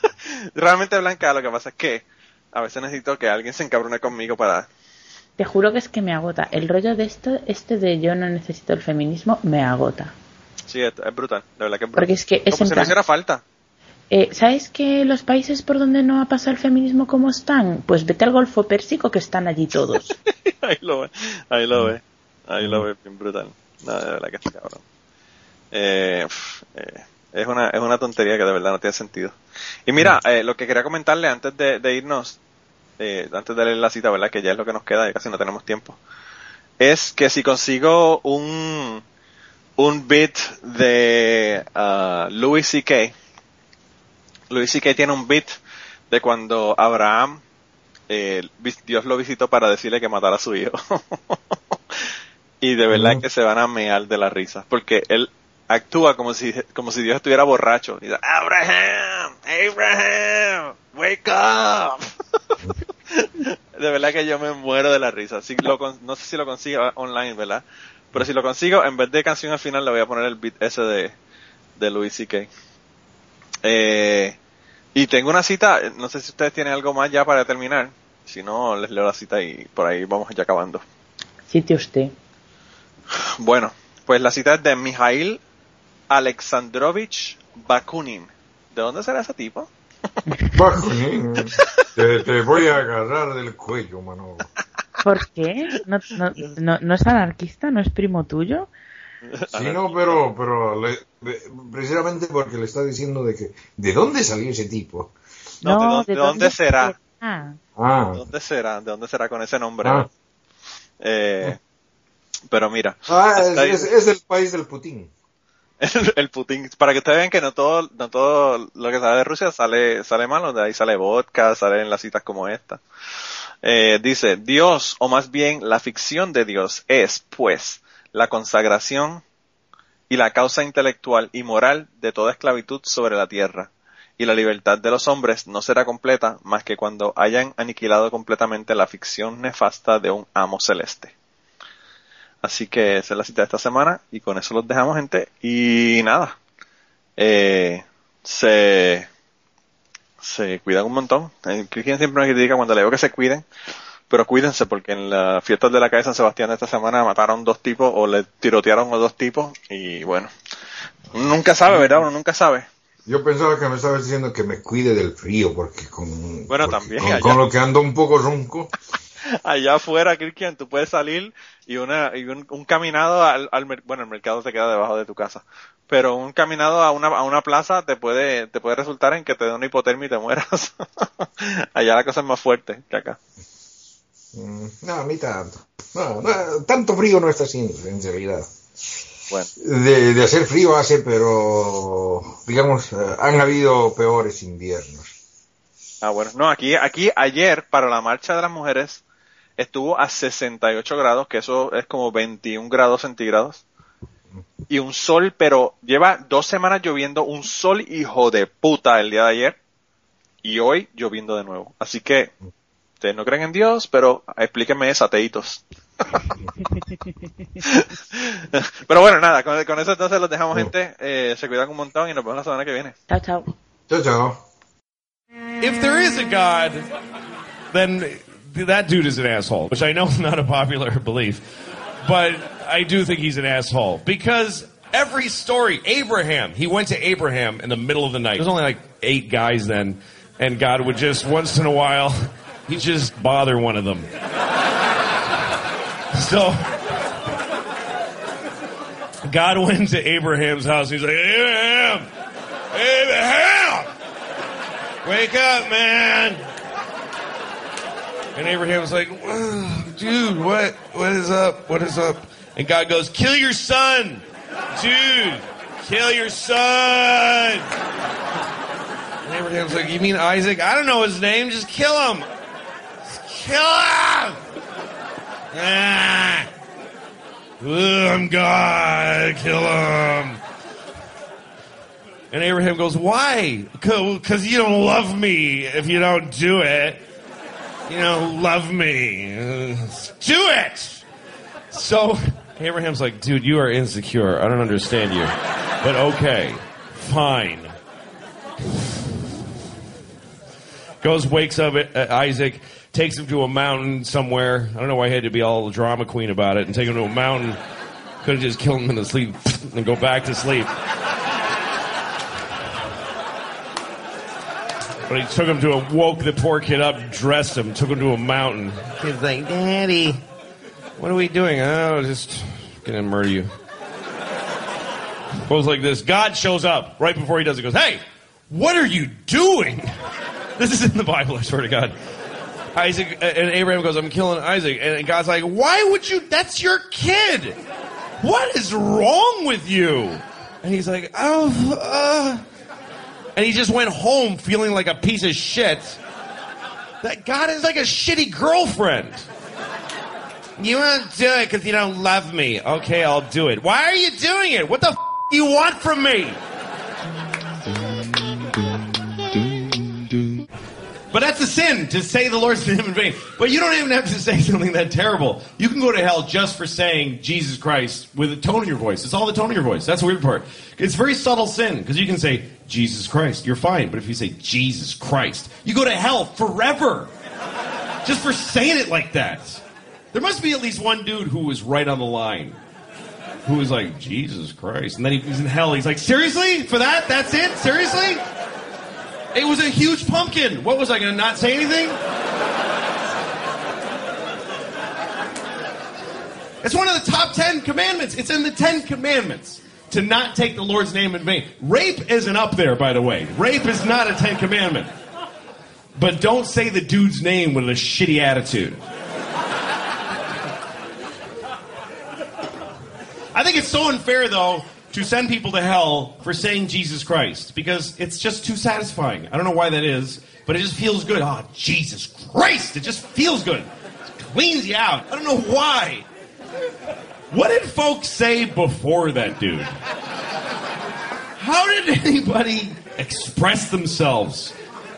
(laughs) Realmente Blanca lo que pasa es que a veces necesito que alguien se encabrone conmigo para... Te juro que es que me agota. El rollo de esto, este de yo no necesito el feminismo, me agota. Sí, es, es brutal, de verdad que es brutal. Porque es que es como en si no plan- hiciera falta. Eh, ¿Sabes que los países por donde no ha pasado el feminismo como están? Pues vete al Golfo Pérsico que están allí todos. (laughs) ahí lo ve, ahí lo ve, ahí lo ve, bien brutal. No, de verdad que está cabrón. Eh, eh, es una, es una tontería que de verdad no tiene sentido. Y mira, eh, lo que quería comentarle antes de, de irnos, eh, antes de leer la cita, ¿verdad? Que ya es lo que nos queda, ya casi no tenemos tiempo. Es que si consigo un, un bit de ah, Louis C.K., Louis C.K. tiene un bit de cuando Abraham eh, Dios lo visitó para decirle que matara a su hijo. (laughs) y de verdad Ujú. que se van a mear de la risa, porque él actúa como si, como si Dios estuviera borracho. Y dice, Abraham, Abraham, wake up. (laughs) de verdad que yo me muero de la risa. Si lo no sé si lo consigo online, ¿verdad? Pero si lo consigo, en vez de canción al final, le voy a poner el beat ese de, de Louis C.K. Eh, y tengo una cita, no sé si ustedes tienen algo más ya para terminar. Si no, les leo la cita y por ahí vamos ya acabando. Sitio usted. Bueno, pues la cita es de Mijail Alexandrovich Bakunin. ¿De dónde será ese tipo? (laughs) Bakunin, te, te voy a agarrar del cuello, mano. ¿Por qué? ¿No, no, no, no es anarquista? ¿No es primo tuyo? Sí, no, pero, pero le- precisamente porque le está diciendo de que, ¿de dónde salió ese tipo? No, ¿de dónde- de dónde será? Ah, Ah, ¿De dónde será? ¿De dónde será con ese nombre? Ah. Eh, pero mira, ah es, es, es del país del Putin. (laughs) el, Putin, para que ustedes vean que no todo, no todo lo que sale de Rusia sale, sale malo, de ahí sale vodka, salen las citas como esta. Eh, dice, Dios, o más bien la ficción de Dios es, pues, la consagración y la causa intelectual y moral de toda esclavitud sobre la tierra. Y la libertad de los hombres no será completa más que cuando hayan aniquilado completamente la ficción nefasta de un amo celeste. Así que esa es la cita de esta semana y con eso los dejamos gente y nada. Eh, se, se cuidan un montón. Eh, Cristian siempre me critica cuando le digo que se cuiden, pero cuídense porque en las fiestas de la calle de San Sebastián de esta semana mataron dos tipos o le tirotearon a dos tipos y bueno, uno nunca sabe, ¿verdad? Uno nunca sabe. Yo pensaba que me estabas diciendo que me cuide del frío, porque con, Bueno, porque también, con, con lo que ando un poco ronco. Allá afuera, Cristian, tú puedes salir y una y un, un caminado al, bueno, el mercado te queda debajo de tu casa, pero un caminado a una a una plaza te puede te puede resultar en que te dé una hipotermia y te mueras. (laughs) Allá la cosa es más fuerte que acá. Mm, No, a mí tanto. No, no, tanto frío no está haciendo, en realidad. Bueno, De, de hacer frío hace, pero digamos, eh, han habido peores inviernos. ah bueno, no, aquí aquí ayer para la marcha de las mujeres estuvo a 68 grados, que eso es como 21 grados centígrados. Y un sol, pero lleva dos semanas lloviendo, un sol hijo de puta el día de ayer. Y hoy lloviendo de nuevo. Así que, ustedes no creen en Dios, pero explíquenme eso, ateitos. (laughs) pero bueno, nada, con, con eso entonces los dejamos, gente. Eh, se cuidan un montón y nos vemos la semana que viene. chao, chao. Chao, chao. if there is a God, then that dude is an asshole, which I know is not a popular (laughs) belief, but I do think he's an asshole because every story, Abraham, he went to Abraham in the middle of the night. There's only like eight guys then, and God would just once in a while, (laughs) he'd just bother one of them. (laughs) So, God went to Abraham's house. He's like, Abraham, Abraham, wake up, man. And Abraham was like, dude, what, what is up? What is up? And God goes, kill your son, dude, kill your son. And Abraham's like, you mean Isaac? I don't know his name. Just kill him. Just kill him. Ah. I'm God. Kill him. And Abraham goes, why? Because you don't love me if you don't do it. You know, love me. Do it! So Abraham's like, dude, you are insecure. I don't understand you. But okay, fine. Goes, wakes up Isaac, takes him to a mountain somewhere. I don't know why he had to be all drama queen about it and take him to a mountain. Could have just killed him in the sleep and go back to sleep. But he took him to a, woke the poor kid up, dressed him, took him to a mountain. Kid's like, Daddy, what are we doing? Oh, just gonna murder you. Goes like this. God shows up right before he does it. Goes, Hey, what are you doing? This is in the Bible, I swear to God. Isaac and Abraham goes, I'm killing Isaac. And God's like, why would you? That's your kid. What is wrong with you? And he's like, oh, uh. And he just went home feeling like a piece of shit. That God is like a shitty girlfriend. You won't do it because you don't love me. Okay, I'll do it. Why are you doing it? What the f- you want from me? But that's a sin to say the Lord's name in vain. But you don't even have to say something that terrible. You can go to hell just for saying Jesus Christ with a tone in your voice. It's all the tone in your voice. That's the weird part. It's very subtle sin because you can say Jesus Christ, you're fine. But if you say Jesus Christ, you go to hell forever just for saying it like that. There must be at least one dude who was right on the line. Who was like, Jesus Christ. And then he, he's in hell. He's like, seriously? For that? That's it? Seriously? It was a huge pumpkin. What was I going to not say anything? It's one of the top ten commandments. It's in the Ten Commandments to not take the Lord's name in vain. Rape isn't up there, by the way. Rape is not a Ten Commandment. But don't say the dude's name with a shitty attitude. I think it's so unfair, though, to send people to hell for saying Jesus Christ because it's just too satisfying. I don't know why that is, but it just feels good. Oh, Jesus Christ! It just feels good. It cleans you out. I don't know why. What did folks say before that dude? How did anybody express themselves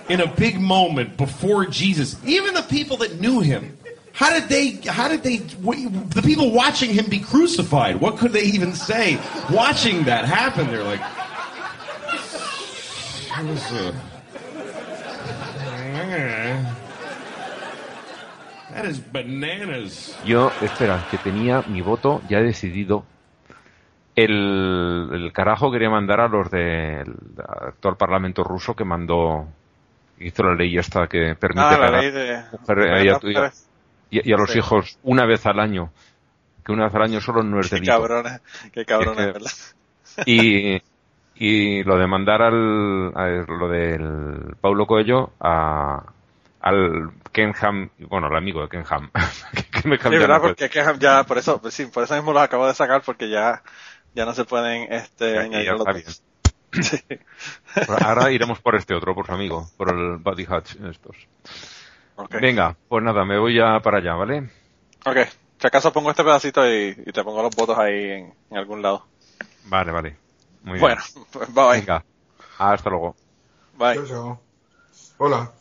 in a big moment before Jesus? Even the people that knew him. How did they, how did they, the people watching him be crucified, what could they even say watching that happen? They're like, it was a, that is bananas. Yo, espera, que tenía mi voto ya decidido. El, el carajo quería mandar a los del actual parlamento ruso que mandó, hizo la ley esta que permite Ah, la ley de... mujer- de y a- y los Sí. hijos una vez al año. Que una vez al año solo no es Qué delito. cabrones, qué cabrones, que- ¿verdad? Y, (laughs) y lo de mandar al, a lo del Paulo Coelho a, al Kenham, bueno, al amigo de Kenham, (laughs) que me Sí, ¿verdad? Porque que ya, por eso, pues sí, por eso mismo los acabo de sacar porque ya, ya no se pueden, este, añadir los dos. (laughs) Sí. Ahora iremos por este otro, por su amigo, por el Buddy Hatch estos. Venga, pues nada, me voy ya para allá, ¿vale? Ok. Si acaso pongo este pedacito y, y te pongo los votos ahí en, en algún lado. Vale, vale. Muy bien. Bueno, (laughs) pues bye. Venga. Hasta luego. Bye. Hola.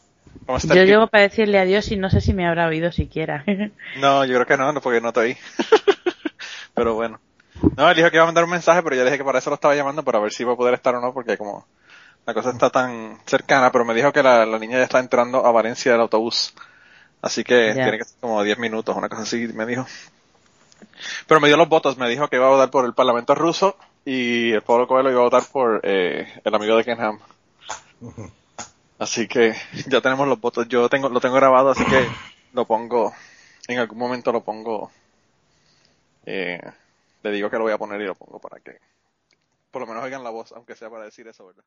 ¿Cómo está Yo llego para decirle adiós y no sé si me habrá oído siquiera. (laughs) No, yo creo que no, no, porque no te oí. (laughs) pero bueno. No, él dijo que iba a mandar un mensaje, pero yo dije que para eso lo estaba llamando, para ver si iba a poder estar o no, porque como la cosa está tan cercana, pero me dijo que la, la niña ya está entrando a Valencia del autobús. Así que tiene que ser como 10 minutos, una cosa así, me dijo. Pero me dio los votos, me dijo que iba a votar por el Parlamento ruso y el pueblo Coelho iba a votar por eh, el amigo de Kenham. Así que ya tenemos los votos. Yo tengo, lo tengo grabado, así que lo pongo, en algún momento lo pongo, eh, le digo que lo voy a poner y lo pongo para que por lo menos oigan la voz, aunque sea para decir eso, ¿verdad?